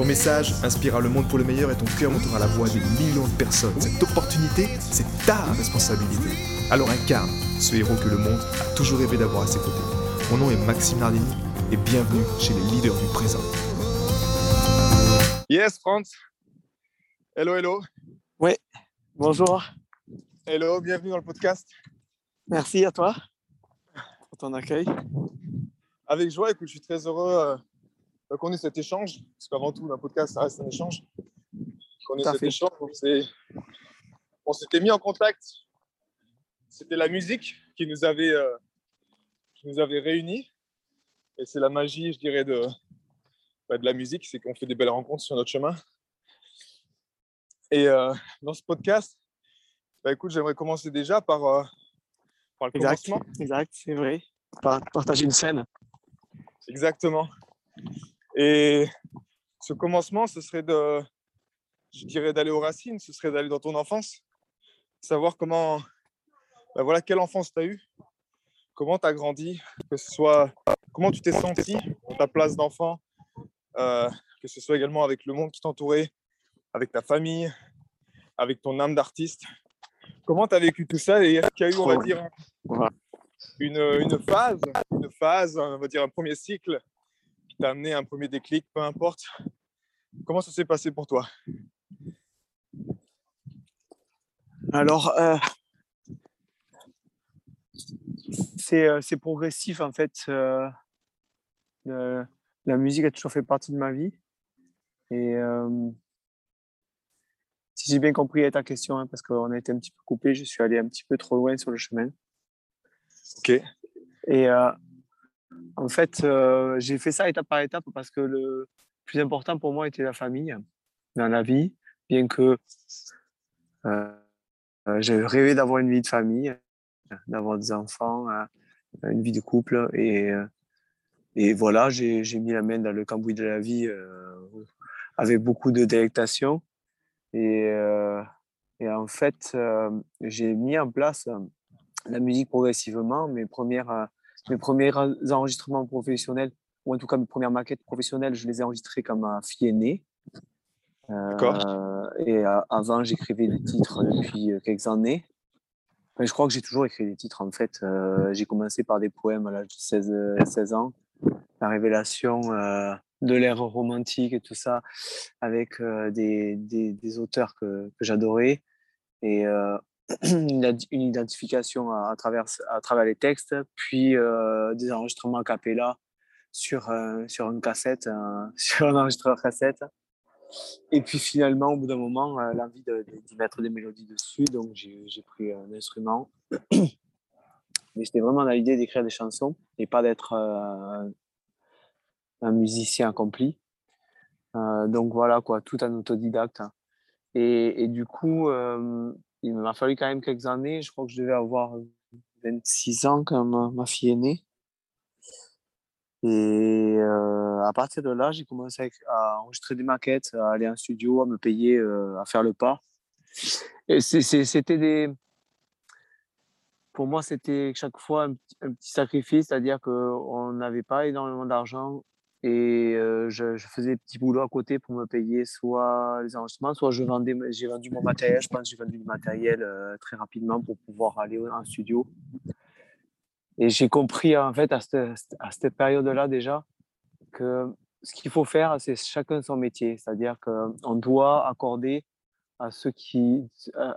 Ton message inspirera le monde pour le meilleur et ton cœur montera la voix des millions de personnes. Cette opportunité, c'est ta responsabilité. Alors incarne ce héros que le monde a toujours rêvé d'avoir à ses côtés. Mon nom est Maxime Nardini et bienvenue chez les leaders du présent. Yes, Franz. Hello, hello. Oui, bonjour. Hello, bienvenue dans le podcast. Merci à toi pour ton accueil. Avec joie, écoute, je suis très heureux euh, qu'on ait cet échange, parce qu'avant tout, un podcast, ça reste un échange. Qu'on ait cet fait. échange, on s'était mis en contact. C'était la musique qui nous avait, euh, qui nous avait réunis. Et c'est la magie, je dirais, de, bah, de la musique, c'est qu'on fait des belles rencontres sur notre chemin. Et euh, dans ce podcast, bah, écoute, j'aimerais commencer déjà par, euh, par le Exact, commencement. exact, c'est vrai. Par- Partager une scène. Exactement. Et ce commencement, ce serait de, je dirais, d'aller aux racines, ce serait d'aller dans ton enfance, savoir comment, ben voilà, quelle enfance tu as eu, comment tu as grandi, que ce soit, comment tu t'es senti dans ta place d'enfant, euh, que ce soit également avec le monde qui t'entourait, avec ta famille, avec ton âme d'artiste. Comment tu as vécu tout ça et est-ce qu'il y a eu, on va dire, une, une phase, une phase, on va dire un premier cycle t'a amené à un premier déclic, peu importe. Comment ça s'est passé pour toi? Alors, euh, c'est euh, c'est progressif en fait. euh, le- la musique a toujours fait partie de ma vie. Et euh, si j'ai bien compris ta question, hein, parce qu'on a été un petit peu coupé, je suis allé un petit peu trop loin sur le chemin. Ok. Et en fait, euh, j'ai fait ça étape par étape parce que le plus important pour moi était la famille dans la vie, bien que euh, j'ai rêvé d'avoir une vie de famille, d'avoir des enfants, euh, une vie de couple. Et, euh, et voilà, j'ai mis la main dans le cambouis de la vie avec beaucoup de délectation. Et, et en fait, j'ai mis en place la musique progressivement. Mes, premières, mes premiers enregistrements professionnels, ou en tout cas mes premières maquettes professionnelles, je les ai enregistrées comme ma fille aînée. D'accord. Euh, et euh, avant, j'écrivais des titres depuis euh, quelques années. Enfin, je crois que j'ai toujours écrit des titres en fait. Euh, j'ai commencé par des poèmes à l'âge de 16, euh, 16 ans. La révélation euh, de l'ère romantique et tout ça, avec des, des, des auteurs que, que j'adorais. Et une, identification à, travers, à travers les textes, puis euh, des enregistrements a cappella sur, euh, sur une cassette, euh, sur un enregistreur cassette. Et puis finalement, au bout d'un moment, l'envie d'y mettre des mélodies dessus, donc j'ai pris un instrument. Mais j'étais vraiment dans l'idée d'écrire des chansons et pas d'être un musicien accompli. Donc voilà, quoi, tout en autodidacte. Et, du coup, il m'a fallu quand même quelques années. Je crois que je devais avoir 26 ans quand ma, fille est née. Et euh, à partir de là, j'ai commencé à, enregistrer des maquettes, à aller en studio, à me payer, euh, à faire le pas. Et c'était des. Pour moi, c'était chaque fois un, un petit sacrifice, c'est-à-dire qu'on n'avait pas énormément d'argent et je, faisais des petits boulots à côté pour me payer soit les enregistrements, soit je vendais, j'ai vendu mon matériel. Je pense que j'ai vendu du matériel très rapidement pour pouvoir aller en studio. Et j'ai compris en fait à cette, à cette période-là déjà que ce qu'il faut faire, c'est chacun son métier. C'est-à-dire qu'on doit accorder à ceux, qui,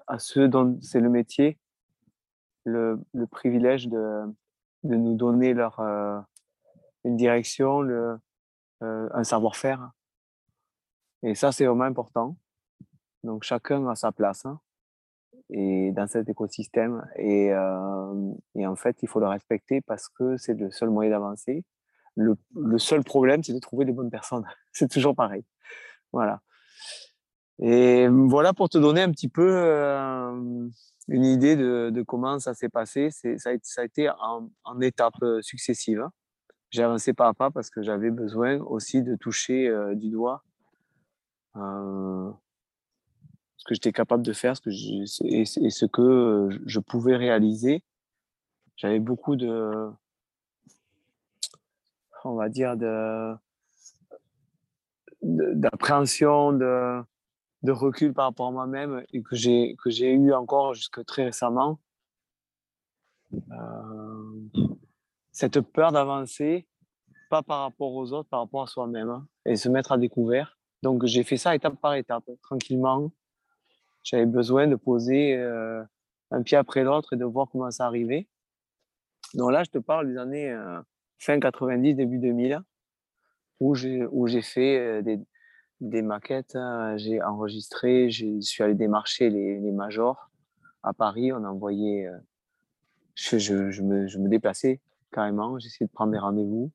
à ceux dont c'est le métier le, le privilège de, de nous donner leur, une direction, le, un savoir-faire. Et ça, c'est vraiment important. Donc, chacun a sa place hein, et dans cet écosystème. Et, euh, et en fait, il faut le respecter parce que c'est le seul moyen d'avancer. Le, le seul problème, c'est de trouver les bonnes personnes. c'est toujours pareil. Voilà. Et voilà pour te donner un petit peu euh, une idée de, comment ça s'est passé. Ça a, ça a été en, en étapes successives. Hein. J'ai avancé pas à pas parce que j'avais besoin aussi de toucher du doigt ce que j'étais capable de faire ce que et, ce que je pouvais réaliser. J'avais beaucoup de, on va dire, de d'appréhension, de, de, recul par rapport à moi-même et que j'ai que j'ai eu encore jusque très récemment. Euh, cette peur d'avancer, pas par rapport aux autres, par rapport à soi-même, hein, et se mettre à découvert. Donc j'ai fait ça étape par étape, tranquillement. J'avais besoin de poser euh, un pied après l'autre et de voir comment ça arrivait. Donc là, je te parle des années euh, fin 90, début 2000, où j'ai, où j'ai fait euh, des, des maquettes, hein. j'ai enregistré, je suis allé démarcher les, majors à Paris. On envoyait, je, je, je, me, je me déplaçais carrément, j'essayais de prendre des rendez-vous.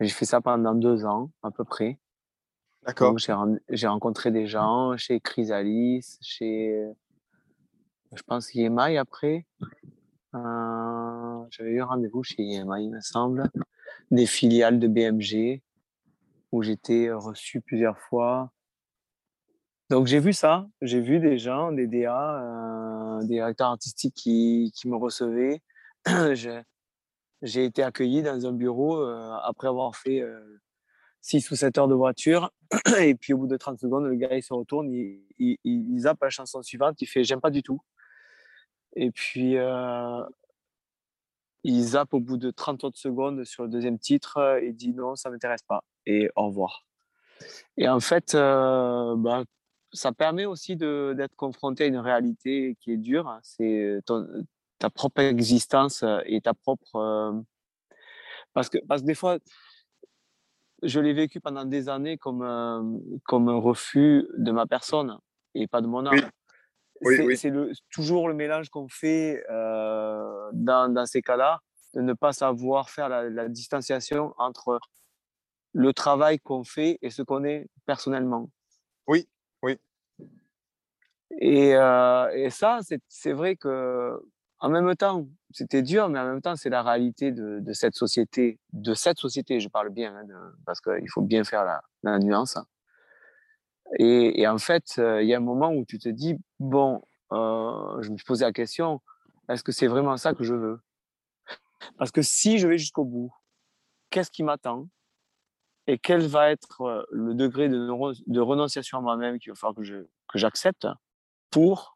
J'ai fait ça pendant deux ans à peu près. D'accord. J'ai rencontré des gens chez Chrysalis, chez, je pense, EMI après. Euh, j'avais eu un rendez-vous chez EMI, il me semble. Des filiales de BMG, où j'étais reçu plusieurs fois. Donc j'ai vu ça, j'ai vu des gens, des DA, euh, des directeurs artistiques qui, qui me recevaient. j'ai été accueilli dans un bureau euh, après avoir fait 6 ou 7 heures de voiture. Et puis au bout de 30 secondes, le gars il se retourne, il, il, zappe la chanson suivante, il fait J'aime pas du tout. Et puis euh, il zappe au bout de 30 autres secondes sur le deuxième titre et dit Non, ça m'intéresse pas. Et au revoir. Et en fait, euh, bah, ça permet aussi d'être confronté à une réalité qui est dure. C'est ta propre existence et ta propre. Euh, parce, que, parce que des fois, je l'ai vécu pendant des années comme un, comme un refus de ma personne et pas de mon âme. c'est toujours le mélange qu'on fait euh, dans, dans, ces cas-là, de ne pas savoir faire la, distanciation entre le travail qu'on fait et ce qu'on est personnellement. Oui, oui. Et, euh, et ça, c'est vrai que en même temps, c'était dur, mais en même temps, c'est la réalité de, de, cette société. De cette société, je parle bien, hein, parce qu'il faut bien faire la, la nuance. Et, et, en fait, euh, il y a un moment où tu te dis, bon, euh, je me suis posé la question, est-ce que c'est vraiment ça que je veux? Parce que si je vais jusqu'au bout, qu'est-ce qui m'attend? Et quel va être euh, le degré de, de renonciation à moi-même qu'il va falloir que j'accepte pour euh,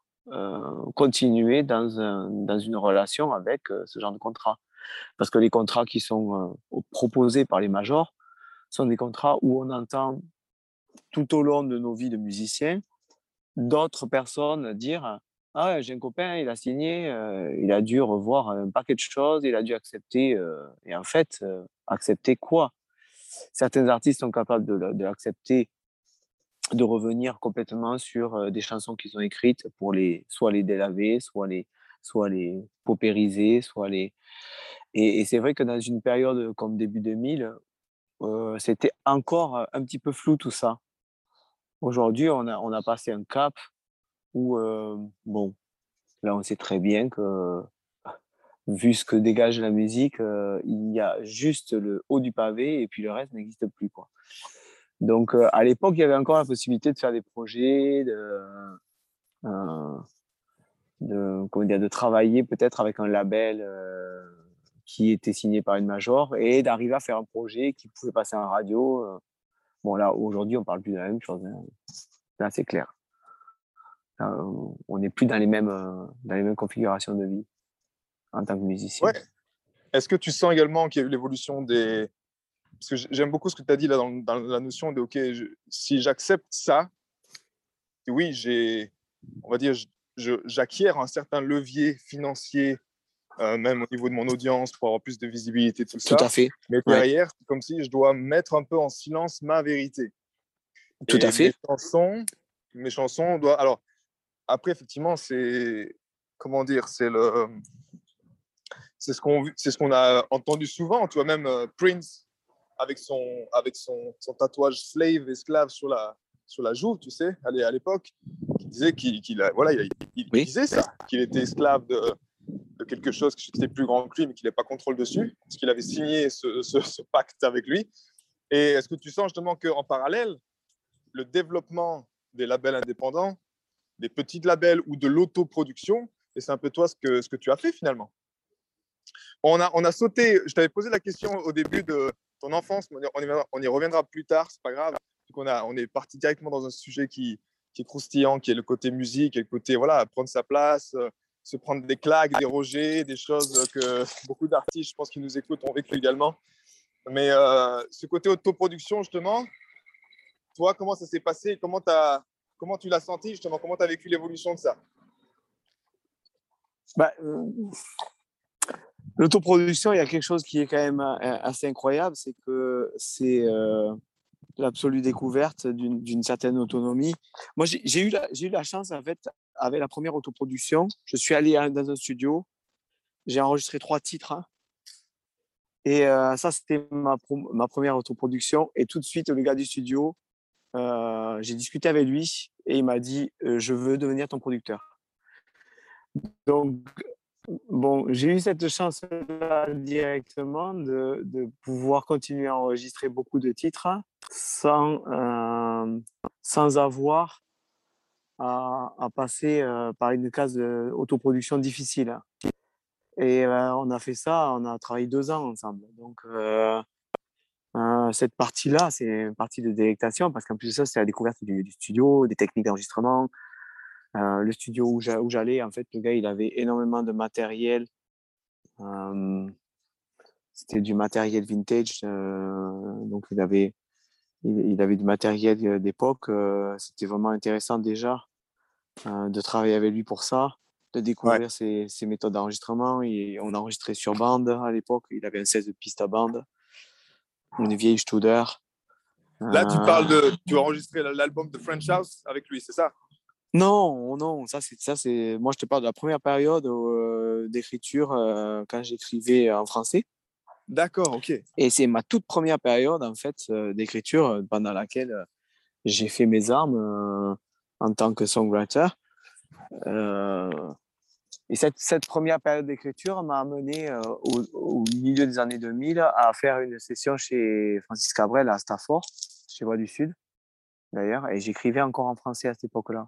continuer dans, un, dans une relation avec euh, ce genre de contrat. Parce que les contrats qui sont euh, proposés par les majors sont des contrats où on entend tout au long de nos vies de musiciens d'autres personnes dire ah j'ai un copain il a signé il a dû revoir un paquet de choses il a dû accepter et en fait accepter quoi? Certains artistes sont capables de, de de revenir complètement sur des chansons qu'ils ont écrites pour les soit les délaver, soit les soit les paupériser, soit les et, c'est vrai que dans une période comme début 2000, euh, c'était encore un petit peu flou tout ça. Aujourd'hui, on a, on a passé un cap où, bon, là, on sait très bien que, vu ce que dégage la musique, il y a juste le haut du pavé et puis le reste n'existe plus. Donc, euh, à l'époque, il y avait encore la possibilité de faire des projets, de, euh, comment dire, de travailler peut-être avec un label euh, qui était signé par une major et d'arriver à faire un projet qui pouvait passer en radio. Bon, là, aujourd'hui, on parle plus de la même chose. Hein. Là, c'est clair. on n'est plus dans les, mêmes, dans les mêmes configurations de vie en tant que musicien. Ouais. Est-ce que tu sens également qu'il y a eu l'évolution des, parce que j'aime beaucoup ce que tu as dit là dans, la notion de, OK, si j'accepte ça, oui, j'ai, on va dire, j'acquiers un certain levier financier, euh, même au niveau de mon audience, pour avoir plus de visibilité, tout, tout ça. à fait. Mais derrière, c'est comme si je dois mettre un peu en silence ma vérité. Tout à fait. Mes chansons, mes chansons doivent. Alors, après, effectivement, c'est. Comment dire C'est le. C'est ce qu'on ce qu'on a entendu souvent. Tu vois, même euh, Prince, avec son, avec son, son tatouage slave, esclave sur la, sur la joue, tu sais, à l'époque, qui disait qu'il voilà, il, disait ça, qu'il était esclave de, de, quelque chose qui était plus grand que lui, mais qu'il n'avait pas contrôle dessus, parce qu'il avait signé ce, ce, pacte avec lui. Et est-ce que tu sens justement qu'en parallèle, le développement des labels indépendants, des petits labels ou de l'autoproduction, et c'est un peu toi ce que, ce que tu as fait finalement? On a, on a sauté, je t'avais posé la question au début de ton enfance, on y, reviendra plus tard, c'est pas grave. On, est parti directement dans un sujet qui, est croustillant, qui est le côté musique le côté voilà, prendre sa place, euh, se prendre des claques, des rogers, des choses que beaucoup d'artistes, je pense, qui nous écoutent ont vécu également. Mais euh, ce côté autoproduction, justement, toi, comment ça s'est passé? Comment, comment tu l'as senti, justement? Comment tu as vécu l'évolution de ça? Bah, euh, L'autoproduction, il y a quelque chose qui est quand même assez incroyable, c'est que c'est l'absolue découverte d'une certaine autonomie. Moi, j'ai eu, la, eu la chance, en fait, avec la première autoproduction, je suis allé dans un studio, j'ai enregistré trois titres. Hein. et euh, ça, c'était ma, première autoproduction. Et tout de suite, le gars du studio, euh, j'ai discuté avec lui et il m'a dit euh, Je veux devenir ton producteur. Donc, Bon, j'ai eu cette chance-là directement de, pouvoir continuer à enregistrer beaucoup de titres sans, euh, sans avoir à, passer euh, par une case d'autoproduction difficile. Et euh, on a fait ça, on a travaillé deux ans ensemble. Donc, cette partie-là, c'est une partie de délectation parce qu'en plus de ça, c'est la découverte du studio, des techniques d'enregistrement, euh, le studio où j'allais, en fait, le gars, il avait énormément de matériel. c'était du matériel vintage. Euh, donc, il avait, il, avait du matériel euh, d'époque. c'était vraiment intéressant déjà de travailler avec lui pour ça, de découvrir ses, méthodes d'enregistrement. On enregistrait sur bande à l'époque. Il avait un 16 pistes à bande, une vieille Studer. Là, tu parles de. Tu as enregistré l'album de French House avec lui, c'est ça? Non, non, ça c'est ça c'est moi je te parle de la première période euh, d'écriture euh, quand j'écrivais en français. D'accord, ok. Et c'est ma toute première période en fait euh, d'écriture pendant laquelle j'ai fait mes armes en tant que songwriter. et cette, cette, première période d'écriture m'a amené au, au, milieu des années 2000 à faire une session chez Francis Cabrel à Stafford, chez Voix du Sud d'ailleurs, et j'écrivais encore en français à cette époque-là.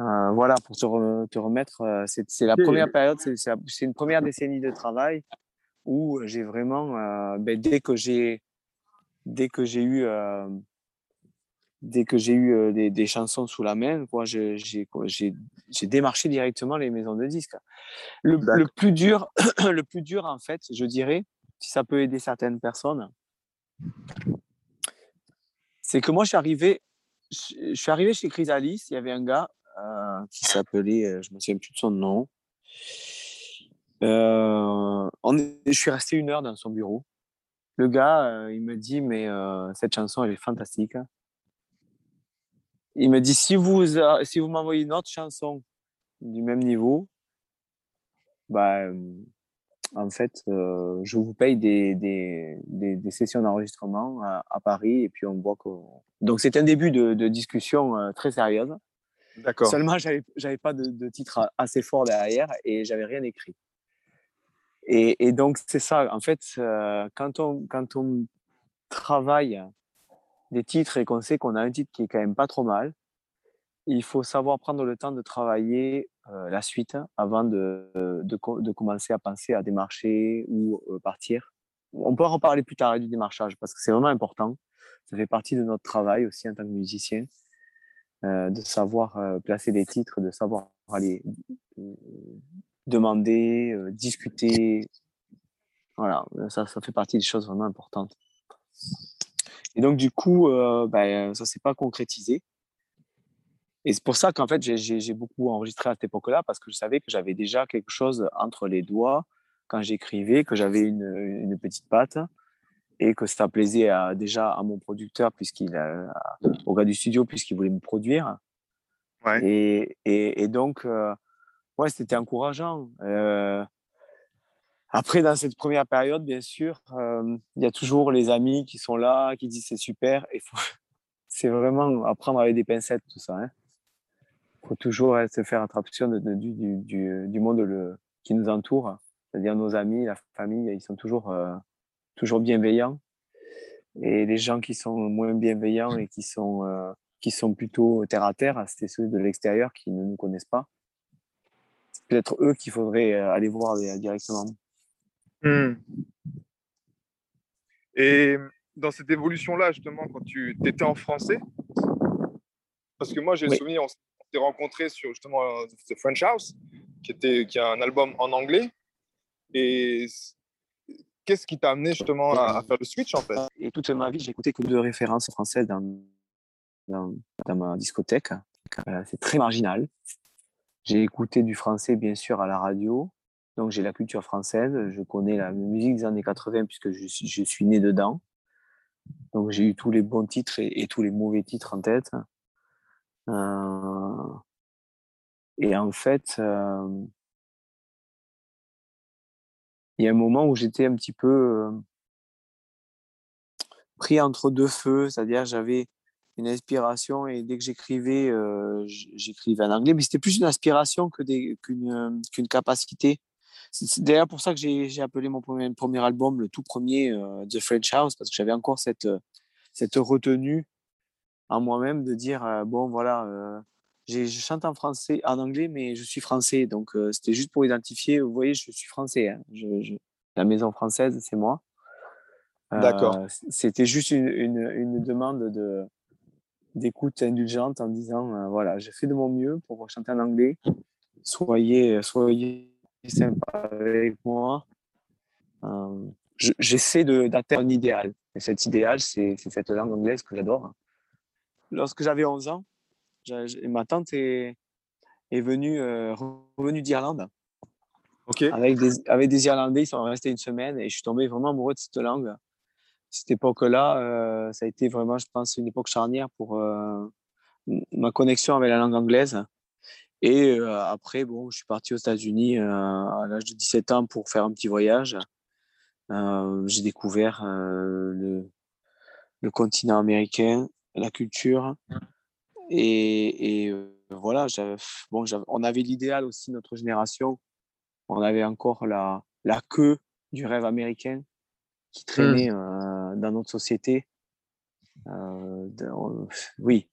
Euh, voilà, pour te, te remettre, euh, c'est la première période, c'est une première décennie de travail où j'ai vraiment, euh, ben, dès que j'ai dès que j'ai eu dès que j'ai eu des, des, chansons sous la main, quoi, j'ai démarché directement les maisons de disques. Le, le, plus dur, le plus dur en fait, je dirais, si ça peut aider certaines personnes, c'est que moi je suis arrivé, je, suis arrivé chez Chrysalis, il y avait un gars euh, qui s'appelait, euh, je me souviens plus de son nom. Euh, je suis resté une heure dans son bureau. Le gars, il me dit, mais cette chanson, elle est fantastique. Il me dit, si vous, si vous m'envoyez une autre chanson du même niveau, bah, en fait, je vous paye des, des, des, sessions d'enregistrement à, Paris et puis on voit que. Donc, c'est un début de discussion très sérieuse. Seulement, j'avais, j'avais pas de, titre assez fort derrière et j'avais rien écrit. Et, donc, c'est ça. En fait, euh, quand, on, travaille des titres et qu'on sait qu'on a un titre qui est quand même pas trop mal, il faut savoir prendre le temps de travailler euh, la suite avant de, commencer à penser à démarcher ou euh, partir. On peut en reparler plus tard du démarchage parce que c'est vraiment important. Ça fait partie de notre travail aussi en tant que musicien. Euh, de savoir euh, placer des titres, de savoir aller euh, demander, discuter. Voilà, ça, ça fait partie des choses vraiment importantes. Et donc, du coup, ben, ça ne s'est pas concrétisé. Et c'est pour ça qu'en fait, j'ai beaucoup enregistré à cette époque-là, parce que je savais que j'avais déjà quelque chose entre les doigts quand j'écrivais, que j'avais une, une, petite patte et que ça plaisait déjà à mon producteur, puisqu'il au gars du studio, puisqu'il voulait me produire. Et, et, donc, euh, ouais, c'était encourageant. Euh, après, dans cette première période, bien sûr, euh, il y a toujours les amis qui sont là, qui disent c'est super. Faut, c'est vraiment apprendre avec des pincettes, tout ça. Il hein. faut toujours se faire attraction de, du, du, du, monde le, qui nous entoure, c'est-à-dire nos amis, la famille, ils sont toujours, toujours bienveillants. Et les gens qui sont moins bienveillants et qui sont, euh, qui sont plutôt terre à terre, c'est ceux de l'extérieur qui ne nous connaissent pas. C'est peut-être eux qu'il faudrait euh, aller voir directement. Hmm. Et dans cette évolution-là, justement, quand tu étais en français, parce que moi j'ai oui. souvenir, on s'est rencontrés sur justement The French House, qui, était, qui est un album en anglais. Et qu'est-ce qui t'a amené justement à, faire le switch en fait? Et toute ma vie, j'ai écouté que deux références françaises dans, dans, ma discothèque. Euh, c'est très marginal. J'ai écouté du français, bien sûr, à la radio. Donc, j'ai la culture française. Je connais la musique des années 80 puisque je je suis né dedans. Donc, j'ai eu tous les bons titres et, tous les mauvais titres en tête. Euh, et en fait, euh, il y a un moment où j'étais un petit peu pris entre deux feux, c'est-à-dire j'avais une inspiration et dès que j'écrivais, j'écrivais en anglais, mais c'était plus une inspiration que qu'une qu'une capacité. C'est d'ailleurs pour ça que j'ai appelé mon premier, premier album, le tout premier, The French House, parce que j'avais encore cette, cette retenue en moi-même de dire, bon voilà, je chante en français, en anglais, mais je suis français. Donc, euh, c'était juste pour identifier. Vous voyez, je suis français. Hein. Je, la maison française, c'est moi. D'accord. Euh, c'était juste une, une, demande de d'écoute indulgente en disant euh, voilà, j'ai fait de mon mieux pour chanter en anglais. Soyez, soyez sympa avec moi. J'essaie d'atteindre un idéal. Et cet idéal, c'est cette langue anglaise que j'adore. Lorsque j'avais 11 ans, ma tante est, est venue, euh, revenue d'Irlande. Avec, des, avec des Irlandais, ils sont restés une semaine et je suis tombé vraiment amoureux de cette langue. Cette époque-là, euh, ça a été vraiment, je pense, une époque charnière pour euh, ma connexion avec la langue anglaise. Et après, bon, je suis parti aux États-Unis à l'âge de 17 ans pour faire un petit voyage. J'ai découvert le, le continent américain, la culture, et, voilà, bon, on avait l'idéal aussi, notre génération. On avait encore la, la queue du rêve américain qui mmh. traînait dans notre société. oui,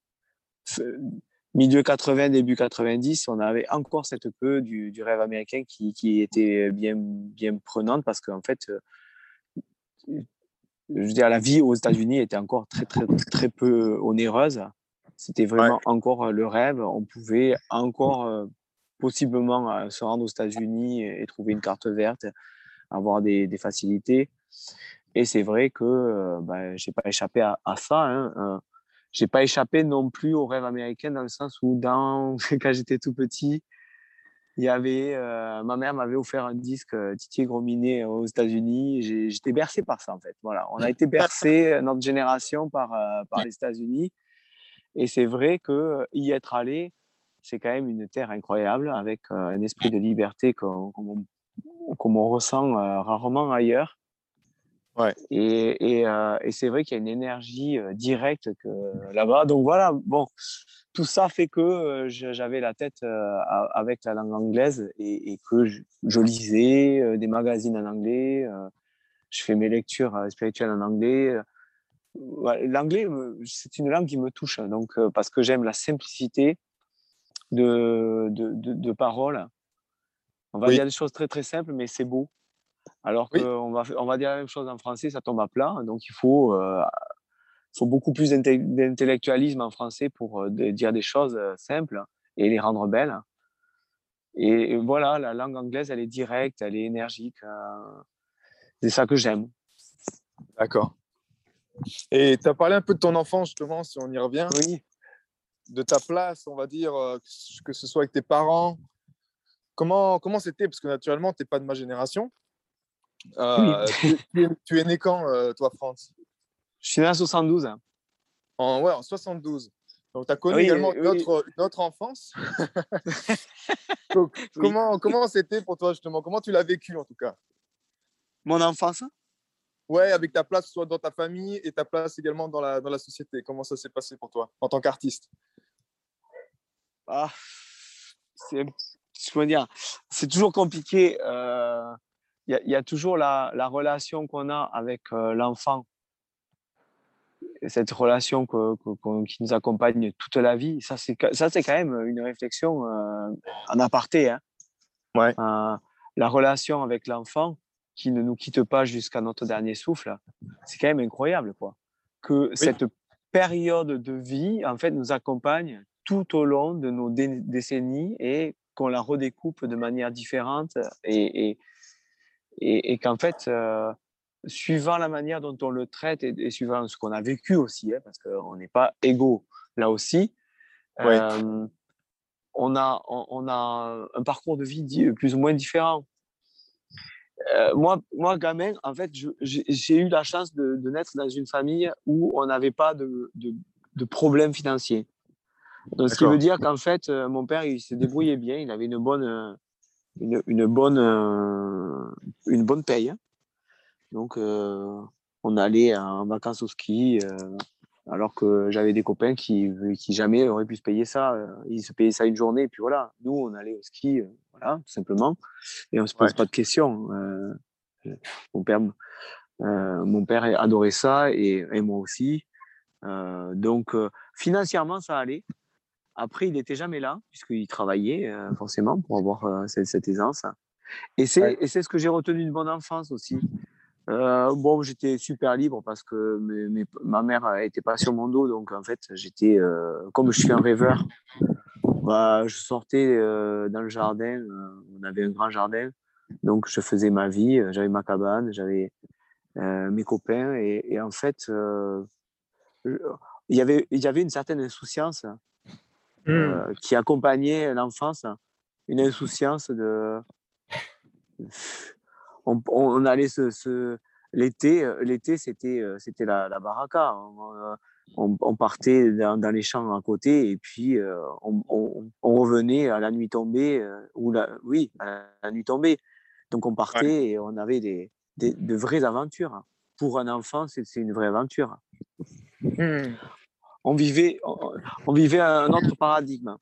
milieu 80, début 90, on avait encore cette queue du, du rêve américain qui, qui, était bien, bien prenante parce qu'en fait, je veux dire, la vie aux États-Unis était encore très, très, très peu onéreuse. C'était vraiment encore le rêve. On pouvait encore possiblement se rendre aux États-Unis et, trouver une carte verte, avoir des, facilités. Et c'est vrai que bah, je n'ai pas échappé à, ça. Hein. Hein. Je n'ai pas échappé non plus au rêve américain dans le sens où, dans, quand j'étais tout petit, il y avait, ma mère m'avait offert un disque Titier Grominet aux États-Unis. J'étais bercé par ça, en fait. Voilà. On a été bercé, notre génération, par, par les États-Unis. Et c'est vrai que y être allé, c'est quand même une terre incroyable avec un esprit de liberté qu'on on, ressent rarement ailleurs. Ouais. Et, et, et c'est vrai qu'il y a une énergie directe là-bas. Donc voilà, bon, tout ça fait que j'avais la tête avec la langue anglaise et, et que je, je, lisais des magazines en anglais. je fais mes lectures spirituelles en anglais. L'anglais, c'est une langue qui me touche, hein, donc, parce que j'aime la simplicité de, de, de, paroles. On va dire des choses très très simples, mais c'est beau. Alors qu'on va, on va dire la même chose en français, ça tombe à plat. Donc il faut, euh, faut beaucoup plus d'intellectualisme en français pour euh, dire des choses simples et les rendre belles. Et, voilà, la langue anglaise, elle est directe, elle est énergique. c'est ça que j'aime. D'accord. Et tu as parlé un peu de ton enfance, justement, si on y revient. Oui. De ta place, on va dire, euh, que ce soit avec tes parents. Comment comment c'était? Parce que naturellement, tu n'es pas de ma génération. Euh, tu, es né quand, euh, toi, France Je suis né en 72. En, ouais, en 72. Donc, tu as connu également Notre, notre, enfance? comment comment c'était pour toi, justement? Comment tu l'as vécu, en tout cas? Mon enfance? Ouais, avec ta place soit dans ta famille et ta place également dans la, dans la société. Comment ça s'est passé pour toi en tant qu'artiste? Ah, c'est, dire, c'est toujours compliqué. Il euh, y, y, a toujours la, la relation qu'on a avec euh, l'enfant. Cette relation que, qui nous accompagne toute la vie. Ça, c'est, ça, c'est quand même une réflexion euh, en aparté. Hein. Ouais. la relation avec l'enfant qui ne nous quitte pas jusqu'à notre dernier souffle, c'est quand même incroyable. Quoi. Que cette période de vie, en fait, nous accompagne tout au long de nos décennies et qu'on la redécoupe de manière différente et, et, et, qu'en fait, euh, suivant la manière dont on le traite et, suivant ce qu'on a vécu aussi, hein, parce qu'on n'est pas égaux là aussi, euh, on, a, on, a un parcours de vie plus ou moins différent. Euh, moi, moi, gamin, en fait, j'ai eu la chance de, naître dans une famille où on n'avait pas de, de, de problèmes financiers. Donc, ce qui veut dire qu'en fait, euh, mon père, il se débrouillait bien, il avait une bonne, euh, une, une bonne, euh, une bonne paye. Hein. Donc, on allait en vacances au ski, alors que j'avais des copains qui, qui jamais auraient pu se payer ça. Ils se payaient ça une journée, et puis voilà. Nous, on allait au ski, voilà, tout simplement, et on se pose pas de questions. mon père, mon père adorait ça, et, et moi aussi. donc, financièrement, ça allait. Après, il n'était jamais là, puisqu'il travaillait euh, forcément pour avoir euh, cette, aisance. Et c'est ce que j'ai retenu de mon enfance aussi. Euh, bon, j'étais super libre parce que ma mère n'était pas sur mon dos, donc en fait, j'étais, comme je suis un rêveur, bah, je sortais dans le jardin, on avait un grand jardin, donc je faisais ma vie, j'avais ma cabane, j'avais mes copains, et, et en fait, il y avait, il y avait une certaine insouciance Mmh. Qui accompagnait l'enfance, une insouciance de. On, on allait se, l'été, l'été c'était c'était la, la baraka. On, on, partait dans, dans, les champs à côté et puis on, on, revenait à la nuit tombée ou la, oui à la nuit tombée. Donc on partait et on avait des, des, de vraies aventures. Pour un enfant, c'est une vraie aventure. Mmh on vivait, on, vivait un autre paradigme.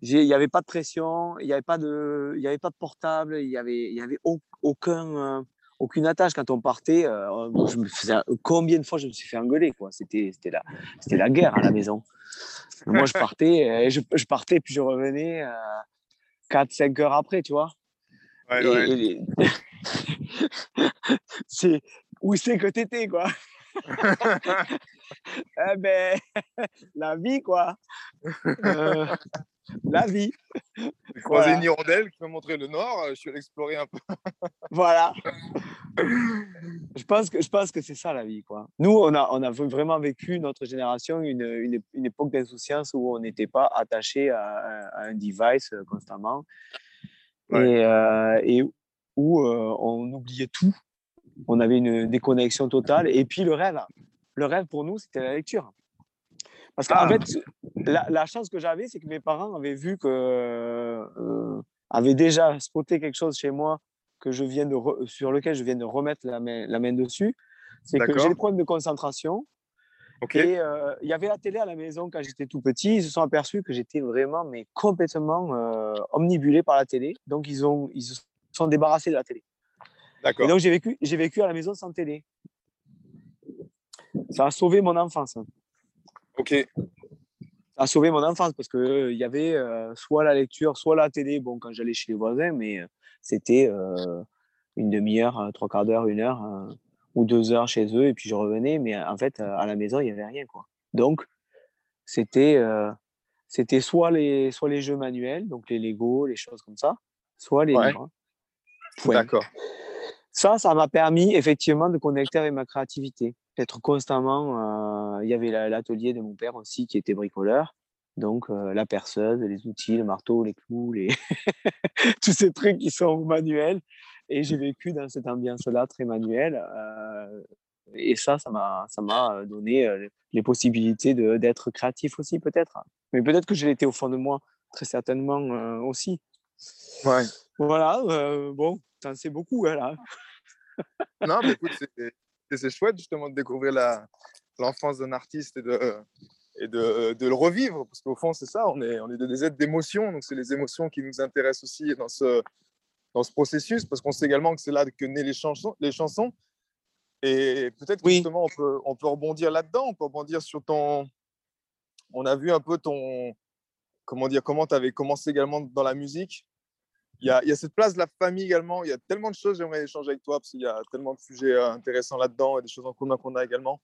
Il n'y avait pas de pression, il n'y avait pas de, il y avait pas de portable, il y avait, il y avait aucun, euh, aucune attache quand on partait. Euh, je me faisais, combien de fois je me suis fait engueuler quoi. C'était, c'était la, c'était la guerre à la maison. Moi je partais, je, je, partais puis je revenais 4-5 euh, heures après, tu vois. c'est où c'est que t'étais quoi? eh ben, la vie, quoi. Euh, la vie. J'ai croisé voilà. une hirondelle qui m'a montré le nord, euh, je suis allé explorer un peu. voilà. je pense que, je pense que c'est ça la vie, quoi. Nous, on a, on a vraiment vécu, notre génération, une, une, une époque d'insouciance où on n'était pas attaché à, un device euh, constamment et, et, où on oubliait tout. On avait une déconnexion totale. Et puis le rêve, le rêve pour nous, c'était la lecture. Parce qu'en ah. fait, la, chance que j'avais, c'est que mes parents avaient vu que, euh, avaient déjà spoté quelque chose chez moi que je viens de sur lequel je viens de remettre la main, la main dessus. C'est que j'ai des problèmes de concentration. Et euh, il y avait la télé à la maison quand j'étais tout petit. Ils se sont aperçus que j'étais vraiment, mais complètement euh, omnibulé par la télé. Donc ils ont, ils se sont débarrassés de la télé. Et donc j'ai vécu, j'ai vécu à la maison sans télé ça a sauvé mon enfance. Ok. Ça a sauvé mon enfance parce qu'il euh, y avait euh, soit la lecture, soit la télé, bon, quand j'allais chez les voisins, mais euh, c'était une demi-heure, trois quarts d'heure, une heure ou deux heures chez eux, et puis je revenais, mais en fait, à la maison, il n'y avait rien. Quoi. Donc, c'était c'était soit les, soit les jeux manuels, donc les Lego, les choses comme ça, soit les livres. D'accord. Ça, ça m'a permis effectivement de connecter avec ma créativité être constamment. Euh, il y avait l'atelier de mon père aussi qui était bricoleur. Donc, euh, la perceuse, les outils, le marteau, les clous, les tous ces trucs qui sont manuels. Et j'ai vécu dans cette ambiance-là très manuelle. Euh, et ça, ça m'a, donné les possibilités d'être créatif aussi, peut-être. Mais peut-être que je l'étais au fond de moi, très certainement aussi. Ouais. Voilà, bon, ça c'est beaucoup, hein, là. non, mais écoute, Et c'est chouette justement de découvrir l'enfance d'un artiste et, de, et de, de, le revivre, parce qu'au fond, c'est ça, on est, on est des êtres d'émotions, donc c'est les émotions qui nous intéressent aussi dans ce, dans ce processus, parce qu'on sait également que c'est là que naissent les chansons. Les chansons. Et peut-être oui. justement, on peut, on peut rebondir là-dedans, on peut rebondir sur ton... On a vu un peu ton... Comment dire, comment tu avais commencé également dans la musique il y, a, il y, a, cette place de la famille également. Il y a tellement de choses j'aimerais échanger avec toi parce qu'il y a tellement de sujets euh, intéressants là-dedans et des choses en commun qu'on a également.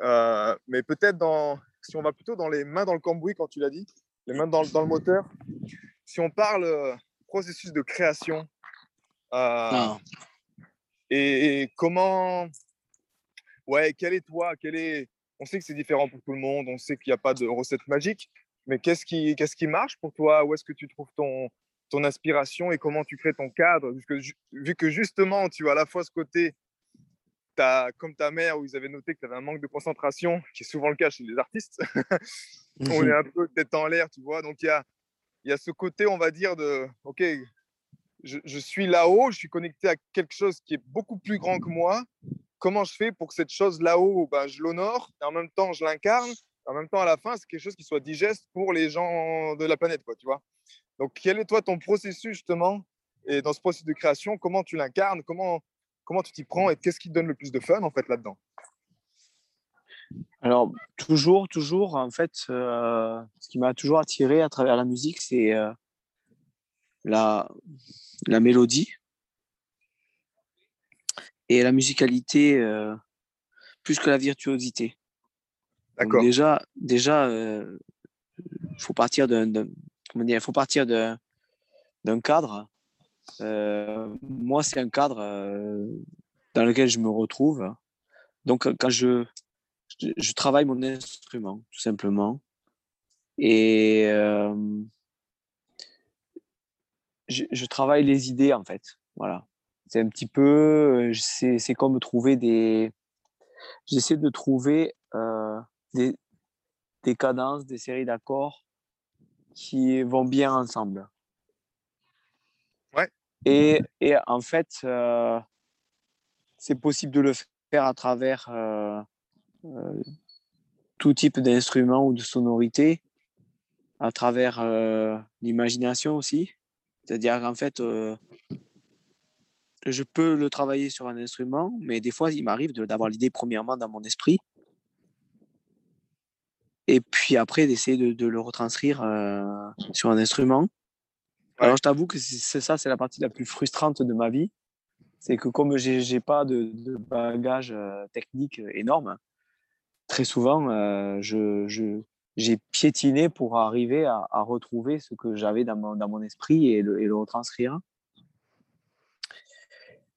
Euh, mais peut-être dans, si on va plutôt dans les mains dans le cambouis, quand tu l'as dit, les mains dans, dans, le moteur, si on parle euh, processus de création euh, et, et, comment, ouais, quel est toi, quel est, on sait que c'est différent pour tout le monde, on sait qu'il n'y a pas de recette magique, mais qu'est-ce qui, qu'est-ce qui marche pour toi? Où est-ce que tu trouves ton, ton inspiration et comment tu crées ton cadre. vu que justement, tu as à la fois ce côté, comme ta mère, où ils avaient noté que tu avais un manque de concentration, qui est souvent le cas chez les artistes. on est un peu tête en l'air, tu vois. Donc, il y a, y a ce côté, on va dire, de OK, je, je suis là-haut, je suis connecté à quelque chose qui est beaucoup plus grand que moi. Comment je fais pour que cette chose là-haut, ben, je l'honore et en même temps, je l'incarne. En même temps, à la fin, c'est quelque chose qui soit digeste pour les gens de la planète, quoi, tu vois. Donc, quel est toi ton processus justement et dans ce processus de création, comment tu l'incarnes, comment, comment tu t'y prends et qu'est-ce qui te donne le plus de fun en fait là-dedans? Alors, toujours, toujours, en fait, euh, ce qui m'a toujours attiré à travers la musique, c'est euh, la, la mélodie et la musicalité euh, plus que la virtuosité. D'accord. Déjà, déjà, il faut partir d'un il faut partir d'un cadre. Euh, moi, c'est un cadre euh, dans lequel je me retrouve. Donc, quand je, je, travaille mon instrument, tout simplement, et euh, je, je, travaille les idées, en fait. Voilà. C'est un petit peu, c'est comme trouver des. J'essaie de trouver des, des cadences, des séries d'accords qui vont bien ensemble. Ouais. Et, et en fait, euh, c'est possible de le faire à travers euh, euh, tout type d'instruments ou de sonorité, à travers l'imagination aussi. C'est-à-dire qu'en fait, je peux le travailler sur un instrument, mais des fois, il m'arrive d'avoir l'idée premièrement dans mon esprit et puis après d'essayer de, de, le retranscrire euh, sur un instrument. Alors je t'avoue que c'est ça, c'est la partie la plus frustrante de ma vie, c'est que comme j'ai n'ai pas de, de bagage euh, technique énorme, très souvent euh, je, j'ai piétiné pour arriver à, à, retrouver ce que j'avais dans mon, dans mon esprit et le, et le retranscrire.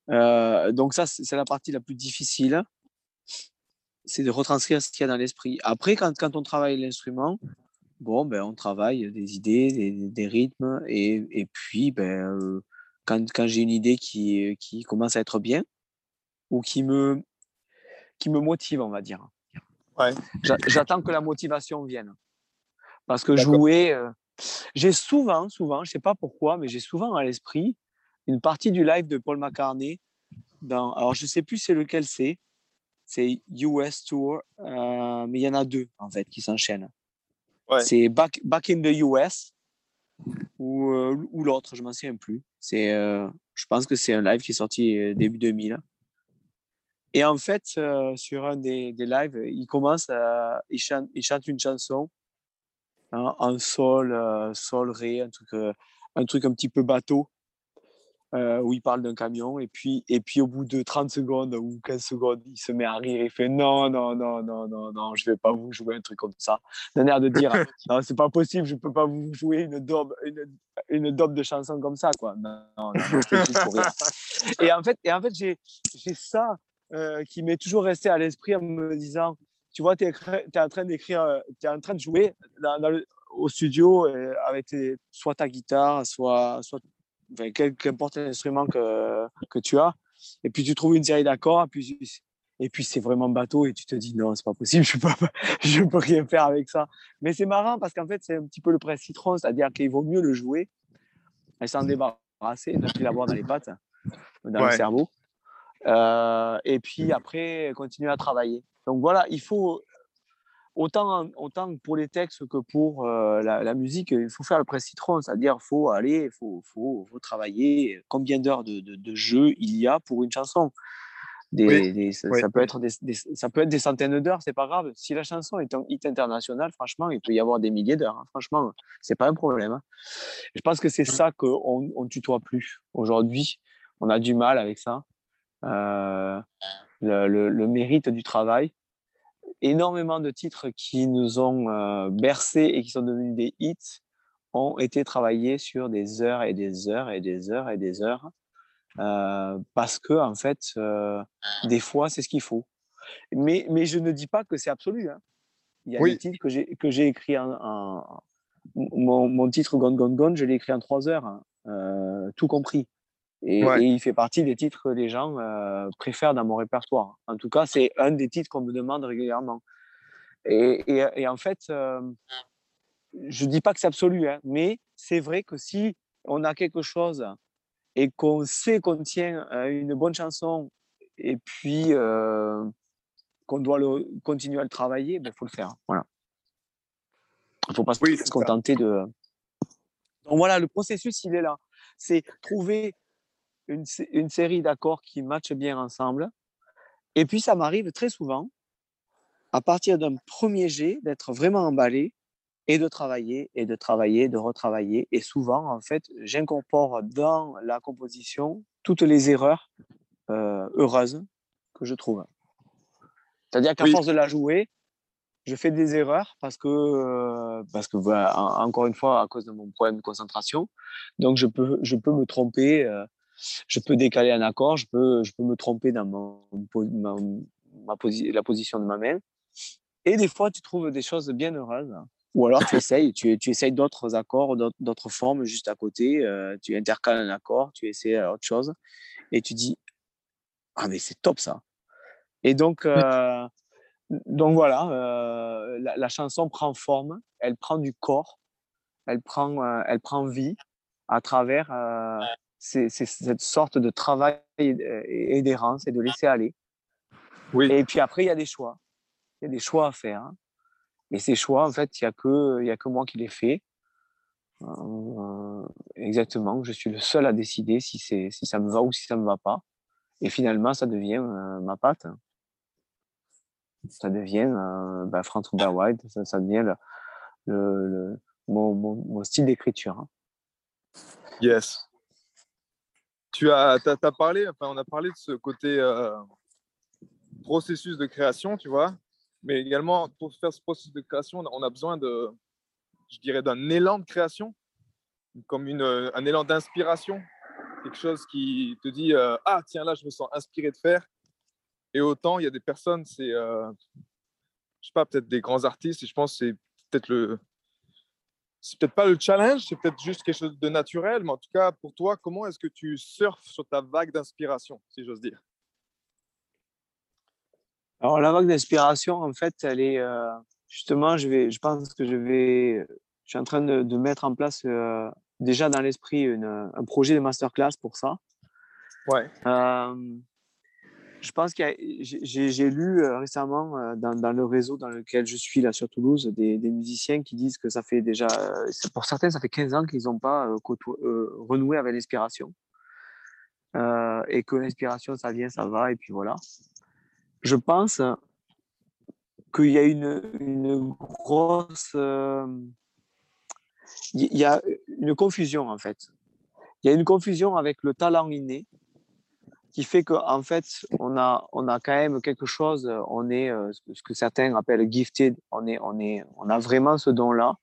donc ça, c'est la partie la plus difficile c'est de retranscrire ce qu'il y a dans l'esprit. Après, quand, quand on travaille l'instrument, bon, ben, on travaille des idées, des, des rythmes, et, et puis, ben, euh, quand, quand j'ai une idée qui, qui commence à être bien, ou qui me, qui me motive, on va dire. Ouais. J'attends que la motivation vienne. Parce que jouer, euh, j'ai souvent, souvent, je sais pas pourquoi, mais j'ai souvent à l'esprit une partie du live de Paul McCartney. Dans, alors, je sais plus c'est lequel c'est, c'est US Tour, euh, mais il y en a deux en fait qui s'enchaînent. C'est back, back in the US ou, euh, ou l'autre, je m'en souviens plus. C'est, euh, je pense que c'est un live qui est sorti début 2000. Et en fait, sur un des, des, lives, il commence à, il chante, il chante une chanson hein, en sol, sol ré, un truc, un truc un petit peu bateau. Euh, où il parle d'un camion. Et puis, et puis, au bout de 30 secondes ou 15 secondes, il se met à rire. Il fait non, non, non, non, non, non, je vais pas vous jouer un truc comme ça. D'un air de dire non, c'est pas possible, je peux pas vous jouer une dobe, une, une de chanson comme ça, quoi. Non, non, non pour rire. Et en fait, et en fait j'ai, ça euh, qui m'est toujours resté à l'esprit en me disant tu vois, tu es, es, en train d'écrire, euh, tu es en train de jouer dans, le, au studio avec soit ta guitare, soit, soit enfin, qu'importe l'instrument que, que tu as, et puis tu trouves une série d'accords, et puis, et puis c'est vraiment bateau, et tu te dis non, c'est pas possible, je peux, je peux rien faire avec ça. Mais c'est marrant parce qu'en fait, c'est un petit peu le prince citron, c'est-à-dire qu'il vaut mieux le jouer et s'en débarrasser, ne plus l'avoir dans les pattes, dans le cerveau. et puis après, continuer à travailler. Donc voilà, il faut, autant, autant pour les textes que pour la, musique, il faut faire le presse citron, c'est-à-dire il faut aller, il faut, faut, faut, travailler. Combien d'heures de, de, jeu il y a pour une chanson des, ça, peut être des, ça peut être des centaines d'heures, c'est pas grave. Si la chanson est un hit international, franchement, il peut y avoir des milliers d'heures. Hein. Franchement, c'est pas un problème. Hein. Je pense que c'est mmh. ça qu'on on tutoie plus aujourd'hui. On a du mal avec ça. Euh, le, le, mérite du travail. Énormément de titres qui nous ont euh, bercés et qui sont devenus des hits ont été travaillés sur des heures et des heures et des heures et des heures euh, parce que en fait, euh, des fois, c'est ce qu'il faut. Mais, mais je ne dis pas que c'est absolu. Hein. Il y a des titres que j'ai que j'ai écrit en, mon, mon, titre Gone Gone Gone, je l'ai écrit en trois heures, hein, tout compris. Et, il fait partie des titres que les gens préfèrent dans mon répertoire. En tout cas, c'est un des titres qu'on me demande régulièrement. Et, et, et en fait, je dis pas que c'est absolu, hein, mais c'est vrai que si on a quelque chose et qu'on sait qu'on tient une bonne chanson et puis qu'on doit le, continuer à le travailler, il ben, faut le faire. Voilà. Il ne faut pas se contenter de. Donc voilà, le processus, il est là. C'est trouver une, une série d'accords qui matchent bien ensemble. Et puis, ça m'arrive très souvent, à partir d'un premier jet, d'être vraiment emballé et de travailler et de travailler, de retravailler. Et souvent, en fait, j'incorpore dans la composition toutes les erreurs euh, heureuses que je trouve. C'est-à-dire qu'à force de la jouer, je fais des erreurs parce que, euh, parce que encore une fois, à cause de mon problème de concentration, donc je peux, je peux me tromper, euh, je peux décaler un accord, je peux, je peux me tromper dans mon, ma, ma la position de ma main. Et des fois, tu trouves des choses bien heureuses ou alors tu essayes, tu, tu essayes d'autres accords, d'autres formes juste à côté, euh, tu intercales un accord, tu essaies autre chose, et tu dis Ah, mais c'est top ça. Et donc, euh, donc voilà, euh, la, chanson prend forme, elle prend du corps, elle prend, elle prend vie à travers cette sorte de travail et d'errance et de laisser aller. Oui. Et puis après, il y a des choix. Il y a des choix à faire. Hein. Et ces choix, en fait, il n'y a, que, y a que moi qui les fais. Euh, exactement, je suis le seul à décider si, si ça me va ou si ça ne me va pas. Et finalement, ça devient euh, ma patte. Ça devient euh, bah, Franz White, ça, ça, devient le, le, mon, mon, style d'écriture. Hein. Yes. Tu as, as, parlé, enfin, on a parlé de ce côté euh, processus de création, tu vois. Mais également, pour faire ce processus de création, on a besoin de, je dirais, d'un élan de création, comme une, un élan d'inspiration, quelque chose qui te dit euh, ah tiens là je me sens inspiré de faire. Et autant il y a des personnes, c'est, euh, je sais pas, peut-être des grands artistes. Et je pense que c'est peut-être le, c'est peut-être pas le challenge, c'est peut-être juste quelque chose de naturel. Mais en tout cas pour toi, comment est-ce que tu surfes sur ta vague d'inspiration, si j'ose dire? Alors, la vague d'inspiration, en fait, elle est euh, justement, je, vais, je pense que je vais, je suis en train de, de mettre en place euh, déjà dans l'esprit un projet de masterclass pour ça. Ouais. Euh, je pense que j'ai lu récemment dans, dans, le réseau dans lequel je suis là sur Toulouse des, musiciens qui disent que ça fait déjà, pour certains, ça fait 15 ans qu'ils n'ont pas renoué avec l'inspiration. et que l'inspiration, ça vient, ça va, et puis voilà je pense qu'il y a une, grosse. Euh, il y a une confusion, en fait. Il y a une confusion avec le talent inné qui fait qu'en en fait, on a, on a quand même quelque chose, on est euh, ce que certains appellent gifted, on, est, on, est, on a vraiment ce don-là.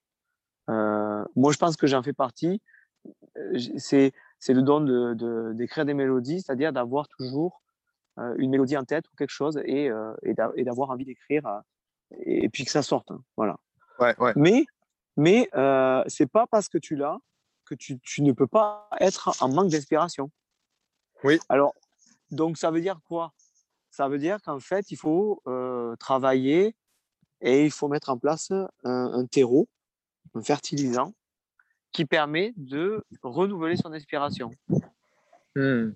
Euh, moi, je pense que j'en fais partie. C'est, c'est le don de, de, d'écrire des mélodies, c'est-à-dire d'avoir toujours euh, une mélodie en tête ou quelque chose et, euh, et d'avoir envie d'écrire euh, et, puis que ça sorte. Hein, voilà. Ouais, ouais. Mais, mais euh, c'est pas parce que tu l'as que tu, tu, ne peux pas être en manque d'inspiration. Oui. Alors, donc ça veut dire quoi? Ça veut dire qu'en fait, il faut travailler et il faut mettre en place un, un terreau, un fertilisant, qui permet de renouveler son inspiration. Hmm.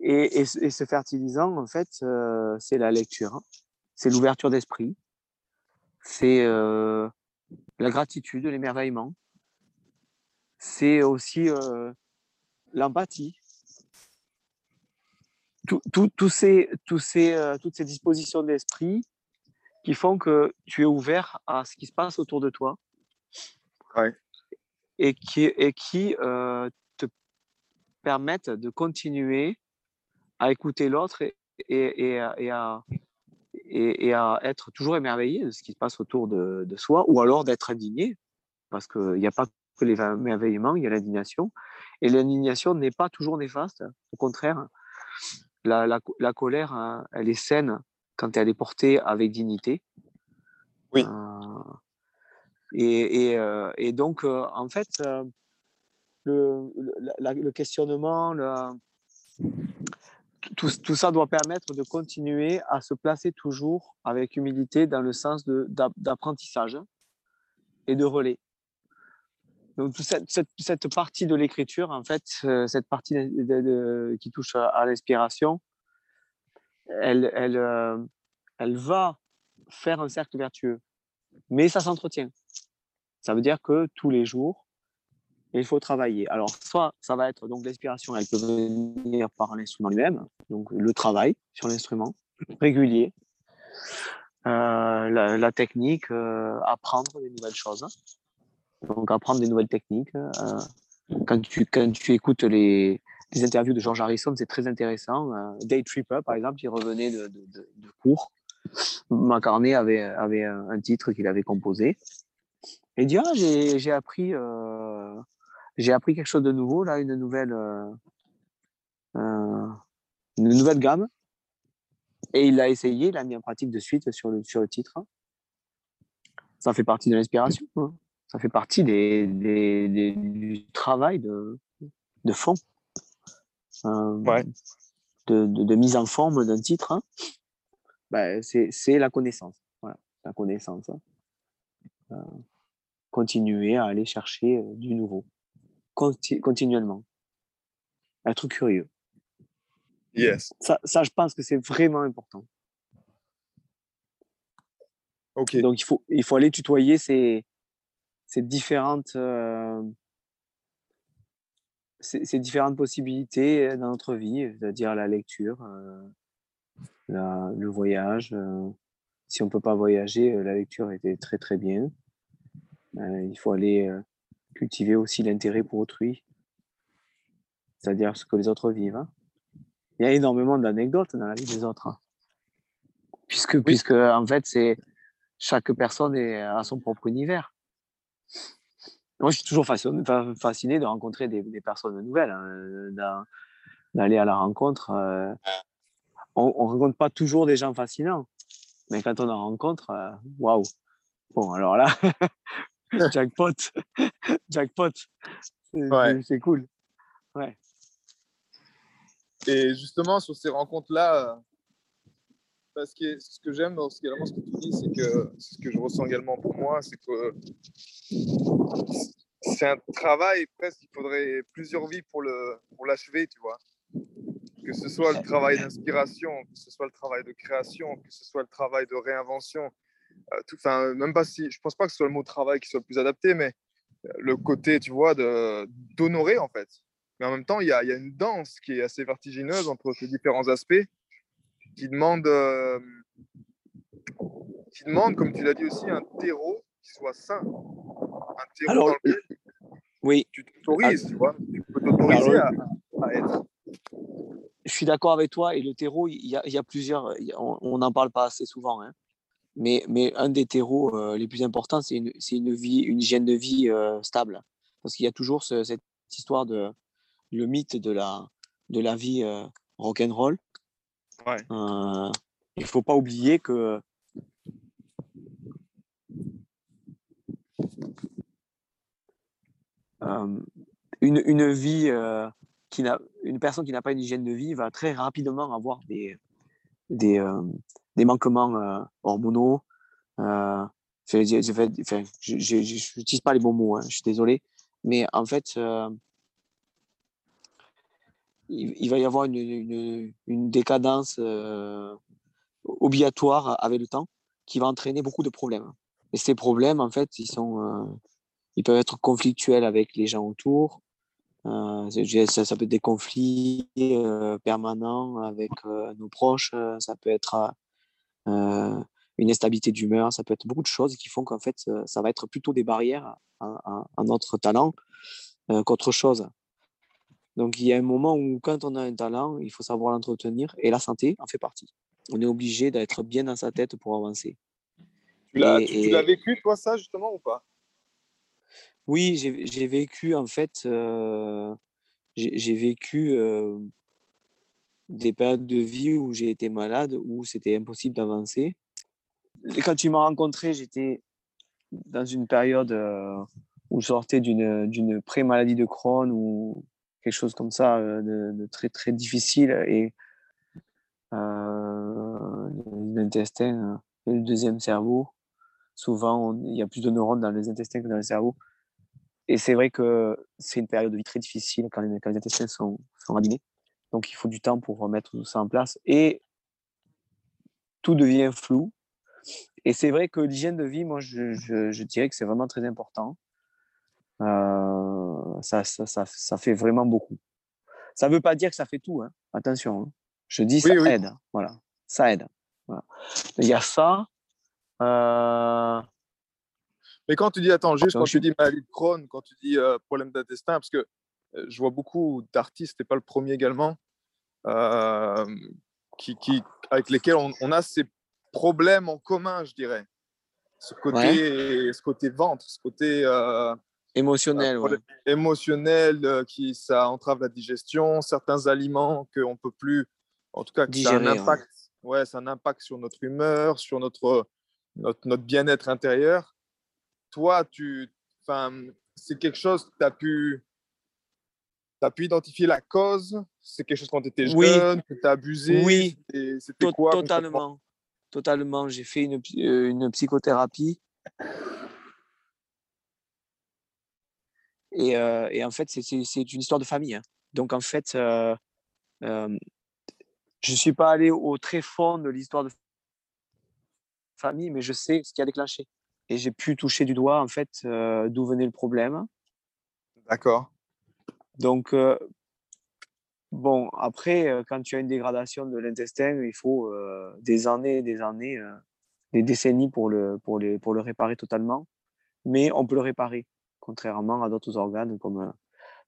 Et, et, ce fertilisant, en fait, euh, c'est la lecture, hein. c'est l'ouverture d'esprit, c'est euh, la gratitude, l'émerveillement, c'est aussi euh, l'empathie. Tout, ces, ces, toutes ces dispositions d'esprit qui font que tu es ouvert à ce qui se passe autour de toi. Et qui, et qui te permettent de continuer à écouter l'autre et, et, et, à, et, à être toujours émerveillé de ce qui se passe autour de, de soi, ou alors d'être indigné, parce qu'il n'y a pas que l'émerveillement, il y a l'indignation. Et l'indignation n'est pas toujours néfaste, au contraire, la, la, la, colère, hein, elle est saine quand elle est portée avec dignité. Oui. Euh, et, euh, et, donc, euh, en fait, le, questionnement, le, tout, tout, ça doit permettre de continuer à se placer toujours avec humilité dans le sens d'apprentissage et de relais. Donc, cette, cette, partie de l'écriture, en fait, cette partie qui touche à, l'inspiration, elle, elle, euh, elle va faire un cercle vertueux. Mais ça s'entretient. Ça veut dire que tous les jours, il faut travailler. Alors, soit ça va être donc l'inspiration, elle peut venir par l'instrument lui-même, donc le travail sur l'instrument régulier, euh, la, technique, euh, apprendre des nouvelles choses. Donc, apprendre des nouvelles techniques. Euh, quand, tu, quand tu écoutes les, les interviews de George Harrison, c'est très intéressant. Day Tripper, par exemple, il revenait de, de, cours. McCartney avait, avait un titre qu'il avait composé. Et dit, ah, j'ai appris j'ai appris quelque chose de nouveau, là, une nouvelle, euh, euh, une nouvelle gamme. Et il l'a essayé, il l'a mis en pratique de suite sur le, sur le titre. Ça fait partie de l'inspiration. Ça fait partie des, des, du travail de, de fond. Euh, ouais. de, de, mise en forme d'un titre. Hein. Ben, c'est la connaissance. Voilà, la connaissance. Hein. continuer à aller chercher du nouveau continuellement. Être curieux. Yes. Ça, ça je pense que c'est vraiment important. Ok. Donc, il faut, il faut aller tutoyer ces, ces différentes, euh, ces, différentes possibilités dans notre vie, c'est-à-dire la lecture, euh, le voyage. Euh, si on ne peut pas voyager, la lecture était très très bien. il faut aller cultiver aussi l'intérêt pour autrui, c'est-à-dire ce que les autres vivent. Hein. Il y a énormément d'anecdotes dans la vie des autres, hein. puisque, puisque en fait, c'est chaque personne est à son propre univers. Moi, je suis toujours fasciné, fasciné de rencontrer des, personnes nouvelles, hein, d'aller à la rencontre. Euh, on ne rencontre pas toujours des gens fascinants, mais quand on en rencontre, euh, waouh! Bon, alors là, jackpot, jackpot. C'est cool. Ouais. Et justement, sur ces rencontres-là, parce que ce que j'aime dans ce, ce que tu dis, c'est que ce que je ressens également pour moi, c'est que c'est un travail presque, il faudrait plusieurs vies pour l'achever, pour tu vois. Que ce soit le travail d'inspiration, que ce soit le travail de création, que ce soit le travail de réinvention, euh, enfin, même pas si, je pense pas que ce soit le mot travail qui soit le plus adapté, mais euh, le côté, tu vois, d'honorer en fait. Mais en même temps, il y a, y a, une danse qui est assez vertigineuse entre ces différents aspects qui demande, euh, qui demande, comme tu l'as dit aussi, un terreau qui soit sain. Un terreau Alors, dans lequel oui. tu t'autorises, tu vois. Tu peux t'autoriser à, à, être. Je suis d'accord avec toi. Et le terreau, il y a, il y a plusieurs. on n'en parle pas assez souvent. Hein. Mais, mais un des terreaux euh, les plus importants, c'est une, une, vie, une hygiène de vie euh, stable. Parce qu'il y a toujours cette histoire de le mythe de la, de la vie euh, rock'n'roll. Ouais. il ne faut pas oublier que une, une, vie qui n'a une personne qui n'a pas une hygiène de vie va très rapidement avoir des, des, des manquements euh, hormonaux. Euh, je n'utilise pas les bons mots, hein, je suis désolé. Mais en fait, il, va y avoir une, une, décadence euh, obligatoire avec le temps qui va entraîner beaucoup de problèmes. Et ces problèmes, en fait, ils, sont, euh, ils peuvent être conflictuels avec les gens autour. Euh, ça, peut être des conflits permanents avec nos proches. ça peut être une instabilité d'humeur. Ça peut être beaucoup de choses qui font qu'en fait, ça va être plutôt des barrières à notre talent qu'autre chose. Donc il y a un moment où quand on a un talent, il faut savoir l'entretenir et la santé en fait partie. On est obligé d'être bien dans sa tête pour avancer. Tu l'as vécu toi ça justement ou pas? Oui, j'ai vécu en fait, euh, j'ai vécu euh, des périodes de vie où j'ai été malade, où c'était impossible d'avancer. Quand tu m'as rencontré, j'étais dans une période euh, où je sortais d'une pré-maladie de Crohn ou quelque chose comme ça euh, de, très très difficile et euh, l'intestin, euh, le deuxième cerveau. Souvent, il y a plus de neurones dans les intestins que dans le cerveau. Et c'est vrai que c'est une période de vie très difficile quand les, intestins sont, sont. Donc, il faut du temps pour remettre tout ça en place. Et tout devient flou. Et c'est vrai que l'hygiène de vie, moi, je, dirais que c'est vraiment très important. Ça, ça, ça, ça, fait vraiment beaucoup. Ça ne veut pas dire que ça fait tout, hein. attention. Hein. Je dis ça aide, voilà. Ça aide. Il y a ça. Euh, Mais quand tu dis, attends, juste quand tu dis maladie de Crohn, quand tu dis euh, problème d'intestin, parce que je vois beaucoup d'artistes, et pas le premier également, qui, qui, avec lesquels on, on, a ces problèmes en commun, je dirais. Ce côté, ce côté ventre, ce côté Émotionnel, ouais. Émotionnel, euh, qui ça entrave la digestion, certains aliments qu'on peut plus, en tout cas, que ça a un impact. Ouais. ça a un impact sur notre humeur, sur notre, notre, notre bien-être intérieur. Toi, tu, c'est quelque chose que tu as pu, as pu identifier la cause? C'est quelque chose quand tu étais jeune, que tu as abusé? Oui, c'était quoi Totalement. Totalement. J'ai fait une, euh, une psychothérapie Et, euh, et en fait, c'est une histoire de famille. Hein. Donc, en fait, euh, euh, je ne suis pas allé au très fond de l'histoire de famille, mais je sais ce qui a déclenché. Et j'ai pu toucher du doigt, en fait, d'où venait le problème. D'accord. Donc, bon, après, quand tu as une dégradation de l'intestin, il faut des années, des années, des décennies pour le, pour, les, pour le réparer totalement. Mais on peut le réparer contrairement à d'autres organes comme euh,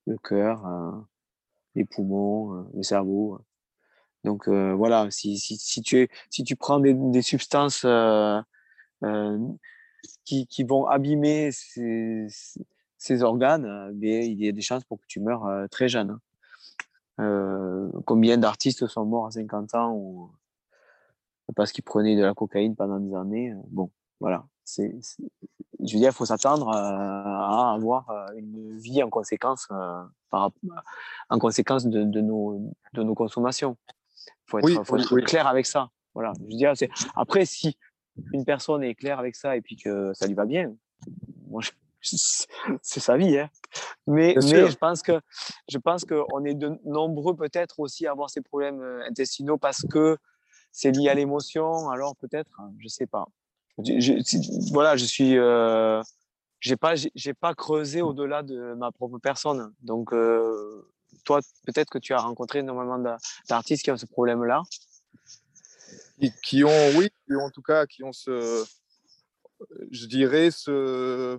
le cœur, euh, les poumons, euh, le cerveau. Donc voilà, si, tu es, si tu prends des, substances qui, vont abîmer ces, organes, bien, il y a des chances pour que tu meurs très jeune. Hein. combien d'artistes sont morts à 50 ans parce qu'ils prenaient de la cocaïne pendant des années Bon, voilà. C'est, je veux dire, il faut s'attendre euh, à avoir euh, une vie en conséquence, euh, par, en conséquence de, de, nos, de nos consommations. Il faut être, faut être clair avec ça. Voilà. Je veux dire, Après, si une personne est claire avec ça et puis que ça lui va bien, moi, c'est sa vie. Hein. Mais, mais je pense que je pense qu'on est de nombreux peut-être aussi à avoir ces problèmes intestinaux parce que c'est lié à l'émotion. Alors peut-être, hein, je sais pas voilà, je suis, euh, j'ai pas, j'ai pas creusé au-delà de ma propre personne. Donc, euh, toi, peut-être que tu as rencontré énormément d'artistes qui ont ce problème-là. Qui, ont, oui, en tout cas, qui ont ce, je dirais, ce,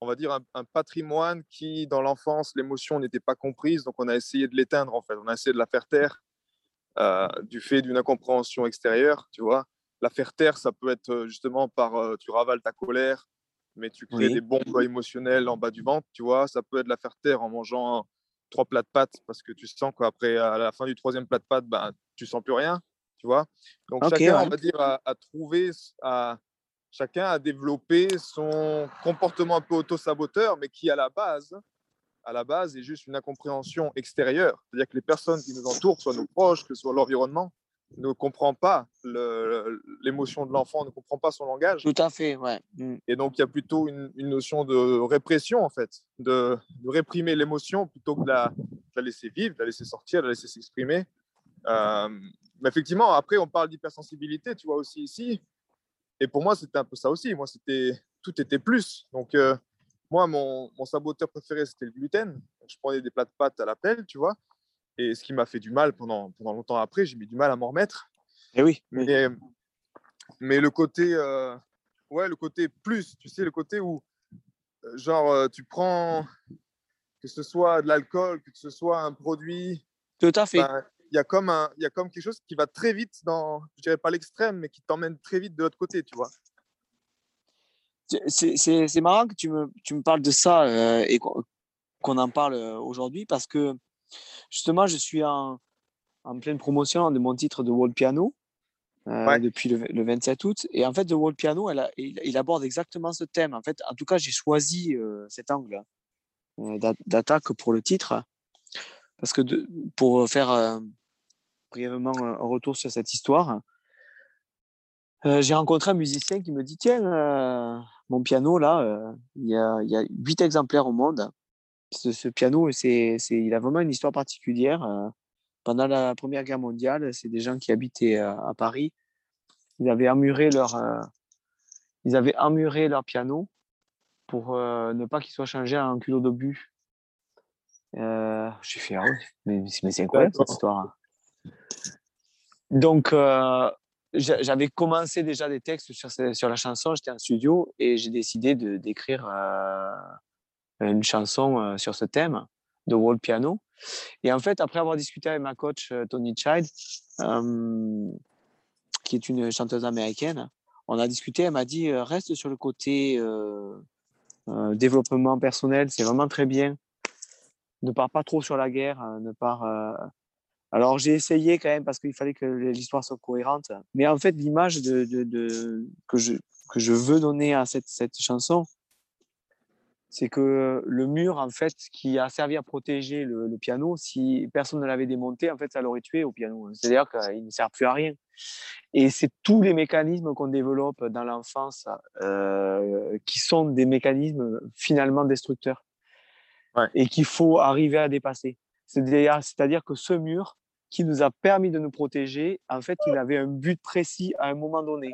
on va dire, un, patrimoine qui, dans l'enfance, l'émotion n'était pas comprise. Donc, on a essayé de l'éteindre, en fait. On a essayé de la faire taire euh, du fait d'une incompréhension extérieure, tu vois la faire taire, ça peut être justement par tu ravales ta colère, mais tu crées des bombes émotionnelles en bas du ventre, tu vois? Ça peut être la faire taire en mangeant trois plats de pâtes parce que tu sens qu'après, à la fin du troisième plat de pâtes, ben, tu sens plus rien, tu vois? Donc chacun, on va dire, a, trouvé, a, chacun a développé son comportement un peu auto-saboteur, mais qui à la base, à la base est juste une incompréhension extérieure. C'est-à-dire que les personnes qui nous entourent, soit nos proches, que ce soit l'environnement, ne comprend pas l'émotion de l'enfant, ne comprend pas son langage. Tout à fait, ouais. Mm. Et donc, il y a plutôt une, notion de répression, en fait, de, réprimer l'émotion plutôt que de la, la laisser vivre, de la laisser sortir, de la laisser s'exprimer. Euh, mais effectivement, après, on parle d'hypersensibilité, tu vois, aussi ici. Et pour moi, c'était un peu ça aussi. Moi, c'était tout était plus. Donc, euh, moi, mon, mon, saboteur préféré, c'était le gluten. Je prenais des plats de pâtes à la pelle, tu vois. Et ce qui m'a fait du mal pendant, pendant longtemps après, j'ai mis du mal à m'en remettre. Et eh oui. Mais, mais le côté, euh, ouais, le côté plus, tu sais, le côté où, euh, genre, tu prends, que ce soit de l'alcool, que ce soit un produit. Tout à fait. Ben, il y, a comme un, il y a comme quelque chose qui va très vite dans, je dirais pas l'extrême, mais qui t'emmène très vite de l'autre côté, tu vois. C'est marrant que tu me, tu me parles de ça euh, et qu'on en parle euh, aujourd'hui parce que justement, je suis en, en, pleine promotion de mon titre de World Piano euh, depuis le, 27 août. Et en fait, The World Piano, elle il, aborde exactement ce thème. En fait, en tout cas, j'ai choisi cet angle d'attaque pour le titre parce que de, pour faire brièvement un retour sur cette histoire. Euh, j'ai rencontré un musicien qui me dit Tiens, euh, mon piano, là, euh, il, y a, il y a 8 exemplaires au monde. Ce, piano, c'est, il a vraiment une histoire particulière. pendant la Première Guerre mondiale, c'est des gens qui habitaient à Paris. Ils avaient emmuré leur, ils avaient emmuré leur piano pour ne pas qu'il soit changé un culot d'obus. Euh, j'ai fait, ah mais, mais c'est incroyable cette histoire. Donc, euh, j'avais commencé déjà des textes sur, sur la chanson, j'étais en studio et j'ai décidé d'écrire euh, une chanson euh, sur ce thème de World Piano. Et en fait, après avoir discuté avec ma coach Tony Child, qui est une chanteuse américaine, on a discuté, elle m'a dit reste sur le côté développement personnel, c'est vraiment très bien. Ne pars pas trop sur la guerre, ne pars alors j'ai essayé quand même parce qu'il fallait que l'histoire soit cohérente. Mais en fait, l'image que, je, que je veux donner à cette, cette chanson, c'est que le mur, en fait, qui a servi à protéger le, piano, si personne ne l'avait démonté, en fait, ça l'aurait tué au piano. C'est-à-dire qu'il ne sert plus à rien. Et c'est tous les mécanismes qu'on développe dans l'enfance euh, qui sont des mécanismes finalement destructeurs ouais. et qu'il faut arriver à dépasser. C'est-à-dire que ce mur qui nous a permis de nous protéger, en fait, il avait un but précis à un moment donné.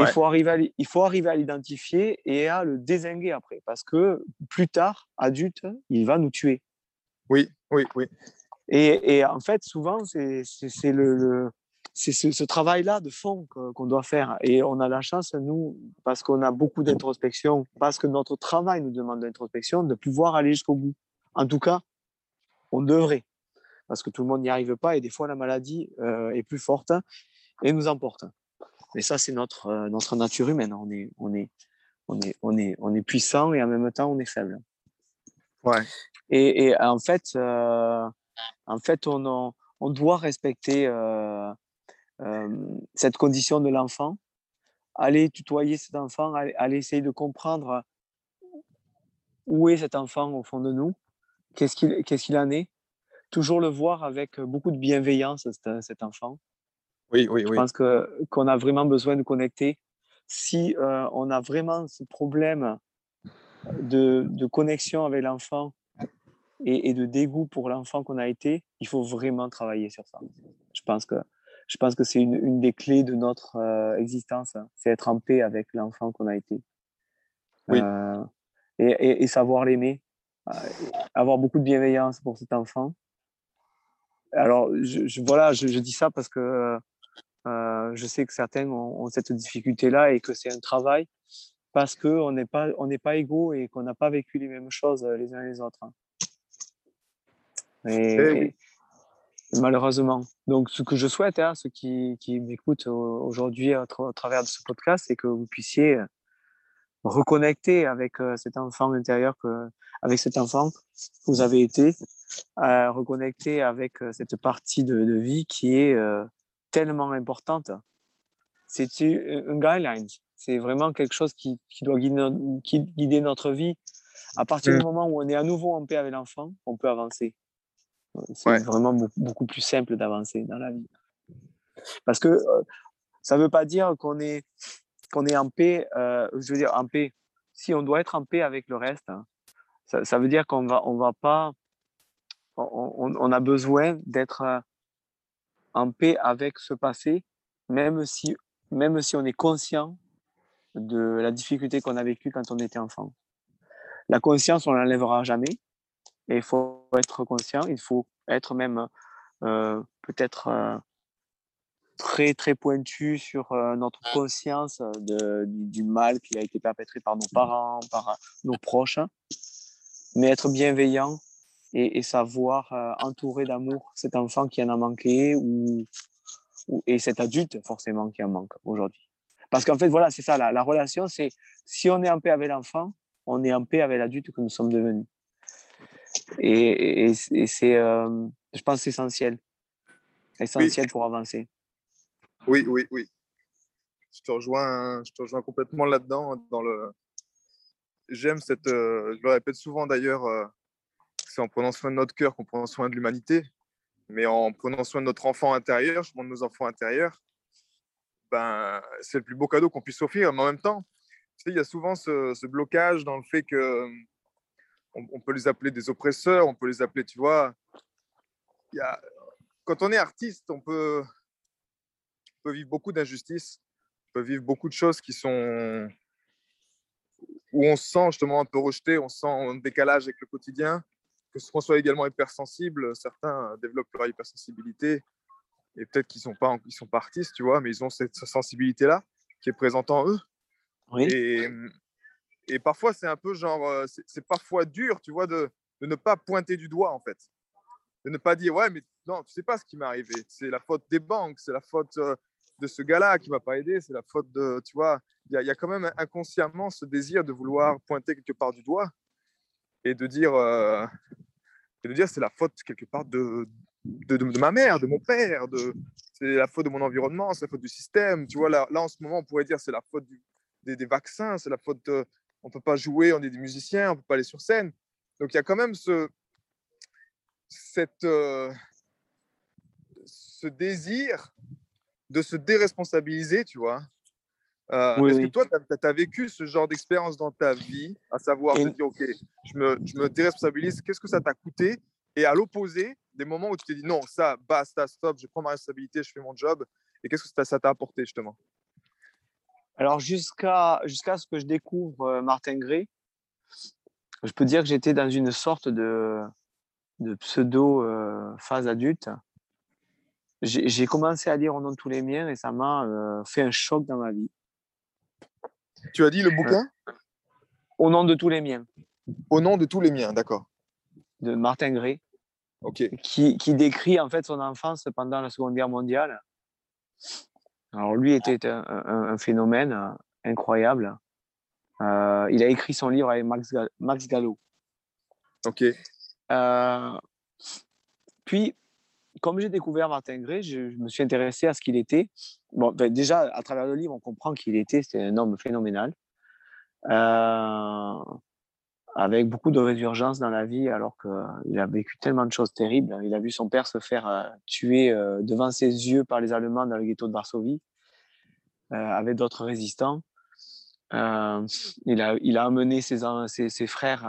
Il, faut arriver à, il faut arriver à l'identifier et à le désinguer après, parce que plus tard, adulte, il va nous tuer. Oui, oui, oui. Et, en fait, souvent, c'est le, c'est ce, travail-là de fond qu'on doit faire. Et on a la chance, nous, parce qu'on a beaucoup d'introspection, parce que notre travail nous demande d'introspection, de pouvoir aller jusqu'au bout. En tout cas, on devrait, parce que tout le monde n'y arrive pas et des fois la maladie euh, est plus forte et nous emporte. Mais ça, c'est notre, euh, notre nature humaine. On est, on, est, on, est, on, est, on est puissant et en même temps, on est faible. Ouais. Et, et en fait, euh, en fait on, on doit respecter cette condition de l'enfant, aller tutoyer cet enfant, aller, aller essayer de comprendre où est cet enfant au fond de nous qu'est-ce qu'il qu'est-ce qu'il en est Toujours le voir avec beaucoup de bienveillance, cet, enfant. Oui, oui, Je oui. pense que, qu'on a vraiment besoin de connecter. Si on a vraiment ce problème de, de connexion avec l'enfant et, et, de dégoût pour l'enfant qu'on a été, il faut vraiment travailler sur ça. Je pense que, je pense que c'est une, une des clés de notre existence, hein. c'est être en paix avec l'enfant qu'on a été. Oui. Euh, et, et, et, savoir l'aimer avoir beaucoup de bienveillance pour cet enfant. Alors, je, voilà, je, dis ça parce que euh, je sais que certains ont, cette difficulté-là et que c'est un travail parce qu'on n'est pas, on pas égaux et qu'on n'a pas vécu les mêmes choses euh, les uns et les autres. Hein. Et, eh malheureusement. Donc, ce que je souhaite à hein, ceux qui, qui m'écoutent aujourd'hui à, travers de ce podcast, c'est que vous puissiez reconnecter avec cet enfant intérieur que, avec cet enfant que vous avez été, euh, reconnecter avec cette partie de, de vie qui est tellement importante. C'est un guideline, c'est vraiment quelque chose qui, qui doit guider, qui, guider, notre vie. À partir du mmh. moment où on est à nouveau en paix avec l'enfant, on peut avancer. C'est vraiment beaucoup, beaucoup, plus simple d'avancer dans la vie. Parce que ça ne veut pas dire qu'on est qu'on est en paix, euh, je veux dire en paix, si on doit être en paix avec le reste, hein, ça, ça, veut dire qu'on va, on va pas, on, a besoin d'être en paix avec ce passé, même si, même si on est conscient de la difficulté qu'on a vécue quand on était enfant. La conscience, on ne l'enlèvera jamais. Et il faut être conscient, il faut être même euh, peut-être euh, très très pointu sur notre conscience de, du, mal qui a été perpétré par nos parents, par nos proches, mais être bienveillant et, savoir euh, entourer d'amour cet enfant qui en a manqué ou, et cet adulte forcément qui en manque aujourd'hui. Parce qu'en fait, voilà, c'est ça, la, relation, c'est si on est en paix avec l'enfant, on est en paix avec l'adulte que nous sommes devenus. Et, c'est, euh, je pense, essentiel. Essentiel pour avancer. Oui, oui, oui. Je te rejoins, je te rejoins complètement là-dedans. Dans le... J'aime cette. Euh, je le répète souvent d'ailleurs, c'est en prenant soin de notre cœur qu'on prend soin de l'humanité. Mais en prenant soin de notre enfant intérieur, je de nos enfants intérieurs, ben, c'est le plus beau cadeau qu'on puisse offrir. Mais en même temps, tu sais, il y a souvent ce, blocage dans le fait que on, peut les appeler des oppresseurs, on peut les appeler, tu vois. Y a, quand on est artiste, on peut, on peut vivre beaucoup d'injustices, on peut vivre beaucoup de choses qui sont où on se sent justement un peu rejeté, on se sent en décalage avec le quotidien que qu'on soit également hypersensible, certains développent leur hypersensibilité et peut-être qu'ils sont pas ils sont pas artistes, tu vois, mais ils ont cette sensibilité là qui est présente en eux. Oui. Et, et parfois c'est un peu genre euh, c'est parfois dur, tu vois, de, de, ne pas pointer du doigt en fait, de ne pas dire ouais mais non tu sais pas ce qui m'est arrivé, c'est la faute des banques, c'est la faute euh, de ce gars-là qui m'a pas aidé, c'est la faute de tu vois, il y, y, a quand même inconsciemment ce désir de vouloir pointer quelque part du doigt et de dire euh, de dire c'est la faute quelque part de, de, ma mère, de mon père, de, c'est la faute de mon environnement, c'est la faute du système. Tu vois, là, là en ce moment, on pourrait dire c'est la faute des, vaccins, c'est la faute de, on peut pas jouer, on est des musiciens, on peut pas aller sur scène. Donc il y a quand même ce, cette, euh, ce désir de se déresponsabiliser, tu vois, euh, est-ce que toi, tu as, vécu ce genre d'expérience dans ta vie, à savoir te dire, OK, je me, je me déresponsabilise, qu'est-ce que ça t'a coûté? Et à l'opposé, des moments où tu t'es dit, non, ça, basta, stop, je prends ma responsabilité, je fais mon job. Et qu'est-ce que ça t'a apporté, justement? Alors, jusqu'à jusqu'à ce que je découvre euh, Martin Gray, je peux dire que j'étais dans une sorte de, de pseudo-phase euh, adulte. J'ai commencé à lire au nom de tous les miens et ça m'a fait un choc dans ma vie. Tu as dit le bouquin Au nom de tous les miens. Au nom de tous les miens, d'accord. De Martin Gray. Ok. Qui, décrit en fait son enfance pendant la Seconde Guerre mondiale. Alors lui était un, phénomène euh, incroyable. Euh, il a écrit son livre avec Max, Max Gallo. Ok. Euh, puis, comme j'ai découvert Martin Gray, je, me suis intéressé à ce qu'il était. Bon, ben, déjà, à travers le livre, on comprend qu'il était, c'était un homme phénoménal, euh, avec beaucoup de résurgence dans la vie, alors qu'il a vécu tellement de choses terribles. Il a vu son père se faire euh, tuer euh, devant ses yeux par les Allemands dans le ghetto de Varsovie, avec d'autres résistants. il, a, il a amené ses, ses, ses frères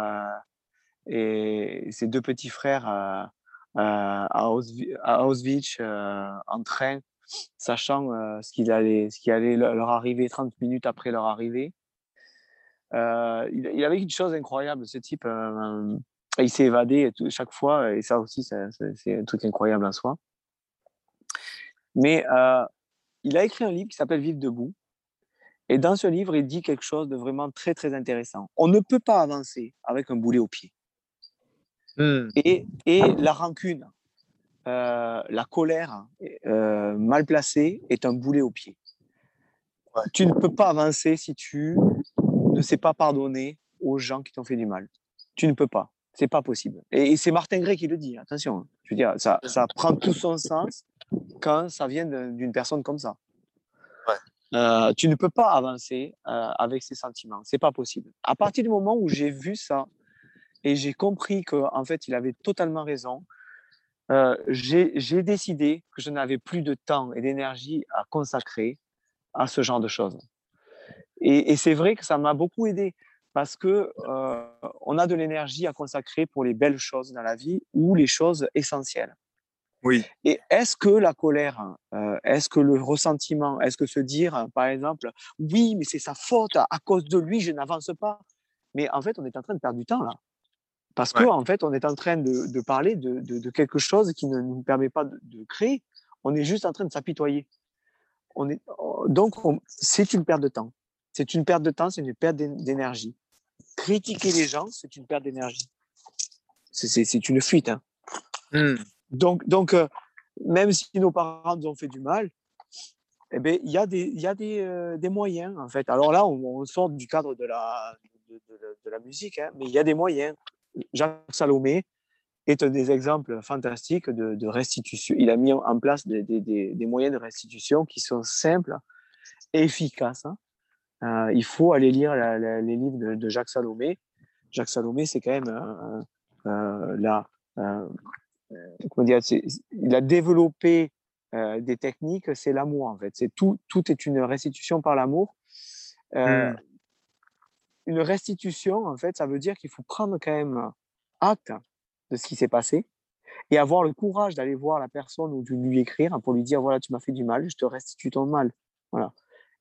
et ses deux petits frères à, Auschwitz euh, en train, sachant euh, ce, qui allait, qui allait leur arriver 30 minutes après leur arrivée. Euh, il, avait une chose incroyable, ce type. il s'est évadé chaque fois, et ça aussi, c'est un truc incroyable en soi. Mais il a écrit un livre qui s'appelle Vivre debout. Et dans ce livre, il dit quelque chose de vraiment très, très intéressant. On ne peut pas avancer avec un boulet au pied. Hmm. Et, et, la rancune, euh, la colère euh, mal placée est un boulet au pied. Tu ne peux pas avancer si tu ne sais pas pardonner aux gens qui t'ont fait du mal. Tu ne peux pas. C'est pas possible. Et, c'est Martin Gray qui le dit. Attention. Je veux dire, ça, ça prend tout son sens quand ça vient d'une personne comme ça. Euh, tu ne peux pas avancer avec ces sentiments. C'est pas possible. À partir du moment où j'ai vu ça et j'ai compris qu'en en fait, il avait totalement raison. Euh, j'ai décidé que je n'avais plus de temps et d'énergie à consacrer à ce genre de choses. Et, c'est vrai que ça m'a beaucoup aidé parce que euh, on a de l'énergie à consacrer pour les belles choses dans la vie ou les choses essentielles. Oui. Et est-ce que la colère, euh, est-ce que le ressentiment, est-ce que se dire, par exemple, oui, mais c'est sa faute, à cause de lui, je n'avance pas. Mais en fait, on est en train de perdre du temps là. Parce Ouais. qu'en en fait, on est en train de, de parler de, de- de quelque chose qui ne nous permet pas de, créer. On est juste en train de s'apitoyer. On est, donc, on- c'est une perte de temps. C'est une perte de temps, c'est une perte d'é- d'énergie. Critiquer les gens, c'est une perte d'énergie. C'est- une fuite. hein. Hmm. Donc, donc euh, même si nos parents nous ont fait du mal, eh ben, il y a, des, il y a des, euh, des moyens, en fait. Alors là, on, on sort du cadre de la, de, de- de la musique, hein, mais il y a des moyens. Jacques Salomé est un des exemples fantastiques de, restitution. Il a mis en place des, moyens de restitution qui sont simples et efficaces. hein. Euh, il faut aller lire les livres de, Jacques Salomé. Jacques Salomé, c'est quand même euh, euh, la, euh, comment dire, il a développé des techniques, c'est l'amour en fait. C'est tout, tout est une restitution par l'amour. Euh, Mm. Une restitution, en fait, ça veut dire qu'il faut prendre quand même acte de ce qui s'est passé et avoir le courage d'aller voir la personne ou de lui écrire pour lui dire voilà, tu m'as fait du mal, je te restitue ton mal. Voilà.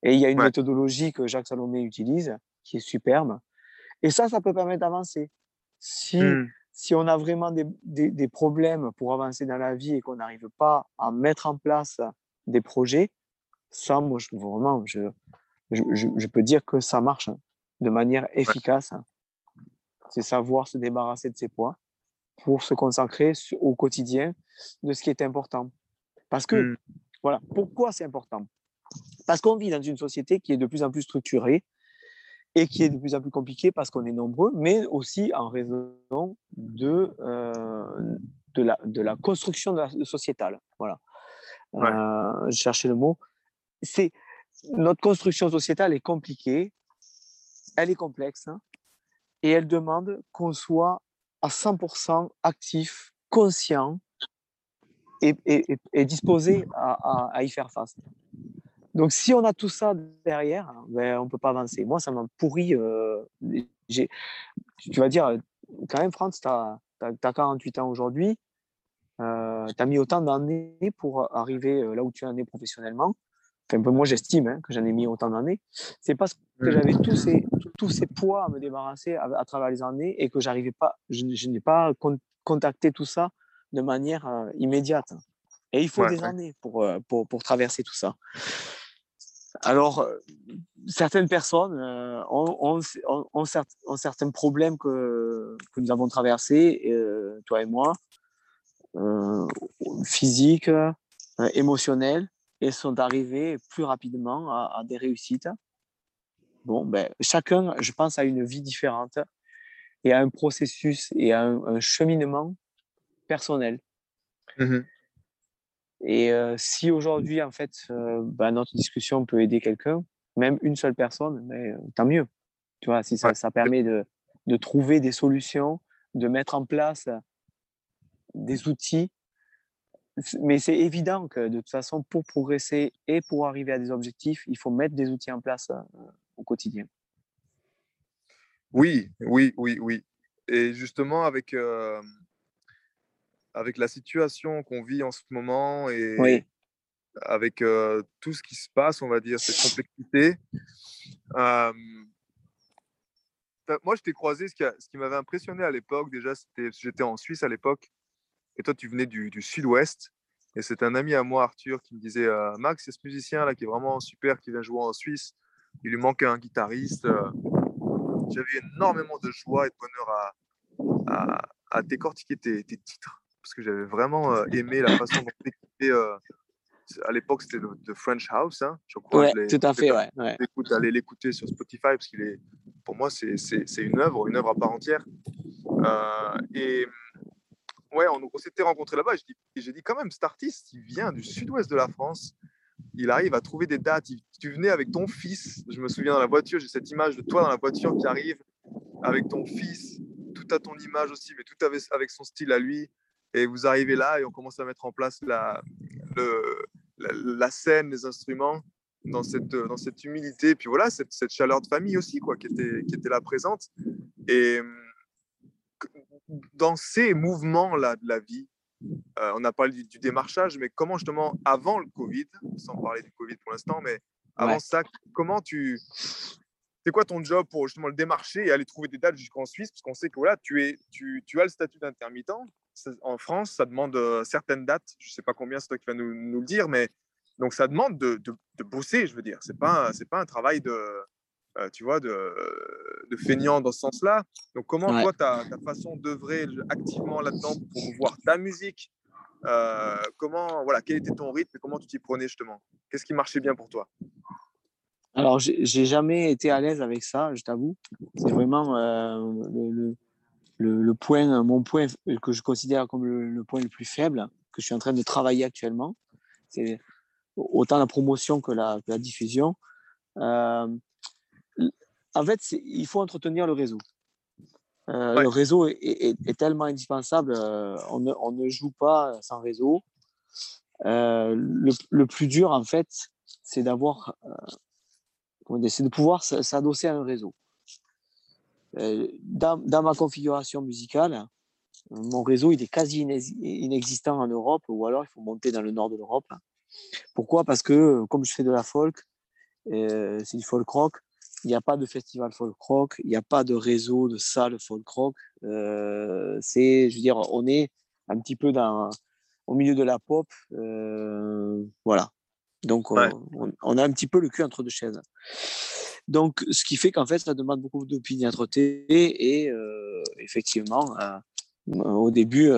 Et il y a une Ouais. méthodologie que Jacques Salomé utilise qui est superbe. Et ça, ça peut permettre d'avancer. Si Hmm. si on a vraiment des, des- des problèmes pour avancer dans la vie et qu'on n'arrive pas à mettre en place des projets, ça, moi, je, vraiment, je, je, je- je peux dire que ça marche hein, de manière efficace. C'est savoir se débarrasser de ses poids pour se consacrer au quotidien de ce qui est important. Parce que, Hmm. voilà, pourquoi c'est important? Parce qu'on vit dans une société qui est de plus en plus structurée et qui est de plus en plus compliquée parce qu'on est nombreux, mais aussi en raison de, euh, de, la, de la construction de la, sociétale. Voilà. Ouais. Euh, je cherchais le mot. C'est, notre construction sociétale est compliquée, elle est complexe, hein, et elle demande qu'on soit à 100% actif, conscient et, et, et- et disposé à, à- à y faire face. Donc, si on a tout ça derrière, ben, on ne peut pas avancer. Moi, ça m'a pourri. euh, tu vas dire, euh, quand même, France, tu as, 48 ans aujourd'hui. tu as mis autant d'années pour arriver euh, là où tu en es professionnellement. Enfin, moi, j'estime hein, que j'en ai mis autant d'années. C'est parce que j'avais tous ces, tous ces poids à me débarrasser à, à travers les années et que j'arrivais pas, je, n'ai pas con- contacté tout ça de manière euh, immédiate. Et il faut Ouais, des ouais. années pour, euh, pour, pour traverser tout ça. Alors, euh, certaines personnes euh, ont, ont- ont- ont cer- ont certains problèmes que, que nous avons traversés, euh, toi et moi, physiques, émotionnels, et sont arrivés plus rapidement à, à des réussites. Bon, ben, chacun, je pense, a une vie différente et a un processus et a un, un cheminement personnel. Mhm. Et euh, si aujourd'hui, en fait, euh, ben, notre discussion peut aider quelqu'un, même une seule personne, mais euh, tant mieux. Tu vois, si ça, Ouais. ça permet de, de trouver des solutions, de mettre en place des outils. Mais c'est évident que de toute façon, pour progresser et pour arriver à des objectifs, il faut mettre des outils en place euh, au quotidien. Oui, oui, oui, oui. Et justement, avec, euh, avec la situation qu'on vit en ce moment et Oui, avec euh, tout ce qui se passe, on va dire, cette complexité, euh, moi, je t'ai croisé, ce qui, qui m'avait impressionné à l'époque, déjà, c'était, j'étais en Suisse à l'époque, et toi, tu venais du, du sud-ouest, et c'est un ami à moi, Arthur, qui me disait, euh, Max, c'est ce musicien-là qui est vraiment super, qui vient jouer en Suisse, il lui manquait un guitariste. euh, j'avais énormément de joie et de bonheur à, à, à décortiquer tes, tes titres parce que j'avais vraiment euh, aimé la façon dont tu euh, à l'époque, c'était le, The French House, hein, je crois. ouais, tout à fait. Ouais, ouais. Allez l'écouter sur Spotify parce qu'il est, pour moi, c'est c'est- c'est une œuvre, une œuvre à part entière. Euh, et ouais, on, on s'était rencontrés là-bas. et dis- Et j'ai dit quand même, cet artiste, il vient du sud-ouest de la France. Il arrive à trouver des dates. Tu venais avec ton fils. Je me souviens dans la voiture, j'ai cette image de toi dans la voiture qui arrive avec ton fils, tout à ton image aussi, mais tout avec, son style à lui. Et vous arrivez là et on commence à mettre en place la, scène, les instruments. dans cette, dans cette humilité, puis voilà, cette, chaleur de famille aussi, quoi, qui était, qui était là présente. Et dans ces mouvements-là de la vie, euh, on a parlé du, démarchage, mais comment justement, avant le Covid, sans parler du Covid pour l'instant, mais avant ça, comment tu... C'est quoi ton job pour justement le démarcher et aller trouver des dates jusqu'en Suisse? Parce qu'on sait que voilà, tu, es, tu, tu as le statut d'intermittent. En France, ça demande euh, certaines dates. Je ne sais pas combien c'est toi qui vas nous, nous, le dire, mais donc ça demande de, de, de bosser, je veux dire. Ce n'est pas, pas un travail de, euh, tu vois, de, de feignant dans ce sens-là. Donc, comment toi, ta, ta façon d'œuvrer activement là-dedans pour voir ta musique euh, Comment, voilà, quel était ton rythme et comment tu t'y prenais justement? Qu'est-ce qui marchait bien pour toi? Alors, j'ai jamais été à l'aise avec ça, je t'avoue. C'est vraiment euh, le, le, le, point, mon point que je considère comme le, point le plus faible que je suis en train de travailler actuellement. C'est autant la promotion que la, que la diffusion. Euh, en fait, il faut entretenir le réseau. Euh, le réseau est, tellement indispensable. Euh, on, ne, joue pas sans réseau. Euh, le, plus dur, en fait, c'est d'avoir, c'est de pouvoir s'adosser à un réseau. Dans, ma configuration musicale, mon réseau il est quasi inexistant en Europe, ou alors il faut monter dans le nord de l'Europe. Pourquoi? Parce que comme je fais de la folk, c'est du folk rock, il n'y a pas de festival folk rock, il n'y a pas de réseau de salles folk rock. Euh, c'est, je veux dire, on est un petit peu dans, au milieu de la pop. Euh, voilà. Donc, on, a un petit peu le cul entre deux chaises. Donc, ce qui fait qu'en fait, ça demande beaucoup d'opiniâtreté. Et euh, effectivement, au début,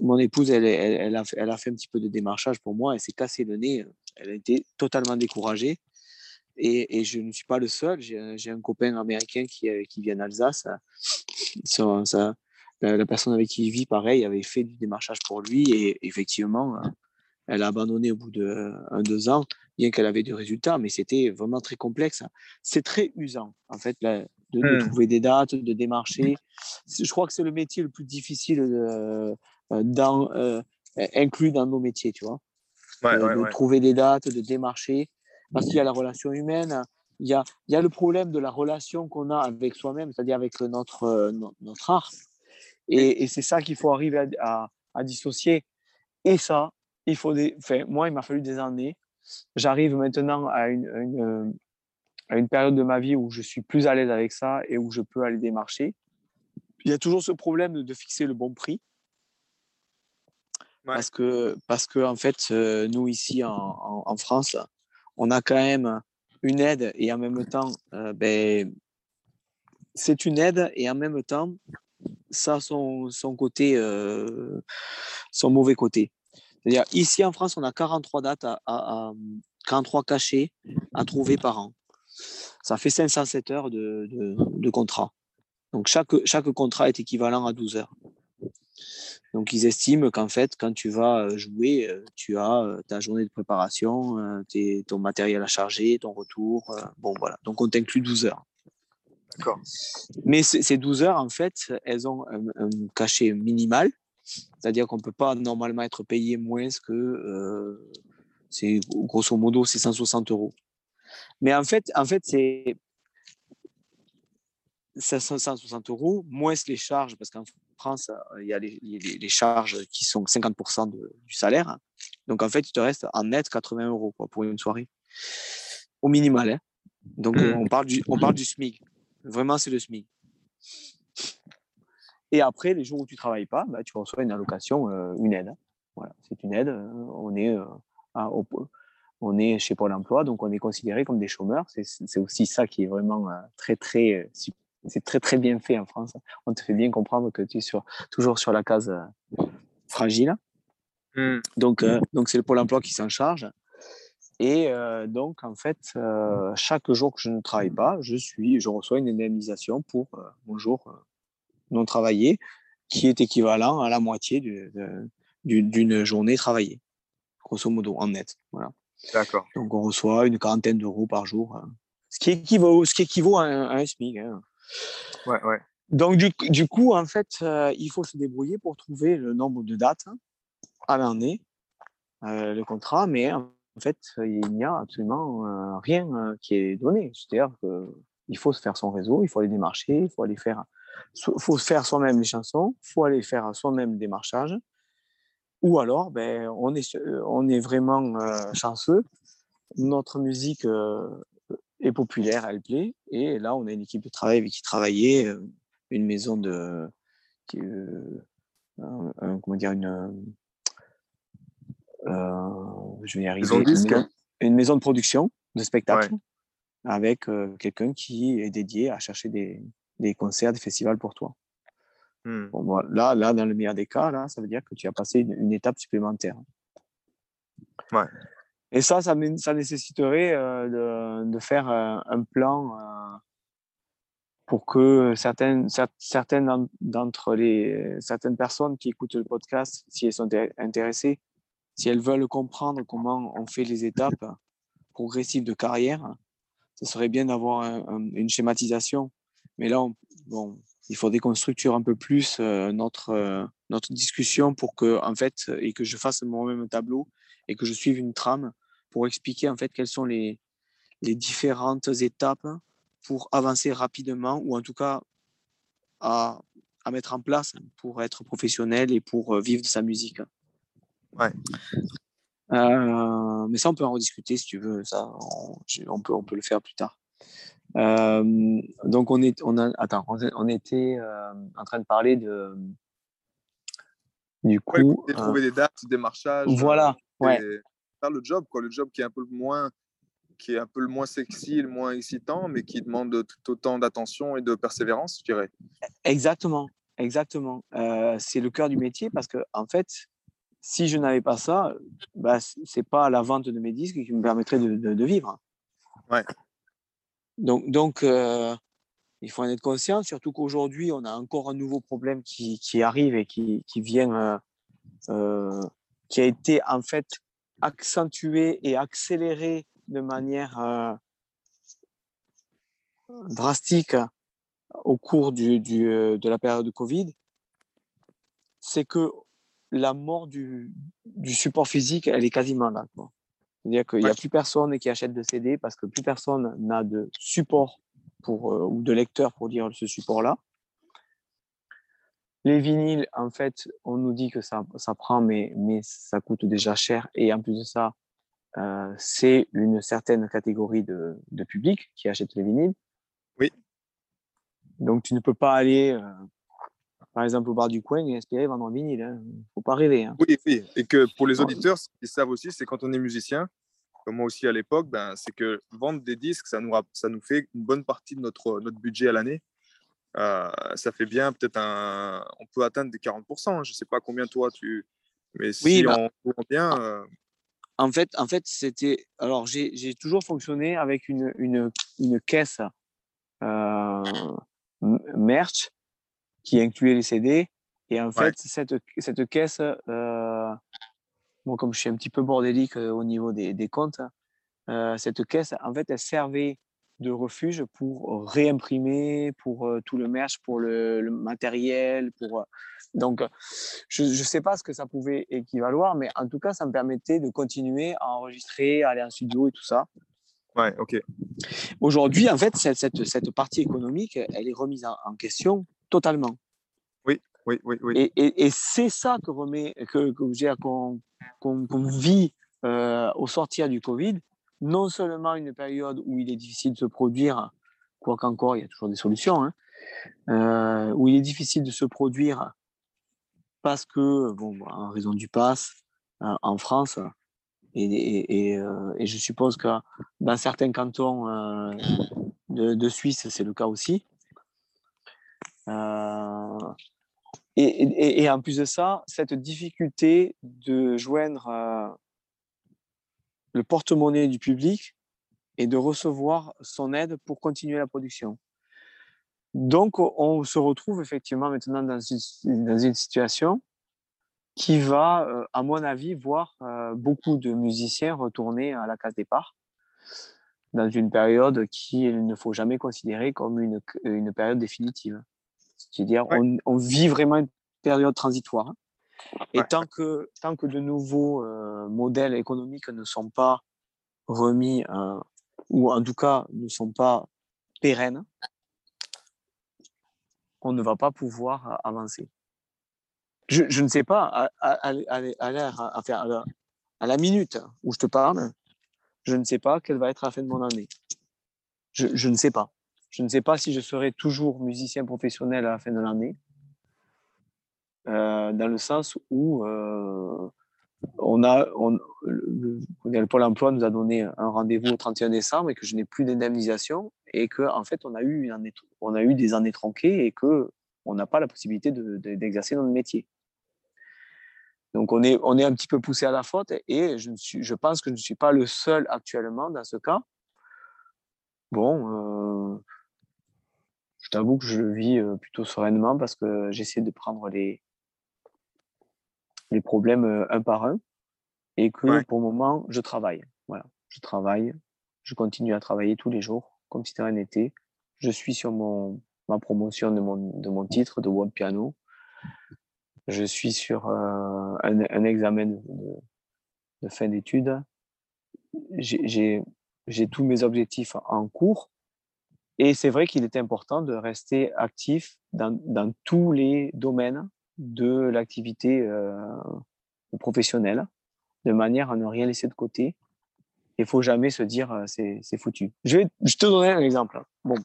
mon épouse, elle, elle, elle, a, elle, a, fait un petit peu de démarchage pour moi. Elle s'est cassé le nez. Elle a été totalement découragée. Et, je ne suis pas le seul. J'ai un copain américain qui, euh, qui vient d'Alsace. la, personne avec qui il vit, pareil, avait fait du démarchage pour lui. Et effectivement, euh, elle a abandonné au bout de un, deux ans, bien qu'elle avait des résultats, mais c'était vraiment très complexe. C'est très usant, en fait, de, mmh. trouver des dates, de démarcher. Je crois que c'est le métier le plus difficile de, euh, inclus dans nos métiers, tu vois? de trouver des dates, de démarcher parce qu'il y a la relation humaine, il y a, il y a le problème de la relation qu'on a avec soi-même, c'est-à-dire avec notre, euh, notre art. Et, et c'est ça qu'il faut arriver à, à, dissocier. Et ça, il faut des, enfin, moi, il m'a fallu des années. J'arrive maintenant à une, une, à une période de ma vie où je suis plus à l'aise avec ça et où je peux aller démarcher. Il y a toujours ce problème de, fixer le bon prix. Parce que, parce que en fait, euh, nous ici en, en, en France, on a quand même une aide et en même temps, euh, ben, c'est une aide et en même temps, ça a son, côté, euh, son mauvais côté. C'est-à-dire, ici en France, on a 43 dates, à, 43 cachets à trouver par an. Ça fait 507 heures de, de contrat. Donc, chaque, chaque contrat est équivalent à 12 heures. Donc, ils estiment qu'en fait, quand tu vas euh, jouer, euh, tu as euh, ta journée de préparation, ton matériel à charger, ton retour. Bon, voilà. Donc, on t'inclut 12 heures. D'accord. Mais ces 12 heures, en fait, elles ont un, cachet minimal. C'est-à-dire qu'on ne peut pas normalement être payé moins que. c'est grosso modo, c'est 160 euros. Mais en fait, en fait c'est 160 euros, moins les charges, parce qu'en France, euh, il y a les, charges qui sont 50% du salaire. Donc, en fait, il te reste en net 80 euros pour une soirée. Au minimal. Hein. Donc, mmh. on, parle du, on parle du SMIC. Vraiment, c'est le SMIC. Et après, les jours où tu ne travailles pas, bah, tu reçois une allocation, euh, une aide. Voilà, c'est une aide. On est, euh, on est chez Pôle emploi, donc on est considéré comme des chômeurs. C'est aussi ça qui est vraiment très, très c'est très très bien fait en France. On te fait bien comprendre que tu es sur, toujours sur la case euh, fragile. Mmh. Donc, euh, donc c'est le Pôle emploi qui s'en charge. Et euh, donc, en fait, chaque jour que je ne travaille pas, je, suis, je reçois une indemnisation pour mon jour non travaillé, qui est équivalent à la moitié d'une journée travaillée, grosso modo, en net. Voilà. D'accord. Donc, on reçoit une quarantaine d'euros par jour, ce, qui équivaut, ce qui équivaut à un, à un SMIC. Hein. Ouais, ouais. Donc, du, du, coup, en fait, euh, il faut se débrouiller pour trouver le nombre de dates à l'année, euh, le contrat. Mais en fait, il n'y a absolument euh, rien qui est donné. C'est-à-dire qu'il faut se faire son réseau, il faut aller démarcher, il faut aller faire, faut faire soi-même les chansons, il faut aller faire soi-même le démarchage. Ou alors, ben, on, est, on est vraiment chanceux. Notre musique est populaire, elle plaît. Et là, on a une équipe de travail avec qui travailler, une maison de. comment dire, une euh, je vais y arriver. Une maison, de production de spectacle avec euh, quelqu'un qui est dédié à chercher des, des, concerts, des festivals pour toi. Hmm. Bon, là, là, dans le meilleur des cas, là, ça veut dire que tu as passé une, étape supplémentaire. Ouais. Et ça, ça, nécessiterait euh, de, faire un plan pour que certaines, d'entre les certaines personnes qui écoutent le podcast, si elles sont intéressées, si elles veulent comprendre comment on fait les étapes progressives de carrière, ce serait bien d'avoir une schématisation. Mais là, bon, il faudrait qu'on structure un peu plus euh, notre, euh, notre discussion pour que, en fait, et que je fasse moi-même un tableau et que je suive une trame pour expliquer en fait quelles sont les, les différentes étapes pour avancer rapidement ou en tout cas à, à mettre en place pour être professionnel et pour euh, vivre de sa musique. Ouais. Euh, mais ça, on peut en rediscuter si tu veux. Ça, on, peut, on peut le faire plus tard. Euh, donc, on, est, on, a, attends, on, était euh, en train de parler de. Du coup. Ouais, trouver des dates, des marchages. Voilà. Ouais. Faire le job, quoi. Le job qui est un peu moins qui est un peu le moins sexy, le moins excitant, mais qui demande tout autant d'attention et de persévérance, je dirais. Exactement, exactement. c'est le cœur du métier parce que en fait, si je n'avais pas ça, bah, c'est pas la vente de mes disques qui me permettrait de, de, vivre. Ouais. Donc, donc euh, il faut en être conscient, surtout qu'aujourd'hui, on a encore un nouveau problème qui, qui arrive et qui, qui vient, euh, euh, qui a été en fait accentué et accéléré de manière drastique au cours du, du, de la période de Covid. C'est que la mort du, support physique, elle est quasiment là. C'est-à-dire qu'il n'y a plus personne qui achète de CD parce que plus personne n'a de support pour, euh, ou de lecteur pour lire ce support-là. Les vinyles, en fait, on nous dit que ça, ça prend, mais, mais ça coûte déjà cher. Et en plus de ça, euh, c'est une certaine catégorie de, de, public qui achète les vinyles. Oui. Donc, tu ne peux pas aller euh, par exemple, au bar du coin et espérer vendre un vinyle. ne hein. faut pas rêver. Hein. Oui, oui, et que pour les auditeurs, ce qu'ils savent aussi, c'est quand on est musicien, comme moi aussi à l'époque, ben, c'est que vendre des disques, ça nous, ça nous fait une bonne partie de notre, notre budget à l'année. Euh, ça fait bien, peut-être un. On peut atteindre des 40%. Hein. Je ne sais pas combien toi tu. Mais si oui, bah on bien. Euh en fait, en fait c'était. Alors, j'ai toujours fonctionné avec une, une, une caisse euh, merch qui incluait les CD. Et en fait, cette, cette caisse, euh, comme je suis un petit peu bordélique au niveau des, des comptes, cette caisse, en fait, elle servait de refuge pour réimprimer, pour tout le merch, pour le, matériel. Pour, donc, je ne sais pas ce que ça pouvait équivaloir, mais en tout cas, ça me permettait de continuer à enregistrer, à aller en studio et tout ça. Ouais, ok. Aujourd'hui, en fait, cette, cette, cette, partie économique, elle est remise en question totalement. Oui, oui, oui. oui. Et, et, c'est ça que remet, que, que qu'on, vit euh, au sortir du Covid. Non seulement une période où il est difficile de se produire, quoi qu'encore, il y a toujours des solutions, hein, euh, où il est difficile de se produire parce que, bon, en raison du pass euh, en France, et, et, et, je suppose que dans certains cantons de, de, Suisse, c'est le cas aussi, euh, et, en plus de ça, cette difficulté de joindre euh, le porte-monnaie du public et de recevoir son aide pour continuer la production. Donc, on se retrouve effectivement maintenant dans une, dans une situation qui va, euh, à mon avis, voir beaucoup de musiciens retourner à la case départ dans une période qu'il ne faut jamais considérer comme une, une période définitive. C'est-à-dire, on, vit vraiment une période transitoire. Et tant, que, tant que de nouveaux euh, modèles économiques ne sont pas remis, ou en tout cas ne sont pas pérennes, on ne va pas pouvoir avancer. Je, je ne sais pas, à, à, à, à, à la minute où je te parle, je ne sais pas quelle va être la fin de mon année. Je, je, ne sais pas. Je ne sais pas si je serai toujours musicien professionnel à la fin de l'année, euh, dans le sens où euh, on a, le, le, Pôle emploi nous a donné un rendez-vous au 31 décembre et que je n'ai plus d'indemnisation et que en fait on a eu on a eu des années tronquées et que on n'a pas la possibilité d'exercer de, notre métier. Donc on est, on est un petit peu poussé à la faute et je, suis, je pense que je ne suis pas le seul actuellement dans ce cas. Bon, euh, je t'avoue que je le vis plutôt sereinement parce que j'essaie de prendre les, les problèmes euh, un par un et que pour le moment, je travaille. Voilà, je travaille, je continue à travailler tous les jours comme si de rien n'était. Je suis sur mon, ma promotion de mon, de mon titre de One Piano je suis sur euh, un, un, examen de, de fin d'études. J'ai tous mes objectifs en cours. Et c'est vrai qu'il est important de rester actif dans, dans tous les domaines de l'activité euh, professionnelle, de manière à ne rien laisser de côté. Il faut jamais se dire euh, c'est foutu. Je vais je te donner un exemple. Bon,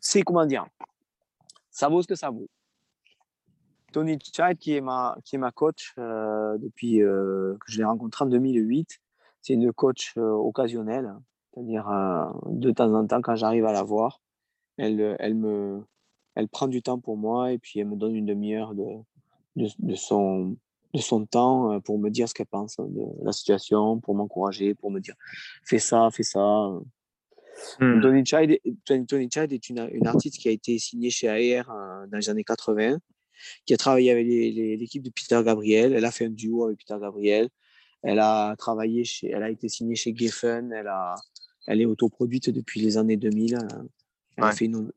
c'est comment dire, ça vaut ce que ça vaut. Tony Child, qui est ma, qui est ma coach euh, depuis que je l'ai rencontré en 2008, c'est une coach occasionnelle, c'est-à-dire de temps en temps, quand j'arrive à la voir, elle, elle, me, elle prend du temps pour moi et puis elle me donne une demi-heure de, de, de, son, de son temps pour me dire ce qu'elle pense de la situation, pour m'encourager, pour me dire fais ça, fais ça. Hmm. Tony Child, Tony Child est une, une, artiste qui a été signée chez AR dans les années 80 qui a travaillé avec l'équipe de Peter Gabriel. Elle a fait un duo avec Peter Gabriel. Elle a travaillé chez, elle a été signée chez Geffen. Elle a, elle est autoproduite depuis les années 2000. Elle a fait une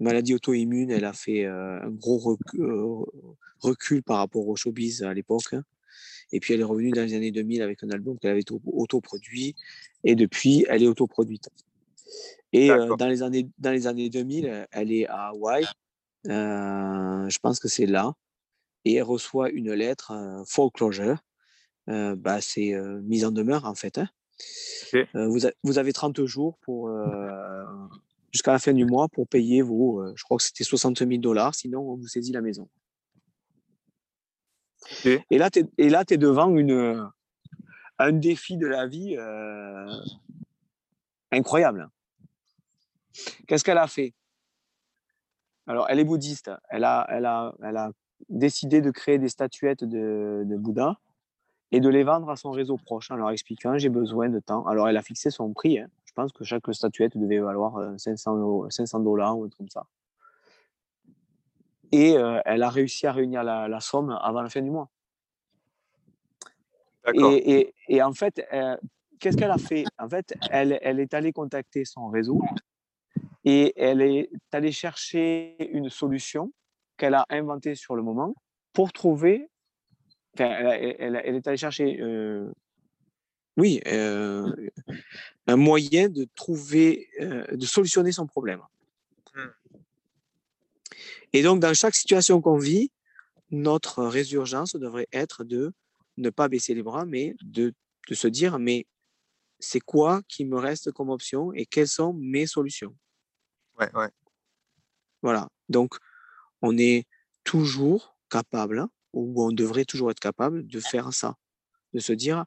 maladie auto-immune. Elle a fait euh, un gros euh, recul, par rapport au showbiz à l'époque. Et puis elle est revenue dans les années 2000 avec un album qu'elle avait autoproduit. Et depuis, elle est autoproduite. Et euh, dans, les années, dans les années 2000, elle est à Hawaï je pense que c'est là. Et elle reçoit une lettre, foreclosure. Bah, c'est mise en demeure, en fait. Hein. Vous, vous, avez 30 jours pour jusqu'à la fin du mois pour payer vos, je crois que c'était 60 000 dollars, sinon on vous saisit la maison. Et là, tu es, devant une, un défi de la vie incroyable. Qu'est-ce qu'elle a fait? Alors, elle est bouddhiste. Elle a, elle a, elle a décidé de créer des statuettes de, de Bouddha et de les vendre à son réseau proche en leur expliquant j'ai besoin de temps. Alors, elle a fixé son prix. Hein. Je pense que chaque statuette devait valoir 500, euh, 500 dollars ou un truc comme ça. Et euh, elle a réussi à réunir la, la, somme avant la fin du mois. Et, et, et, en fait, euh, qu'est-ce qu'elle a fait? En fait, elle, elle est allée contacter son réseau et elle est allée chercher une solution qu'elle a inventée sur le moment pour trouver. Enfin, elle, elle, est allée chercher, euh, oui, euh, un moyen de trouver, euh, de solutionner son problème. Hmm. Et donc, dans chaque situation qu'on vit, notre résurgence devrait être de ne pas baisser les bras, mais de, de se dire, mais c'est quoi qui me reste comme option et quelles sont mes solutions? Ouais, ouais. Voilà. Donc, on est toujours capable, ou on devrait toujours être capable de faire ça, de se dire,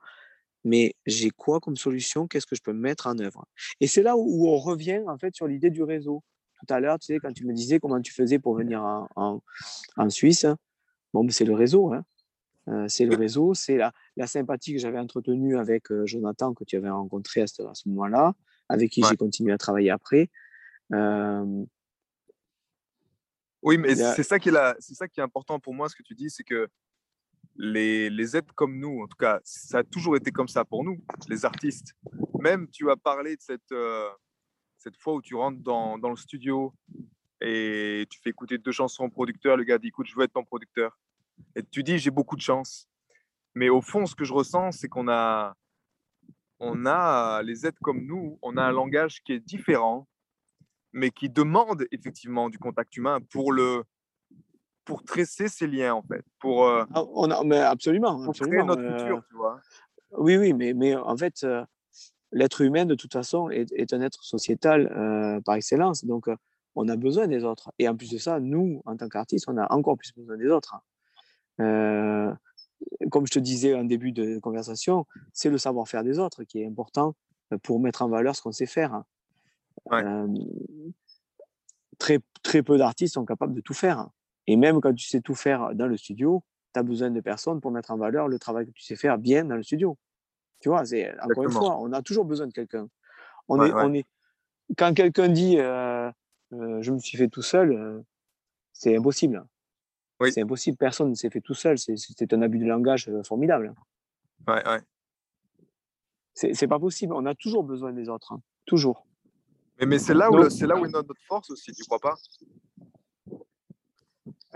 mais j'ai quoi comme solution? Qu'est-ce que je peux mettre en œuvre? Et c'est là où, on revient en fait sur l'idée du réseau. Tout à l'heure, tu sais, quand tu me disais comment tu faisais pour venir en, en, Suisse, bon, ben, c'est le réseau. Hein. Euh, c'est le réseau, c'est la, la, sympathie que j'avais entretenue avec euh, Jonathan, que tu avais rencontré à ce, à ce moment-là, avec qui j'ai continué à travailler après. Euh, oui, mais c'est ça, qui est c'est ça qui est important pour moi, ce que tu dis, c'est que les, les êtres comme nous, en tout cas, ça a toujours été comme ça pour nous, les artistes. Même tu as parlé de cette, euh, cette fois où tu rentres dans, dans, le studio et tu fais écouter deux chansons au producteur, le gars dit écoute, je veux être ton producteur. Et tu dis j'ai beaucoup de chance. Mais au fond, ce que je ressens, c'est qu'on a, on a les êtres comme nous, on a un langage qui est différent, mais qui demande effectivement du contact humain pour le pour tresser ces liens en fait, pour ah, on a, mais absolument, pour absolument. créer notre futur, tu vois. Oui, oui, mais, mais en fait, l'être humain, de toute façon, est, est un être sociétal par excellence. Donc, on a besoin des autres. Et en plus de ça, nous, en tant qu'artistes, on a encore plus besoin des autres. Comme je te disais en début de conversation, c'est le savoir-faire des autres qui est important pour mettre en valeur ce qu'on sait faire. Très, très peu d'artistes sont capables de tout faire. Et même quand tu sais tout faire dans le studio, tu as besoin de personnes pour mettre en valeur le travail que tu sais faire bien dans le studio. Tu vois, c'est encore une fois, on a toujours besoin de quelqu'un. On, est, on est quand quelqu'un dit euh, euh, je me suis fait tout seul, euh, c'est impossible. Oui. C'est impossible. Personne ne s'est fait tout seul. C'est un abus de langage formidable. Ouais, ouais. C'est pas possible. On a toujours besoin des autres. Hein. Toujours. Mais, mais c'est là, où c'est là où est notre force aussi, tu crois pas?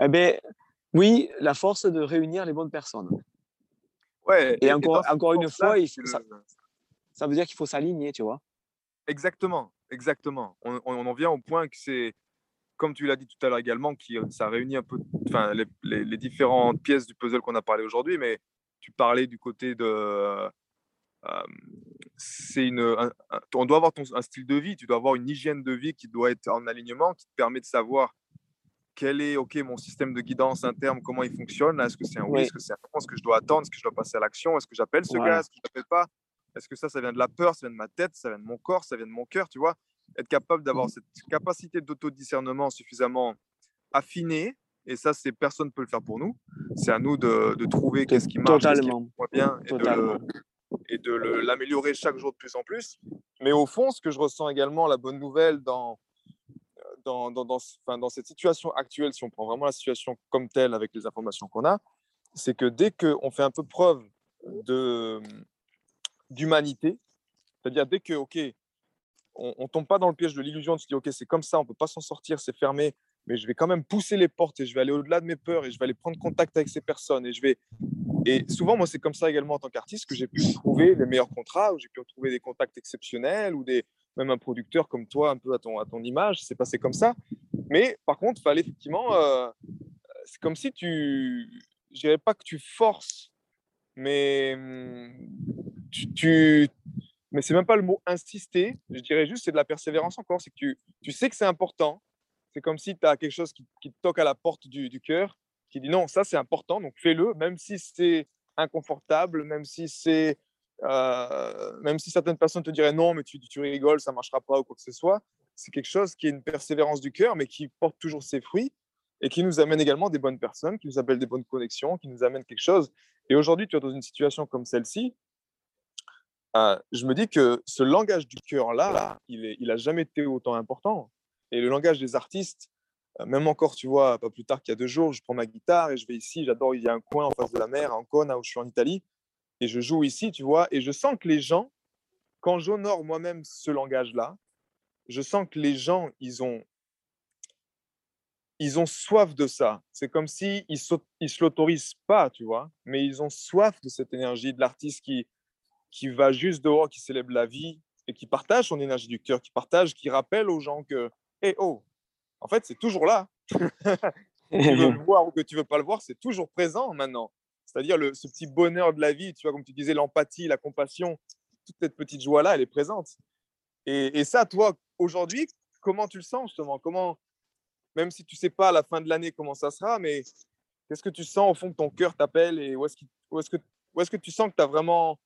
Eh bien, oui, la force de réunir les bonnes personnes. Ouais. Et, encore, encore une fois, ça, veut dire qu'il faut s'aligner, tu vois. Exactement, exactement. On, en vient au point que c'est, comme tu l'as dit tout à l'heure également, qui ça réunit un peu, enfin, les, différentes pièces du puzzle qu'on a parlé aujourd'hui, mais tu parlais du côté de, euh, c'est une, on doit avoir ton, un style de vie, tu dois avoir une hygiène de vie qui doit être en alignement, qui te permet de savoir quel est ok mon système de guidance interne, comment il fonctionne? Est-ce que c'est un oui, est-ce que c'est un non, est-ce que je dois attendre, est-ce que je dois passer à l'action, est-ce que j'appelle ce gars, est-ce que je l'appelle pas, est-ce que ça, ça vient de la peur, ça vient de ma tête, ça vient de mon corps, ça vient de mon cœur, tu vois? Être capable d'avoir mmh. cette capacité d'autodiscernement suffisamment affinée, et ça, c'est personne ne peut le faire pour nous. C'est à nous de, de trouver qu'est-ce qui marche, qu'est-ce qui bien, et de, l'améliorer chaque jour de plus en plus. Mais au fond, ce que je ressens également, la bonne nouvelle dans dans, cette situation actuelle, si on prend vraiment la situation comme telle avec les informations qu'on a, c'est que dès qu'on fait un peu preuve d'humanité, c'est-à-dire dès que, OK, on ne tombe pas dans le piège de l'illusion de se dire, OK, c'est comme ça, on ne peut pas s'en sortir, c'est fermé, mais je vais quand même pousser les portes et je vais aller au-delà de mes peurs et je vais aller prendre contact avec ces personnes et je vais. Et souvent, moi, c'est comme ça également en tant qu'artiste que j'ai pu trouver les meilleurs contrats, où j'ai pu trouver des contacts exceptionnels ou des, même un producteur comme toi, un peu à ton, à ton image, c'est passé comme ça. Mais par contre, fallait effectivement, euh, c'est comme si tu, je dirais pas que tu forces, mais hum, tu, tu mais c'est même pas le mot insister, je dirais juste c'est de la persévérance encore, c'est que tu, sais que c'est important, c'est comme si tu as quelque chose qui, qui, te toque à la porte du, du cœur, qui dit non, ça c'est important, donc fais-le, même si c'est inconfortable, même si c'est euh, même si certaines personnes te diraient non, mais tu, tu rigoles, ça ne marchera pas ou quoi que ce soit, c'est quelque chose qui est une persévérance du cœur, mais qui porte toujours ses fruits et qui nous amène également des bonnes personnes, qui nous appellent des bonnes connexions, qui nous amènent quelque chose. Et aujourd'hui, tu es dans une situation comme celle-ci, euh, je me dis que ce langage du cœur-là, il n'a jamais été autant important. Et le langage des artistes, euh, même encore, tu vois, pas plus tard qu'il y a deux jours, je prends ma guitare et je vais ici, j'adore, il y a un coin en face de la mer, à Ancona, où je suis en Italie et je joue ici, tu vois, et je sens que les gens, quand j'honore moi-même ce langage-là, je sens que les gens, ils ont, ils ont soif de ça. C'est comme si ils ne se l'autorisent pas, tu vois, mais ils ont soif de cette énergie de l'artiste qui, qui va juste dehors, qui célèbre la vie et qui partage son énergie du cœur, qui partage, qui rappelle aux gens que, hé, oh, en fait, c'est toujours là. que tu veux le voir ou que tu veux pas le voir, c'est toujours présent maintenant. C'est-à-dire ce petit bonheur de la vie, tu vois, comme tu disais, l'empathie, la compassion, toute cette petite joie-là, elle est présente. Et, ça, toi, aujourd'hui, comment tu le sens justement? Comment, même si tu sais pas à la fin de l'année comment ça sera, mais qu'est-ce que tu sens au fond que ton cœur t'appelle et où est-ce que, est que, est que tu sens que tu vraiment,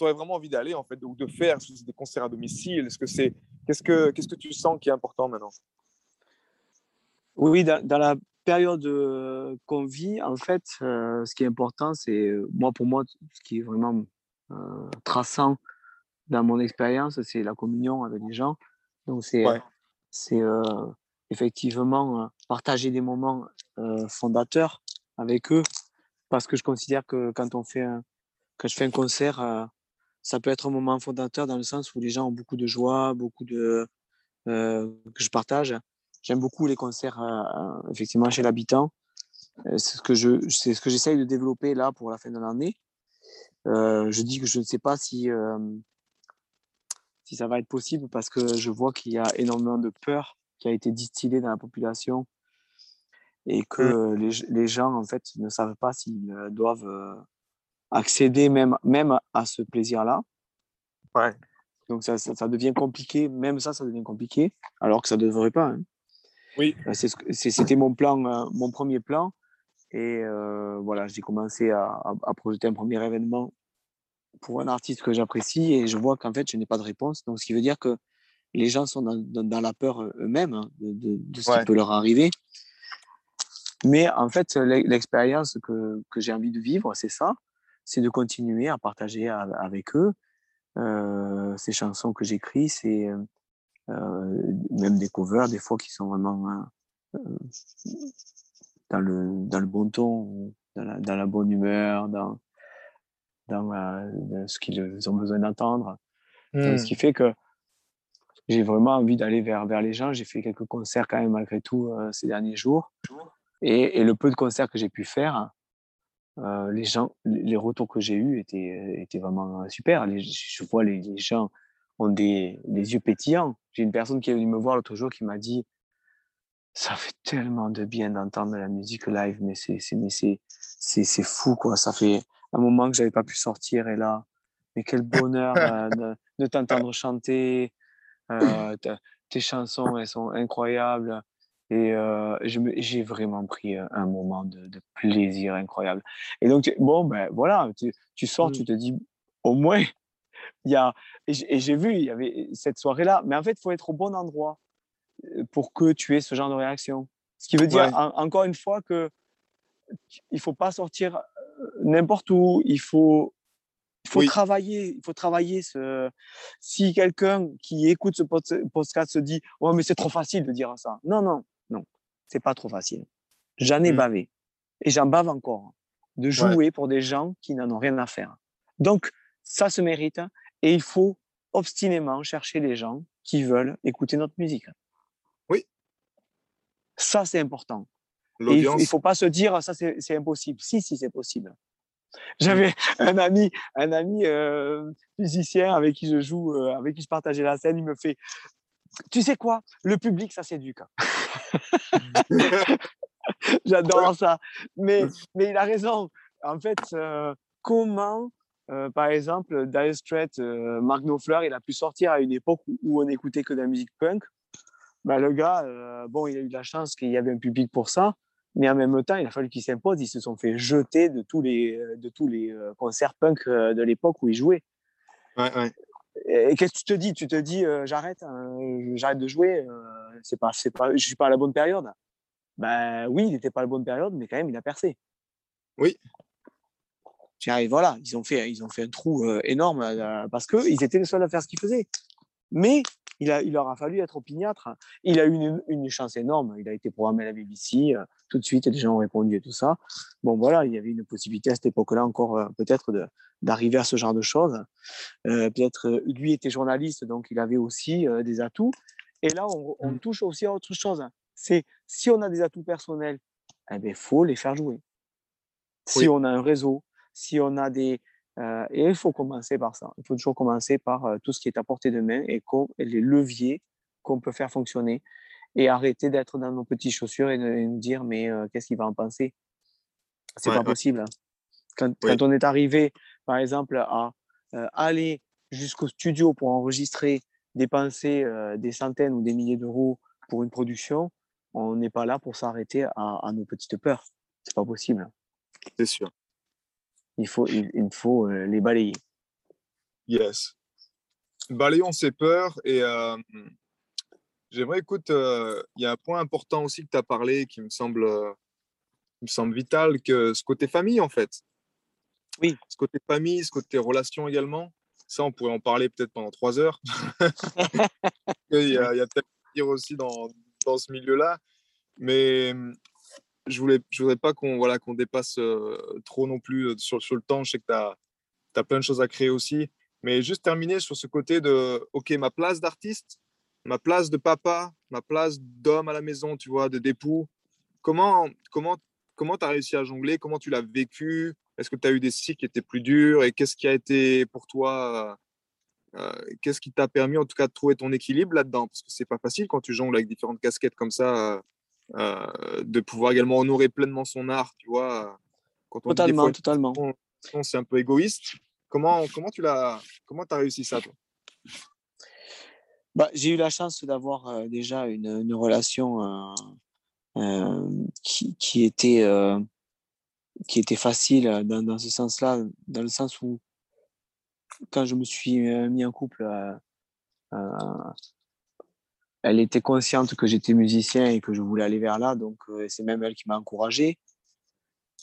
aurais vraiment envie d'aller en fait, ou de faire des concerts à domicile? Est-ce que c'est, qu'est-ce que, qu'est-ce que tu sens qui est important maintenant? Oui, dans, dans la période qu'on vit, en fait, ce qui est important, c'est, moi, pour moi, ce qui est vraiment traçant dans mon expérience, c'est la communion avec les gens. Donc, c'est c'est effectivement partager des moments fondateurs avec eux, parce que je considère que quand on fait un, quand je fais un concert, ça peut être un moment fondateur dans le sens où les gens ont beaucoup de joie, beaucoup de que je partage. J'aime beaucoup les concerts euh, effectivement chez l'habitant. Euh, c'est ce que je, c'est ce que j'essaye de développer là pour la fin de l'année. je dis que je ne sais pas si, si ça va être possible parce que je vois qu'il y a énormément de peur qui a été distillée dans la population et que mmh. les, les, gens en fait ne savent pas s'ils doivent accéder même, même à ce plaisir-là. Ouais. Donc ça, ça, devient compliqué, même ça, ça devient compliqué, alors que ça ne devrait pas. Hein. Oui. C'était mon plan, euh, mon premier plan. Et euh, voilà, j'ai commencé à, à, projeter un premier événement pour un artiste que j'apprécie et je vois qu'en fait, je n'ai pas de réponse. Donc, ce qui veut dire que les gens sont dans, dans, la peur eux-mêmes hein, de, de, ce qui peut leur arriver. Mais en fait, l'expérience que, que j'ai envie de vivre, c'est ça c'est de continuer à partager avec eux euh, ces chansons que j'écris, c'est euh, même des covers des fois qui sont vraiment hein, euh, dans, le, dans le bon ton, dans la, dans la bonne humeur, dans, dans, ce qu'ils ont besoin d'entendre. Ce mmh. qui fait que j'ai vraiment envie d'aller vers, vers les gens. J'ai fait quelques concerts quand même malgré tout ces derniers jours. Et, et, le peu de concerts que j'ai pu faire, euh, les gens, les retours que j'ai eus étaient, étaient vraiment super. je vois les, les gens ont des, des yeux pétillants. J'ai une personne qui est venue me voir l'autre jour qui m'a dit ça fait tellement de bien d'entendre la musique live, mais c'est fou quoi. Ça fait un moment que j'avais pas pu sortir et là, mais quel bonheur euh, de, de t'entendre chanter. Euh, tes chansons elles sont incroyables. Et euh, j'ai vraiment pris un moment de, plaisir incroyable. Et donc, bon, ben voilà, tu, tu sors, tu mmh. te dis, au moins, il y a. Et j'ai vu, il y avait cette soirée-là. Mais en fait, il faut être au bon endroit pour que tu aies ce genre de réaction. Ce qui veut dire, encore une fois, que il faut pas sortir n'importe où. Il faut, il faut travailler. Il faut travailler. Ce... Si quelqu'un qui écoute ce podcast se dit, ouais, mais c'est trop facile de dire ça. Non, non non, c'est pas trop facile. J'en ai mmh. bavé et j'en bave encore de jouer pour des gens qui n'en ont rien à faire. Donc, ça se mérite et il faut obstinément chercher les gens qui veulent écouter notre musique. Oui. Ça, c'est important. il ne faut pas se dire, ça, c'est impossible. Si, si, c'est possible. J'avais un ami, un ami euh, musicien avec qui je joue, euh, avec qui je partageais la scène. Il me fait tu sais quoi? Le public, ça s'éduque. J'adore ça. Mais, mais il a raison. En fait, euh, comment, euh, par exemple, Dire Straits, euh, Mark Knopfler, il a pu sortir à une époque où on n'écoutait que de la musique punk bah, Le gars, bon, il a eu de la chance qu'il y avait un public pour ça. Mais en même temps, il a fallu qu'il s'impose. Ils se sont fait jeter de tous les, de tous les concerts punk de l'époque où ils jouaient. Ouais, ouais. Et qu'est-ce que tu te dis? Tu te dis, euh, j'arrête, hein, j'arrête de jouer, euh, c'est pas, c'est pas, je suis pas à la bonne période. Ben oui, il n'était pas à la bonne période, mais quand même, il a percé. Oui. Voilà, ils ont fait, ils ont fait un trou euh, énorme parce qu'ils étaient les seuls à faire ce qu'ils faisaient. Mais il, a, il leur a fallu être opiniâtre. Il a eu une, une, chance énorme. Il a été programmé à la BBC. tout de suite, les gens ont répondu et tout ça. Bon, voilà, il y avait une possibilité à cette époque-là encore peut-être de, d'arriver à ce genre de choses. Euh, peut-être euh, lui était journaliste, donc il avait aussi euh, des atouts. Et là, on, mmh. touche aussi à autre chose. C'est si on a des atouts personnels, il eh ben, faut les faire jouer. Si on a un réseau, si on a des... et il faut commencer par ça. Il faut toujours commencer par tout ce qui est à portée de main et, les leviers qu'on peut faire fonctionner et arrêter d'être dans nos petites chaussures et de nous dire mais qu'est-ce qu'il va en penser? C'est pas possible. Hein. Quand, quand, on est arrivé par exemple, à euh, aller jusqu'au studio pour enregistrer, dépenser euh, des centaines ou des milliers d'euros pour une production, on n'est pas là pour s'arrêter à, nos petites peurs. C'est pas possible. C'est sûr. Il faut, il, faut euh, les balayer. Yes. Balayons ces peurs et j'aimerais, écoute, il y a un point important aussi que tu as parlé qui me semble, me semble vital, que ce côté famille en fait. Oui. Ce côté famille, ce côté relation également. Ça, on pourrait en parler peut-être pendant trois heures. il y a, a peut-être dire aussi dans, dans ce milieu-là. Mais je voulais, je voudrais pas qu'on voilà, qu'on dépasse euh, trop non plus euh, sur, sur, le temps. Je sais que tu as, plein de choses à créer aussi. Mais juste terminer sur ce côté de, OK, ma place d'artiste, ma place de papa, ma place d'homme à la maison, tu vois, de d'époux. Comment comment comment tu as réussi à jongler? Comment tu l'as vécu? Est-ce que tu as eu des cycles qui étaient plus durs? Et qu'est-ce qui a été pour toi euh, Qu'est-ce qui t'a permis en tout cas de trouver ton équilibre là-dedans? Parce que c'est pas facile quand tu jongles avec différentes casquettes comme ça, de pouvoir également honorer pleinement son art, tu vois. Quand on totalement, totalement. C'est un peu égoïste. Comment, comment tu l'as, comment as réussi ça, toi? Bah, J'ai eu la chance d'avoir euh, déjà une, une relation euh, euh, qui, qui, était, qui était facile dans, dans ce sens-là, dans le sens où quand je me suis mis en couple, elle était consciente que j'étais musicien et que je voulais aller vers là, donc c'est même elle qui m'a encouragé.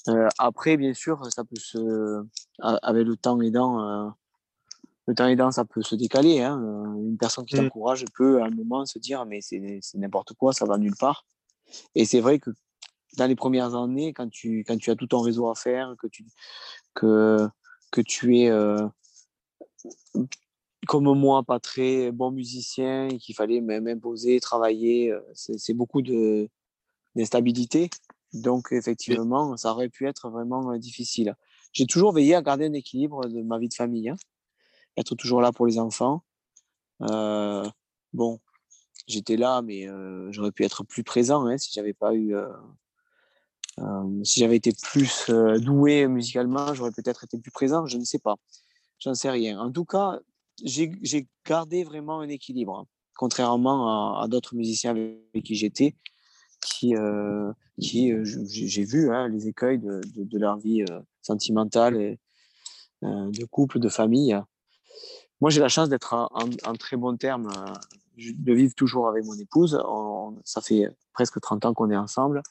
Euh, après, bien sûr, ça peut se, avec le temps aidant, euh, le temps aidant, ça peut se décaler. Hein. Euh, une personne qui mmh. t'encourage peut à un moment se dire mais c'est n'importe quoi, ça va nulle part. Et c'est vrai que dans les premières années, quand tu, quand tu as tout ton réseau à faire, que tu, que, que tu es comme moi, pas très bon musicien, qu'il fallait même imposer, travailler, c'est beaucoup d'instabilité. Donc, effectivement, ça aurait pu être vraiment difficile. J'ai toujours veillé à garder un équilibre de ma vie de famille, hein. être toujours là pour les enfants. Euh, bon, j'étais là, mais euh, j'aurais pu être plus présent hein, si j'avais pas eu. Euh, si j'avais été plus doué musicalement, j'aurais peut-être été plus présent. Je ne sais pas. J'en sais rien. En tout cas, j'ai gardé vraiment un équilibre, hein, contrairement à, à d'autres musiciens avec qui j'étais qui, euh, qui euh, j'ai vu hein, les écueils de, de, leur vie euh, sentimentale, et, de couple, de famille. Moi, j'ai la chance d'être en, très bon terme, de vivre toujours avec mon épouse. ça fait presque 30 ans qu'on est ensemble.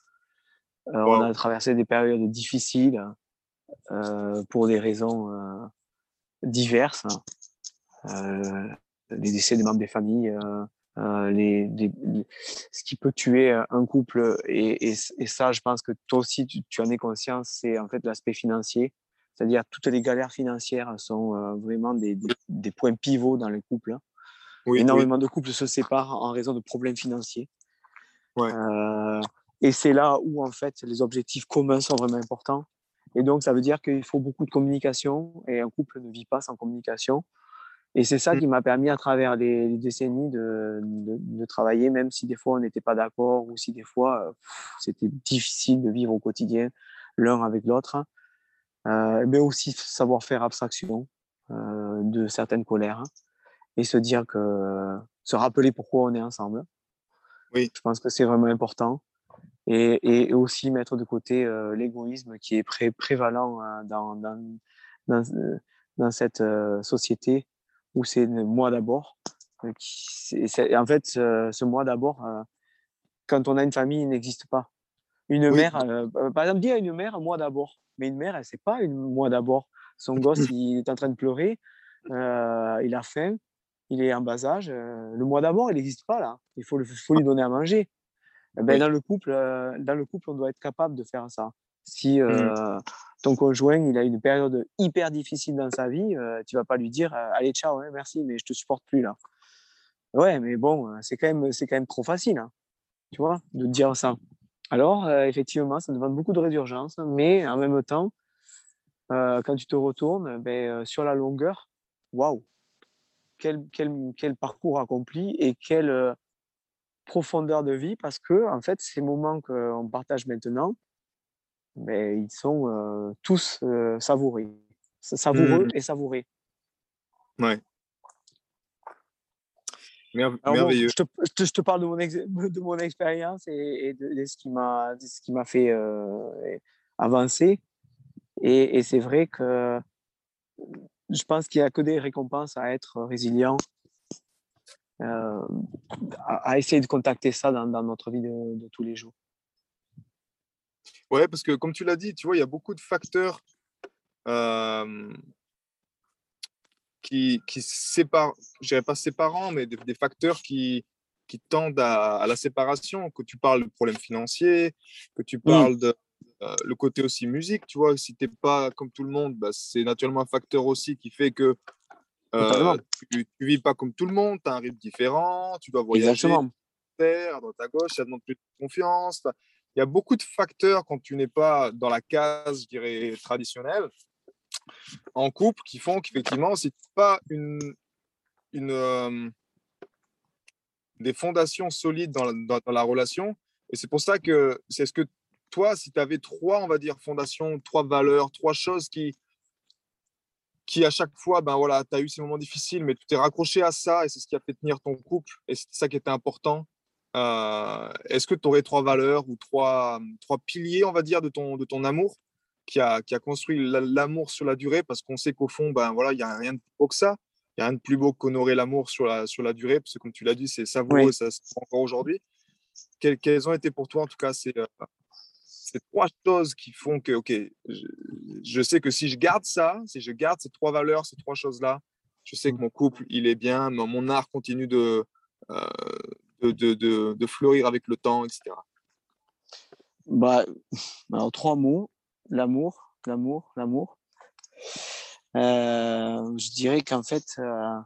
On a traversé des périodes difficiles pour des raisons diverses. Les décès des membres des familles, euh, les, ce qui peut tuer un couple, et, et, ça, je pense que toi aussi, tu, en es conscient, c'est en fait l'aspect financier. C'est-à-dire toutes les galères financières sont euh, vraiment des, des, points pivots dans les couples. Hein. Énormément de couples se séparent en raison de problèmes financiers. Ouais. Euh, et c'est là où, en fait, les objectifs communs sont vraiment importants. Et donc, ça veut dire qu'il faut beaucoup de communication et un couple ne vit pas sans communication. Et c'est ça mmh. qui m'a permis, à travers les, décennies, de, de, travailler, même si des fois on n'était pas d'accord ou si des fois euh, c'était difficile de vivre au quotidien l'un avec l'autre, hein. euh, mais aussi savoir faire abstraction euh, de certaines colères hein, et se dire que se rappeler pourquoi on est ensemble. Oui. Je pense que c'est vraiment important. Et, et, aussi mettre de côté l'égoïsme qui est pré prévalent hein, dans, dans, dans, dans, cette société où c'est moi d'abord. Euh, en fait, ce, moi d'abord, euh, quand on a une famille, il n'existe pas. Une mère, euh, par exemple, dis à une mère, moi d'abord. Mais une mère, elle sait pas une moi d'abord. Son gosse, il est en train de pleurer, il a faim, il est en bas âge. le moi d'abord, il n'existe pas là. Il faut, faut, lui donner à manger. Eh ben, dans, le couple, dans le couple, on doit être capable de faire ça. Si mmh ton conjoint il a une période hyper difficile dans sa vie, euh, tu vas pas lui dire euh, allez ciao, hein, merci, mais je te supporte plus là. Ouais, mais bon, euh, c'est quand même c'est quand même trop facile, hein, tu vois, de dire ça. Alors effectivement, ça demande beaucoup de résurgence, mais en même temps, quand tu te retournes, ben, sur la longueur, waouh, quel, quel, quel, parcours accompli et quelle profondeur de vie, parce que en fait, ces moments qu'on partage maintenant, mais ils sont tous savourés, savoureux mmh. et savourés. Ouais. merveilleux. je, te, je, te, parle de mon, de mon expérience et, de, ce qui m'a ce qui m'a fait avancer. Et, et c'est vrai que je pense qu'il n'y a que des récompenses à être résilient, à, à, essayer de contacter ça dans, dans notre vie de, de tous les jours. Ouais, parce que comme tu l'as dit, tu vois, il y a beaucoup de facteurs qui, qui séparent, je dirais pas séparants, mais des, facteurs qui, qui tendent à, la séparation, que tu parles de problèmes financiers, que tu mmh. parles de euh, le côté aussi musique, tu vois, si tu n'es pas comme tout le monde, bah, c'est naturellement un facteur aussi qui fait que euh, tu ne vis pas comme tout le monde, tu as un rythme différent, tu dois voyager, à droite à gauche, ça demande plus de confiance, il y a beaucoup de facteurs quand tu n'es pas dans la case, je dirais, traditionnelle, en couple, qui font qu'effectivement, si tu pas une, euh, des fondations solides dans la, dans, la relation, et c'est pour ça que c'est ce que toi, si tu avais trois, on va dire, fondations, trois valeurs, trois choses qui, qui à chaque fois, ben voilà, tu as eu ces moments difficiles, mais tu t'es raccroché à ça et c'est ce qui a fait tenir ton couple et c'est ça qui était important. Euh, est-ce que tu aurais trois valeurs ou trois, trois piliers, on va dire, de ton, de ton amour qui a, qui a construit l'amour sur la durée? Parce qu'on sait qu'au fond, ben voilà, il n'y a rien de plus beau que ça. Il n'y a rien de plus beau qu'honorer l'amour sur la, sur la durée, parce que comme tu l'as dit, c'est savoureux, ça se encore aujourd'hui. Quelles, quelles, ont été pour toi, en tout cas, ces, euh, ces trois choses qui font que, OK, je, je, sais que si je garde ça, si je garde ces trois valeurs, ces trois choses-là, je sais que mon couple, il est bien, mon art continue de, euh, de, de, de, de, fleurir avec le temps, etc. Bah, alors, trois mots. L'amour, l'amour, l'amour. Euh, je dirais qu'en fait, euh,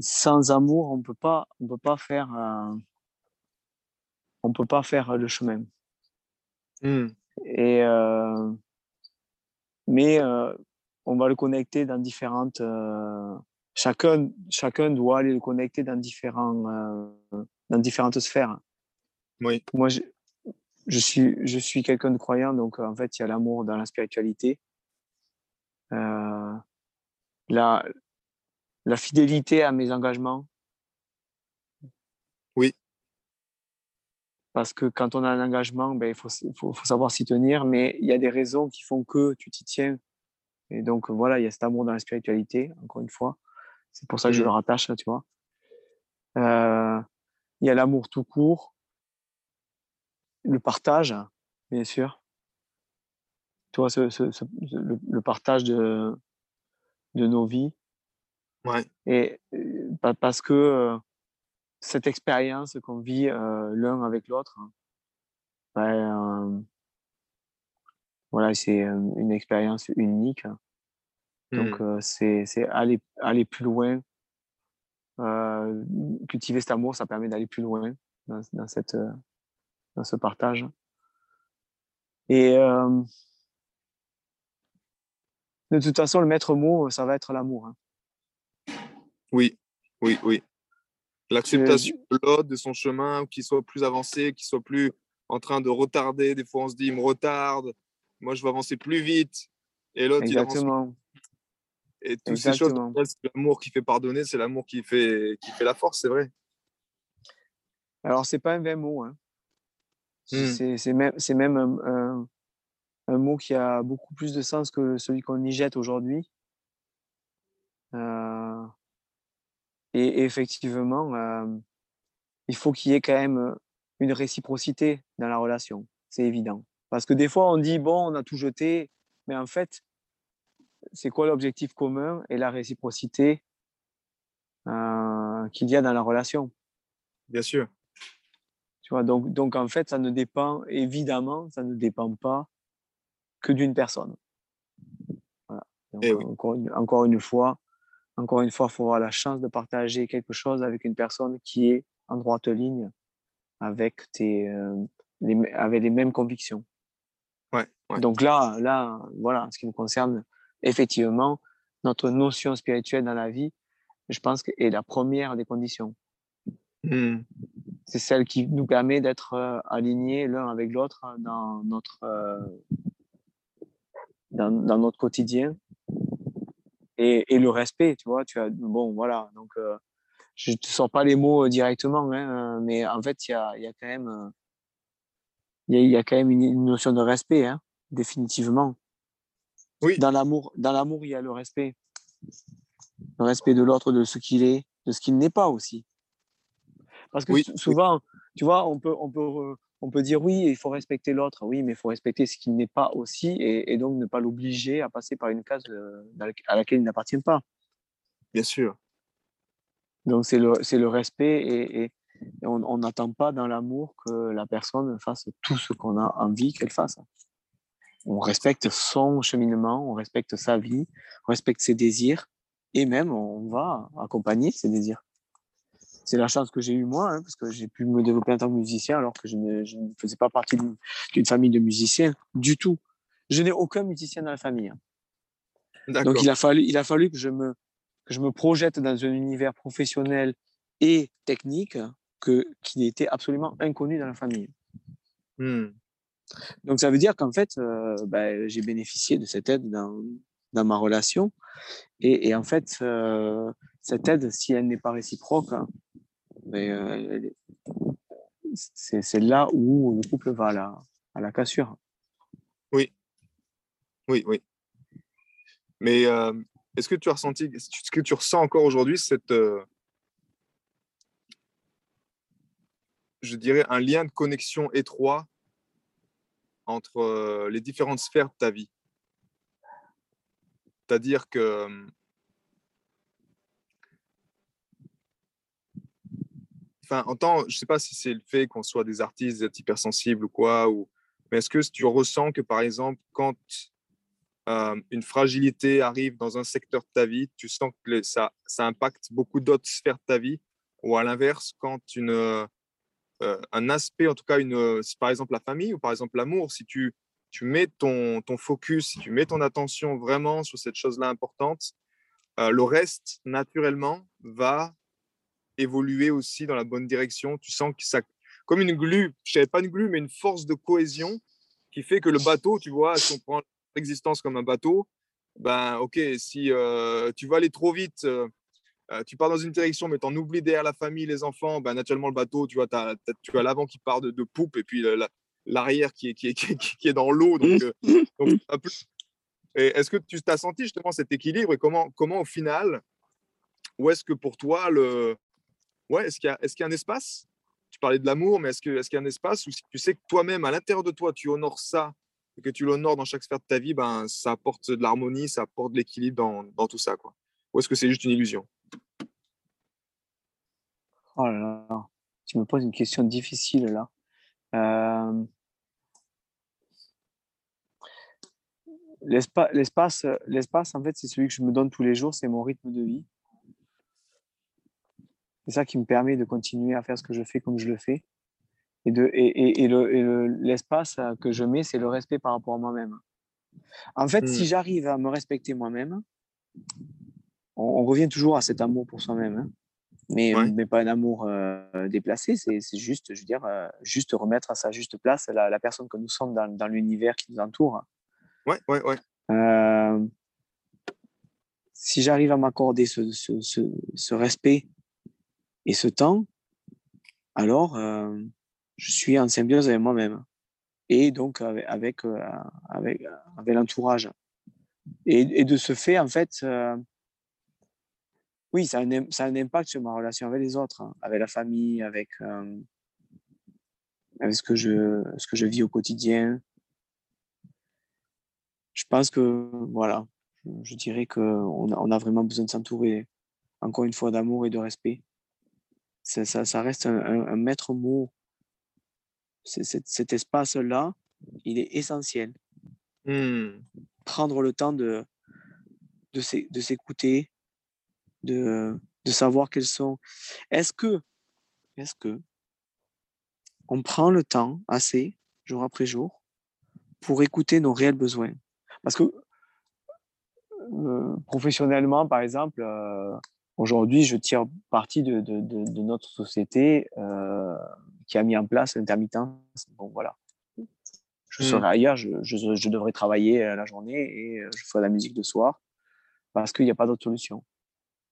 sans amour, on peut pas, on peut pas faire, euh, on peut pas faire le chemin. Mmh. Et mais on va le connecter dans différentes. Euh, chacun, chacun doit aller le connecter dans différents, dans différentes sphères. Oui. Moi, je, je suis, je suis quelqu'un de croyant, donc en fait, il y a l'amour dans la spiritualité. la, la fidélité à mes engagements. Oui parce que quand on a un engagement, ben, il faut, faut, faut savoir s'y tenir, mais il y a des raisons qui font que tu t'y tiens. Et donc, voilà, il y a cet amour dans la spiritualité, encore une fois. C'est pour ça que je mmh. le rattache, tu vois. Euh, il y a l'amour tout court, le partage, bien sûr. Tu vois, ce, ce, ce, le, le, partage de, de nos vies. Ouais. Et parce que euh, cette expérience qu'on vit euh, l'un avec l'autre, ben, euh, voilà, c'est une expérience unique. Donc, mmh. c'est, c'est aller, aller plus loin. Cultiver cet amour, ça permet d'aller plus loin dans, dans, cette, dans ce partage. Et de toute façon, le maître mot, ça va être l'amour. Hein. Oui, oui, oui. L'acceptation de l'autre, de son chemin, qu'il soit plus avancé, qu'il soit plus en train de retarder. Des fois, on se dit, il me retarde. Moi, je veux avancer plus vite. Et l'autre, il avance. Et toutes ces choses, c'est l'amour qui fait pardonner, c'est l'amour qui fait, qui fait la force, c'est vrai. Alors, c'est pas un vain mot. Hein. Mmh. C'est même, même un, un, un, mot qui a beaucoup plus de sens que celui qu'on y jette aujourd'hui. Euh, et, effectivement, euh, il faut qu'il y ait quand même une réciprocité dans la relation. C'est évident. Parce que des fois, on dit, bon, on a tout jeté, mais en fait, c'est quoi l'objectif commun et la réciprocité euh, qu'il y a dans la relation? Bien sûr. Tu vois, donc, donc, en fait, ça ne dépend, évidemment, ça ne dépend pas que d'une personne. Voilà. Donc, oui. encore, une, encore une fois, encore une fois, il faut avoir la chance de partager quelque chose avec une personne qui est en droite ligne avec, tes, euh, les, avec les mêmes convictions. Ouais, ouais. Donc là, là, voilà, ce qui nous concerne, effectivement, notre notion spirituelle dans la vie, je pense que est la première des conditions. Mmh. C'est celle qui nous permet d'être euh, alignés l'un avec l'autre dans notre, euh, dans, dans notre quotidien et, et, le respect, tu vois. Tu as, bon, voilà. Donc, euh, je ne te sors pas les mots directement, hein, mais en fait, il y a, y a, quand même, il y a, y a, quand même une, une notion de respect, hein, définitivement. Oui. Dans l'amour, dans l'amour, il y a le respect, le respect de l'autre, de ce qu'il est, de ce qu'il n'est pas aussi. Parce que oui. souvent, tu vois, on peut, on peut on peut dire oui, il faut respecter l'autre, oui, mais il faut respecter ce qui n'est pas aussi et, et, donc ne pas l'obliger à passer par une case euh, à laquelle il n'appartient pas. Bien sûr. Donc c'est le, le respect et, et on n'attend pas dans l'amour que la personne fasse tout ce qu'on a envie qu'elle fasse. On respecte son cheminement, on respecte sa vie, on respecte ses désirs et même on va accompagner ses désirs. c'est la chance que j'ai eue moi, hein, parce que j'ai pu me développer en tant que musicien alors que je ne, je ne faisais pas partie d'une famille de musiciens du tout. Je n'ai aucun musicien dans la famille. hein. Donc il a fallu, il a fallu que je me, que je me projette dans un univers professionnel et technique que, qui était absolument inconnu dans la famille. Hmm. Donc ça veut dire qu'en fait, euh, ben, j'ai bénéficié de cette aide dans, ma relation. Et, en fait, euh, cette aide, si elle n'est pas réciproque, hein, euh, c'est là où le couple va à la, cassure. Oui, oui. Mais euh, est-ce que tu as ressenti, est-ce que tu ressens encore aujourd'hui cette, je dirais, un lien de connexion étroit entre euh, les différentes sphères de ta vie. C'est-à-dire que euh, enfin, en tant, je sais pas si c'est le fait qu'on soit des artistes, des hypersensibles ou quoi, ou, mais est-ce que tu ressens que, par exemple, quand euh, une fragilité arrive dans un secteur de ta vie, tu sens que ça, ça impacte beaucoup d'autres sphères de ta vie, ou à l'inverse, quand une, un aspect, en tout cas, une, euh, par exemple la famille ou par exemple l'amour, si tu, tu mets ton, ton focus, si tu mets ton attention vraiment sur cette chose-là importante, euh, le reste, naturellement, va évoluer aussi dans la bonne direction. Tu sens que ça, comme une glue, je savais pas une glue, mais une force de cohésion qui fait que le bateau, tu vois, si on prend l'existence comme un bateau, ben ok, si euh, tu vas aller trop vite, euh, euh, tu pars dans une direction, mais tu en oublies derrière la famille, les enfants, ben naturellement le bateau, tu vois, t'as- tu as l'avant qui part de, de poupe et puis l'arrière qui est, qui, est, qui, est, qui est dans l'eau. Donc, euh, donc, Est-ce que tu t'as senti justement cet équilibre et comment, comment au final, où est-ce que pour toi, le... ouais, est-ce qu'il y, qu'il y a un espace? Tu parlais de l'amour, mais est-ce qu'il y a un espace où si tu sais que toi-même, à l'intérieur de toi, tu honores ça et que tu l'honores dans chaque sphère de ta vie, ben, ça apporte de l'harmonie, ça apporte de l'équilibre dans, dans tout ça. Quoi? Ou est-ce que c'est juste une illusion? Oh là là, tu me poses une question difficile là. Euh, l'espa- L'espace, l'espace, en fait, c'est celui que je me donne tous les jours, c'est mon rythme de vie. C'est ça qui me permet de continuer à faire ce que je fais comme je le fais. Et, de, et, et, et le- et le- l'espace euh, que je mets, c'est le respect par rapport à moi-même. En fait, si j'arrive à me respecter moi-même, on, on revient toujours à cet amour pour soi-même. hein. Mais, Ouais. mais pas un amour euh, déplacé, c'est juste, je veux dire, euh, juste remettre à sa juste place la, la personne que nous sommes dans, dans l'univers qui nous entoure. Ouais, ouais, ouais. Euh, si j'arrive à m'accorder ce, ce, ce, ce respect et ce temps, alors je suis en symbiose avec moi-même et donc avec, avec, avec, avec l'entourage. Et, et de ce fait, en fait, oui, ça a, un, im- ça a un impact sur ma relation avec les autres, hein, avec la famille, avec, euh, avec ce, que je, ce que je vis au quotidien. Je pense que, voilà, je, dirais qu'on a, on a vraiment besoin de s'entourer, encore une fois, d'amour et de respect. Ça, ça, ça reste un, un- un maître mot. Cet, cet espace-là, il est essentiel. Hmm. Prendre le temps de s'écouter, de, de savoir quels sont. Est-ce que, est-ce que on prend le temps assez, jour après jour, pour écouter nos réels besoins? Parce que euh, professionnellement, par exemple, euh, aujourd'hui, je tire parti de, de, de, de notre société euh, qui a mis en place l'intermittence. Bon, voilà. Je Mm. serai ailleurs, je, je, je devrais travailler la journée et je ferai la musique de soir parce qu'il n'y a pas d'autre solution.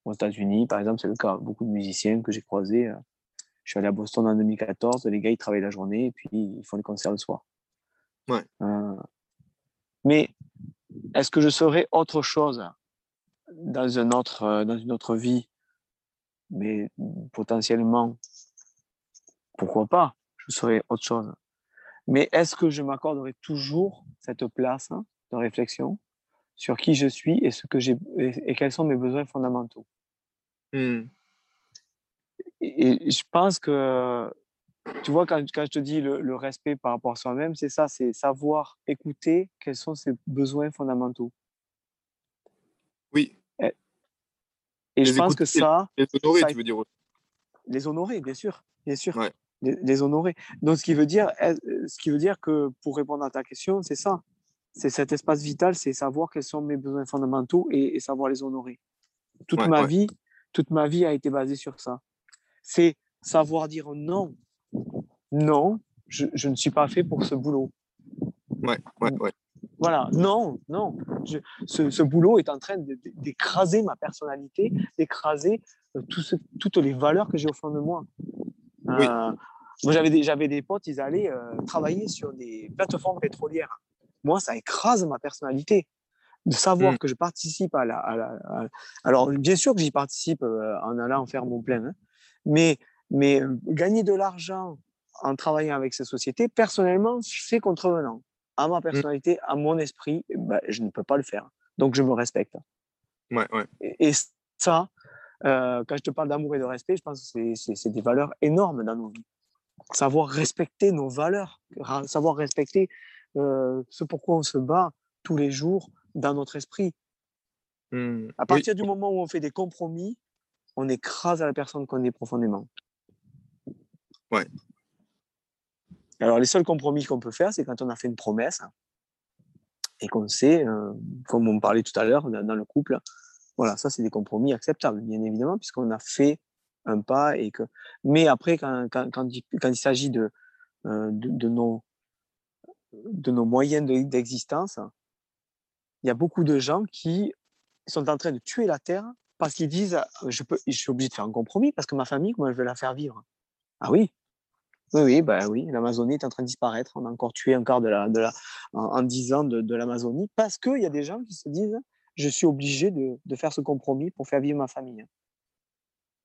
Aux États-Unis, par exemple, c'est le cas. Beaucoup de musiciens que j'ai croisés. euh, je suis allé à Boston en 2014. Les gars, ils travaillent la journée et puis ils font les concerts le soir. Ouais. Euh, mais est-ce que je serais autre chose dans, un autre, euh, dans une autre vie? Mais potentiellement, pourquoi pas? Je serais autre chose. Mais est-ce que je m'accorderai toujours cette place de réflexion sur qui je suis et ce que j'ai et, et quels sont mes besoins fondamentaux? Hmm. et, et je pense que, tu vois, quand, quand je te dis le, le respect par rapport à soi-même, c'est ça, c'est savoir écouter quels sont ses besoins fondamentaux. Oui, Et Les je pense écouter que ça, et honorer, ça- tu veux dire. les honorer, bien sûr, bien sûr. Ouais. Les, les honorer. Donc, ce qui veut dire, ce qui veut dire que pour répondre à ta question, c'est ça. C'est cet espace vital, c'est savoir quels sont mes besoins fondamentaux et, et savoir les honorer. Toute Ouais, ma ouais. vie, toute ma vie a été basée sur ça. C'est savoir dire non. Non, je, je ne suis pas fait pour ce boulot. Ouais, ouais, ouais. Voilà, non, non. Je- ce, ce boulot est en train d'écraser ma personnalité, d'écraser euh, tout ce- toutes les valeurs que j'ai au fond de moi. Oui. Euh, moi, j'avais des, j'avais des potes, ils allaient euh, travailler sur des plateformes pétrolières. Moi, ça écrase ma personnalité. De savoir Mm. que je participe à la, à la- à- Alors, bien sûr que j'y participe euh, en allant faire mon plein, hein. mais, mais euh, gagner de l'argent en travaillant avec ces sociétés, personnellement, c'est contrevenant à ma personnalité, à mon esprit, ben, je ne peux pas le faire. Donc, je me respecte. Ouais, ouais. Et, et ça, euh, quand je te parle d'amour et de respect, je pense que c'est- des valeurs énormes dans nos vies. Savoir respecter nos valeurs, savoir respecter euh, ce pourquoi on se bat tous les jours dans notre esprit. Hmm. À Oui, partir du moment où on fait des compromis, on écrase la personne qu'on est profondément. Ouais. Alors, les seuls compromis qu'on peut faire, c'est quand on a fait une promesse et qu'on sait, euh, comme on parlait tout à l'heure dans dans le couple, voilà, ça, c'est des compromis acceptables, bien évidemment, puisqu'on a fait un pas et que. Mais après, quand, quand, quand il, s'agit de, euh, de, de nos, de nos moyens de- d'existence, il y a beaucoup de gens qui sont en train de tuer la terre parce qu'ils disent euh, je, peux, je suis obligé de faire un compromis parce que ma famille, comment je vais la faire vivre Ah oui Oui, oui, bah oui, l'Amazonie est en train de disparaître. On a encore tué un quart de la, de la, en, en 10 ans de, de l'Amazonie parce qu'il y a des gens qui se disent je suis obligé de, de faire ce compromis pour faire vivre ma famille.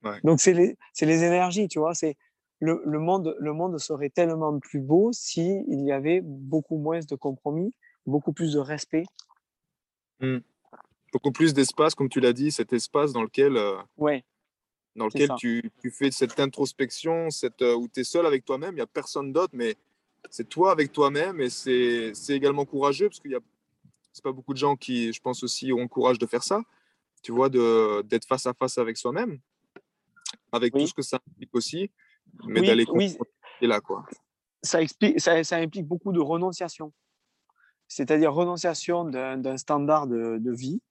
Ouais. Donc, c'est les, les énergies, tu vois. C'est le, le, monde, le monde serait tellement plus beau s'il y avait beaucoup moins de compromis, beaucoup plus de respect. Beaucoup plus d'espace, comme tu l'as dit, cet espace dans lequel, euh, Ouais, dans lequel tu, tu fais cette introspection, cette, euh, où tu es seul avec toi-même, il n'y a personne d'autre, mais c'est toi avec toi-même et c'est également courageux parce qu'il y a c'est pas beaucoup de gens qui, je pense aussi, ont le courage de faire ça, tu vois, de- d'être face à face avec soi-même, avec Oui. tout ce que ça implique aussi, mais Oui, d'aller oui. là, quoi. ça, explique, ça, ça implique beaucoup de renonciation. C'est-à-dire renonciation d'un standard de, de vie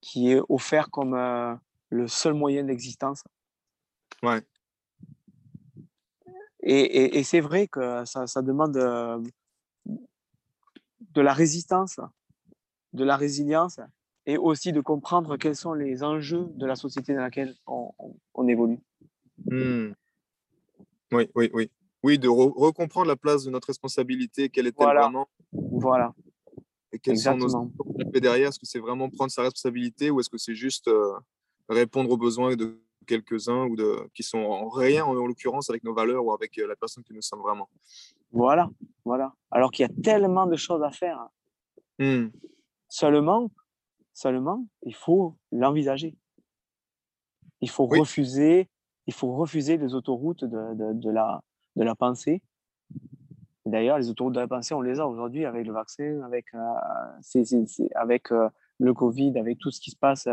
qui est offert comme euh, le seul moyen d'existence. Ouais. Et, et- et c'est vrai que ça, ça demande euh, de la résistance, de la résilience et aussi de comprendre quels sont les enjeux de la société dans laquelle on, on- on évolue. Hmm. Oui, oui, oui. Oui, de re- recomprendre la place de notre responsabilité, quelle est-elle Voilà. vraiment, Voilà, et quels sont nos exactement. actions derrière? Est-ce que c'est vraiment prendre sa responsabilité ou est-ce que c'est juste euh, répondre aux besoins de quelques-uns ou de qui sont en rien en, en l'occurrence avec nos valeurs ou avec euh, la personne que nous sommes vraiment? Voilà, voilà. Alors qu'il y a tellement de choses à faire. Hmm. Seulement, seulement, il faut l'envisager. Il faut Oui. refuser, il faut refuser les autoroutes de, de, de la, de la pensée. D'ailleurs, les autoroutes de la pensée, on les a aujourd'hui avec le vaccin, avec, euh, avec euh, le Covid, avec tout ce qui se passe.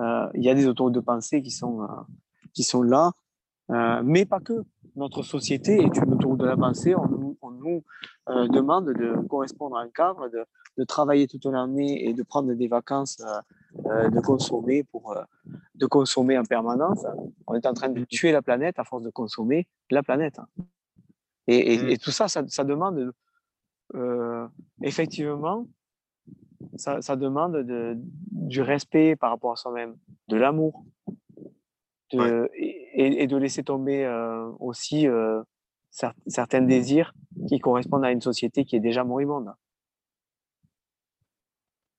Euh, il y a des autoroutes de pensée qui sont, qui sont là, mais pas que. Notre société est une autoroute de la pensée. On nous, on nous demande de correspondre à un cadre, de, de travailler toute l'année et de prendre des vacances, euh, de consommer pour euh, de consommer en permanence. On est en train de tuer la planète à force de consommer la planète. Et, et- et tout ça, ça, ça demande euh, effectivement, ça, ça demande de, du respect par rapport à soi-même, de l'amour, de, et, et de laisser tomber euh, aussi euh, cer- certains désirs qui correspondent à une société qui est déjà moribonde.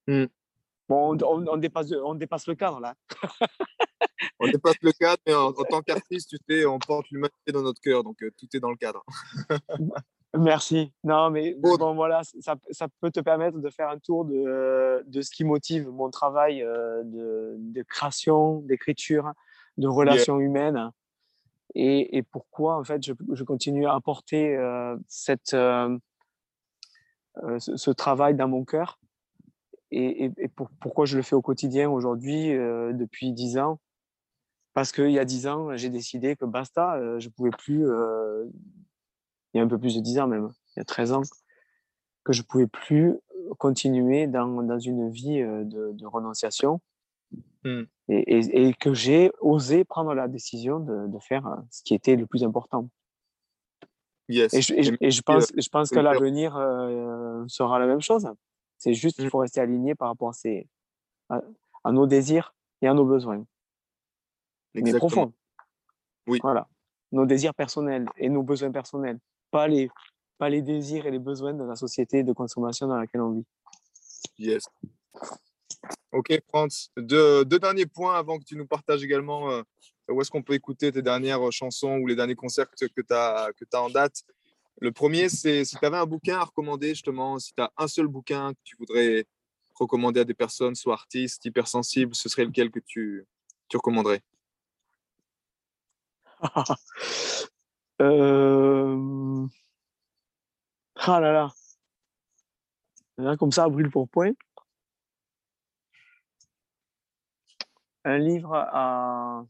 Mm. Bon, on, dépasse, on dépasse le cadre là. On dépasse le cadre, mais en, en tant qu'artiste, tu sais, on porte l'humanité dans notre cœur, donc euh, tout est dans le cadre. Merci. Non, mais Bon. bon, voilà, ça, ça peut te permettre de faire un tour de, de ce qui motive mon travail euh, de, de création, d'écriture, de relations humaines. Et, et pourquoi, en fait, je, je continue à apporter euh, cette, euh, ce, ce travail dans mon cœur? Et, et, et pour- pourquoi je le fais au quotidien aujourd'hui, euh, depuis dix ans? parce qu'il y a dix ans, j'ai décidé que basta, euh, je pouvais plus, euh, il y a un peu plus de dix ans même, il y a 13 ans, que je pouvais plus continuer dans, dans une vie de, de renonciation Hmm. et, et- que j'ai osé prendre la décision de, de faire ce qui était le plus important. Yes. Et je, pense, je pense que l'avenir sera la même chose. C'est juste qu'il Mm. faut rester aligné par rapport à, ces, à, à nos désirs et à nos besoins. Mais Exactement. profonds. Oui. Voilà. Nos désirs personnels et nos besoins personnels. Pas les, pas les désirs et les besoins de la société de consommation dans laquelle on vit. Yes. Ok, Franz. Deux, deux derniers points avant que tu nous partages également euh, où est-ce qu'on peut écouter tes dernières chansons ou les derniers concerts que tu as en date. Le premier, c'est si tu avais un bouquin à recommander, justement, si tu as un seul bouquin que tu voudrais recommander à des personnes, soit artistes, hypersensibles, ce serait lequel que tu, recommanderais? Euh, Ah là là. Là, comme ça, brûle pour point. Un livre à.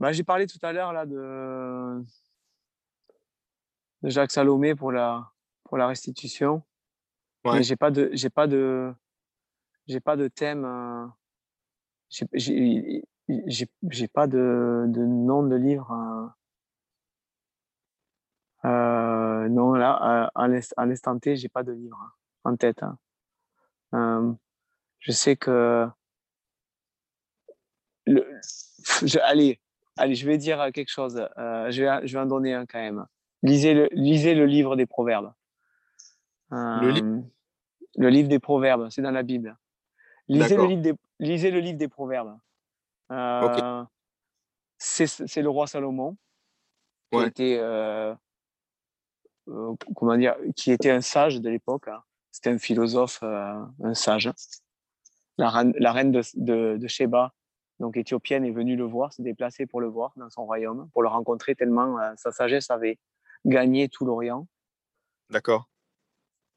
Bah, J'ai parlé tout à l'heure là de... de Jacques Salomé pour la, pour la restitution. Ouais. Mais j'ai pas de j'ai pas de j'ai pas de thème. euh, j'ai- J'ai pas de, de nom de livre. euh, euh, non, là, à l'instant T, j'ai pas de livre hein, en tête. hein. Euh, je sais que. Le, je, allez, allez, je vais dire quelque chose. euh, je, vais, je vais en donner un quand même. Lisez le, lisez le livre des Proverbes. Le li- Euh, le livre des Proverbes, c'est dans la Bible. Lisez le, livre des, lisez le livre des Proverbes. Euh, c'est, c'est le roi Salomon qui Ouais. était euh, euh, comment dire, qui était un sage de l'époque. hein. C'était un philosophe, euh, un sage. La reine, la reine de, de, de Sheba, donc éthiopienne, est venue le voir, s'est déplacée pour le voir dans son royaume, pour le rencontrer tellement euh, sa sagesse avait gagné tout l'Orient. D'accord.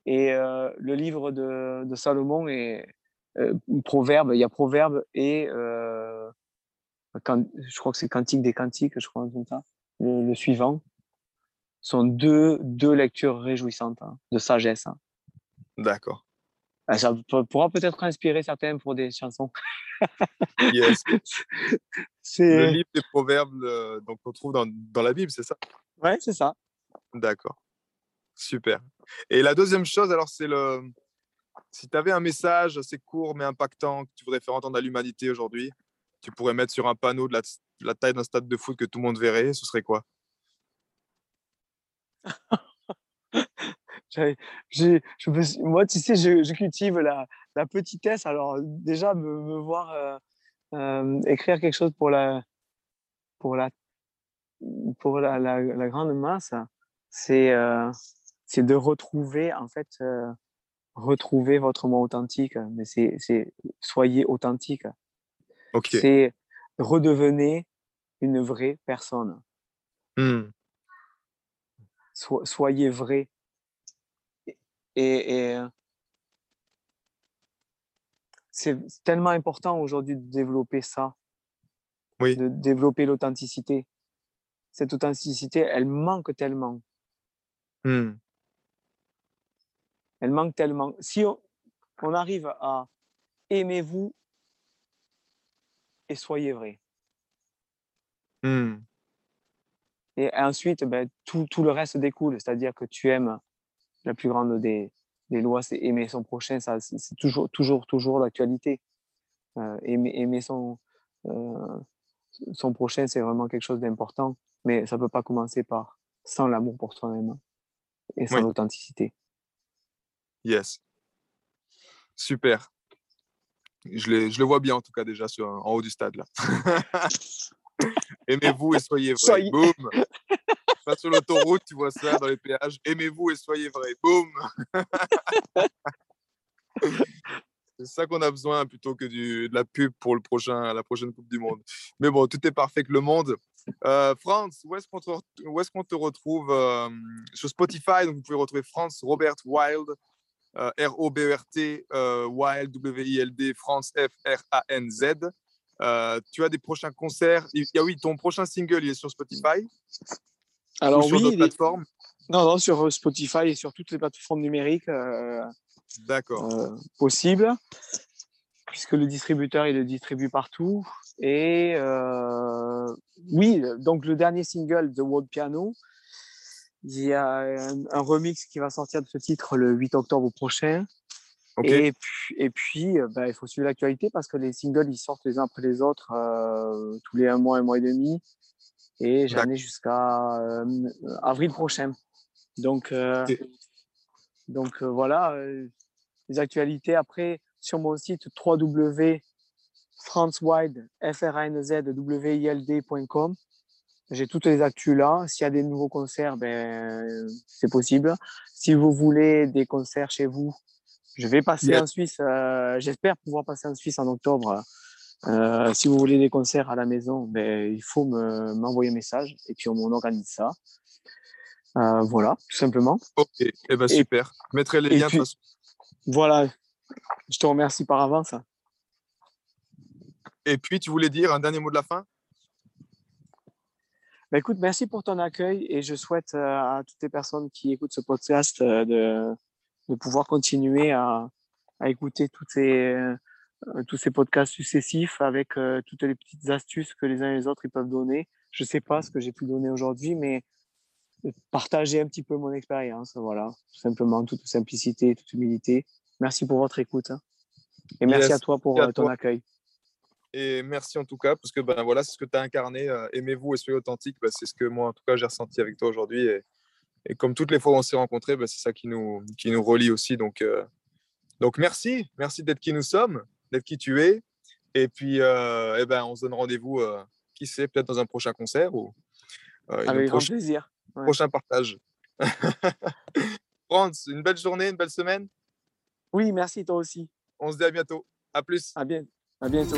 Et euh, le livre de, de Salomon est euh, Proverbe. Il y a Proverbe et quand, je crois que c'est Cantique des Cantiques, je crois comme ça. Le, le suivant sont deux, deux lectures réjouissantes hein, de sagesse. hein. D'accord. Ah, Ça pourra peut-être inspirer certains pour des chansons. Yes. Le C'est livre des proverbes euh, donc, qu'on trouve dans, dans la Bible, c'est ça? Ouais, c'est ça. D'accord. Super. Et la deuxième chose, alors, c'est le. Si tu avais un message assez court mais impactant que tu voudrais faire entendre à l'humanité aujourd'hui, tu pourrais mettre sur un panneau de la, de la taille d'un stade de foot que tout le monde verrait, ce serait quoi? je moi, tu sais, je, je cultive la, la petitesse. Alors, déjà, me, me voir euh, euh, écrire quelque chose pour la, pour la, pour la, la, la grande masse, c'est euh, c'est de retrouver, en fait, retrouver votre moi authentique. Mais c'est soyez authentique. Ok. C'est redevenez une vraie personne. So- soyez vrai. Et, et, c'est tellement important aujourd'hui de développer ça, Oui. de développer l'authenticité. Cette authenticité, elle manque tellement. Hmm. Elle manque tellement. Si on, on arrive à aimez-vous et soyez vrai. Hmm. Et ensuite, ben, tout, tout le reste découle. C'est-à-dire que tu aimes la plus grande des, des lois, c'est aimer son prochain. Ça, c'est toujours, toujours, toujours l'actualité. Euh, aimer, aimer son, euh, son prochain, c'est vraiment quelque chose d'important. Mais ça peut pas commencer par sans l'amour pour soi-même et sans Oui. l'authenticité. Yes. Super. Je, je le vois bien en tout cas déjà sur, en haut du stade là. Aimez-vous et soyez vrai. Soyez- Boum. Pas sur l'autoroute, tu vois ça dans les péages. Aimez-vous et soyez vrai. Boum. C'est ça qu'on a besoin plutôt que du, de la pub pour le prochain, la prochaine Coupe du Monde. Mais bon, tout est parfait que le monde. Euh, Franz, où est-ce qu'on te, retrouve euh, Sur Spotify, donc vous pouvez retrouver Franz Robert Wild. R-O-B-E-R-T, Wild, W-I-L-D, France, F-R-A-N-Z. Tu as des prochains concerts? Il y a, oui, ton prochain single, il est sur Spotify? Alors, sur oui, d'autres est- plateformes? Non, non, sur euh, Spotify et sur toutes les plateformes numériques euh, D'accord. euh, possibles, puisque le distributeur, il le distribue partout. Et euh, oui, donc le dernier single, The World Piano, il y a un, un remix qui va sortir de ce titre le 8 octobre prochain. Et puis, et puis bah, il faut suivre l'actualité parce que les singles, ils sortent les uns après les autres euh, tous les un mois, un mois et demi. Et j'en ai jusqu'à euh, avril prochain. Donc, euh, donc voilà, les actualités. Après, sur mon site www.francewide.com, j'ai toutes les actus là. S'il y a des nouveaux concerts, ben, c'est possible. Si vous voulez des concerts chez vous, je vais passer en Suisse. euh, J'espère pouvoir passer en Suisse en octobre. Euh, si vous voulez des concerts à la maison, ben, il faut me- m'envoyer un message et puis on organise ça. Euh, voilà, tout simplement. Ok, eh ben, Et- super. Je mettrai les et liens puis- façon. Voilà, je te remercie par avance. Et puis, tu voulais dire un dernier mot de la fin? Ben, écoute, merci pour ton accueil et je souhaite à toutes les personnes qui écoutent ce podcast de, de pouvoir continuer à, à écouter toutes ces, euh, tous ces podcasts successifs avec euh, toutes les petites astuces que les uns et les autres ils peuvent donner. Je sais pas ce que j'ai pu donner aujourd'hui, mais partager un petit peu mon expérience, voilà, tout simplement, toute simplicité, toute humilité. Merci pour votre écoute hein. et merci Yes, à toi pour à euh, ton toi. accueil. Et merci en tout cas, parce que ben, voilà, c'est ce que tu as incarné. euh, Aimez-vous et soyez authentique. Ben, c'est ce que moi, en tout cas, j'ai ressenti avec toi aujourd'hui. Et, et comme toutes les fois où on s'est rencontrés, ben, c'est ça qui nous, qui nous relie aussi. Donc, euh, donc merci. Merci d'être qui nous sommes, d'être qui tu es. Et puis, euh, eh ben, on se donne rendez-vous, euh, qui sait, peut-être dans un prochain concert ou Avec grand plaisir. Ouais. prochain partage. Franz, une belle journée, une belle semaine. Oui, merci toi aussi. On se dit à bientôt. À plus. À, bien, à bientôt.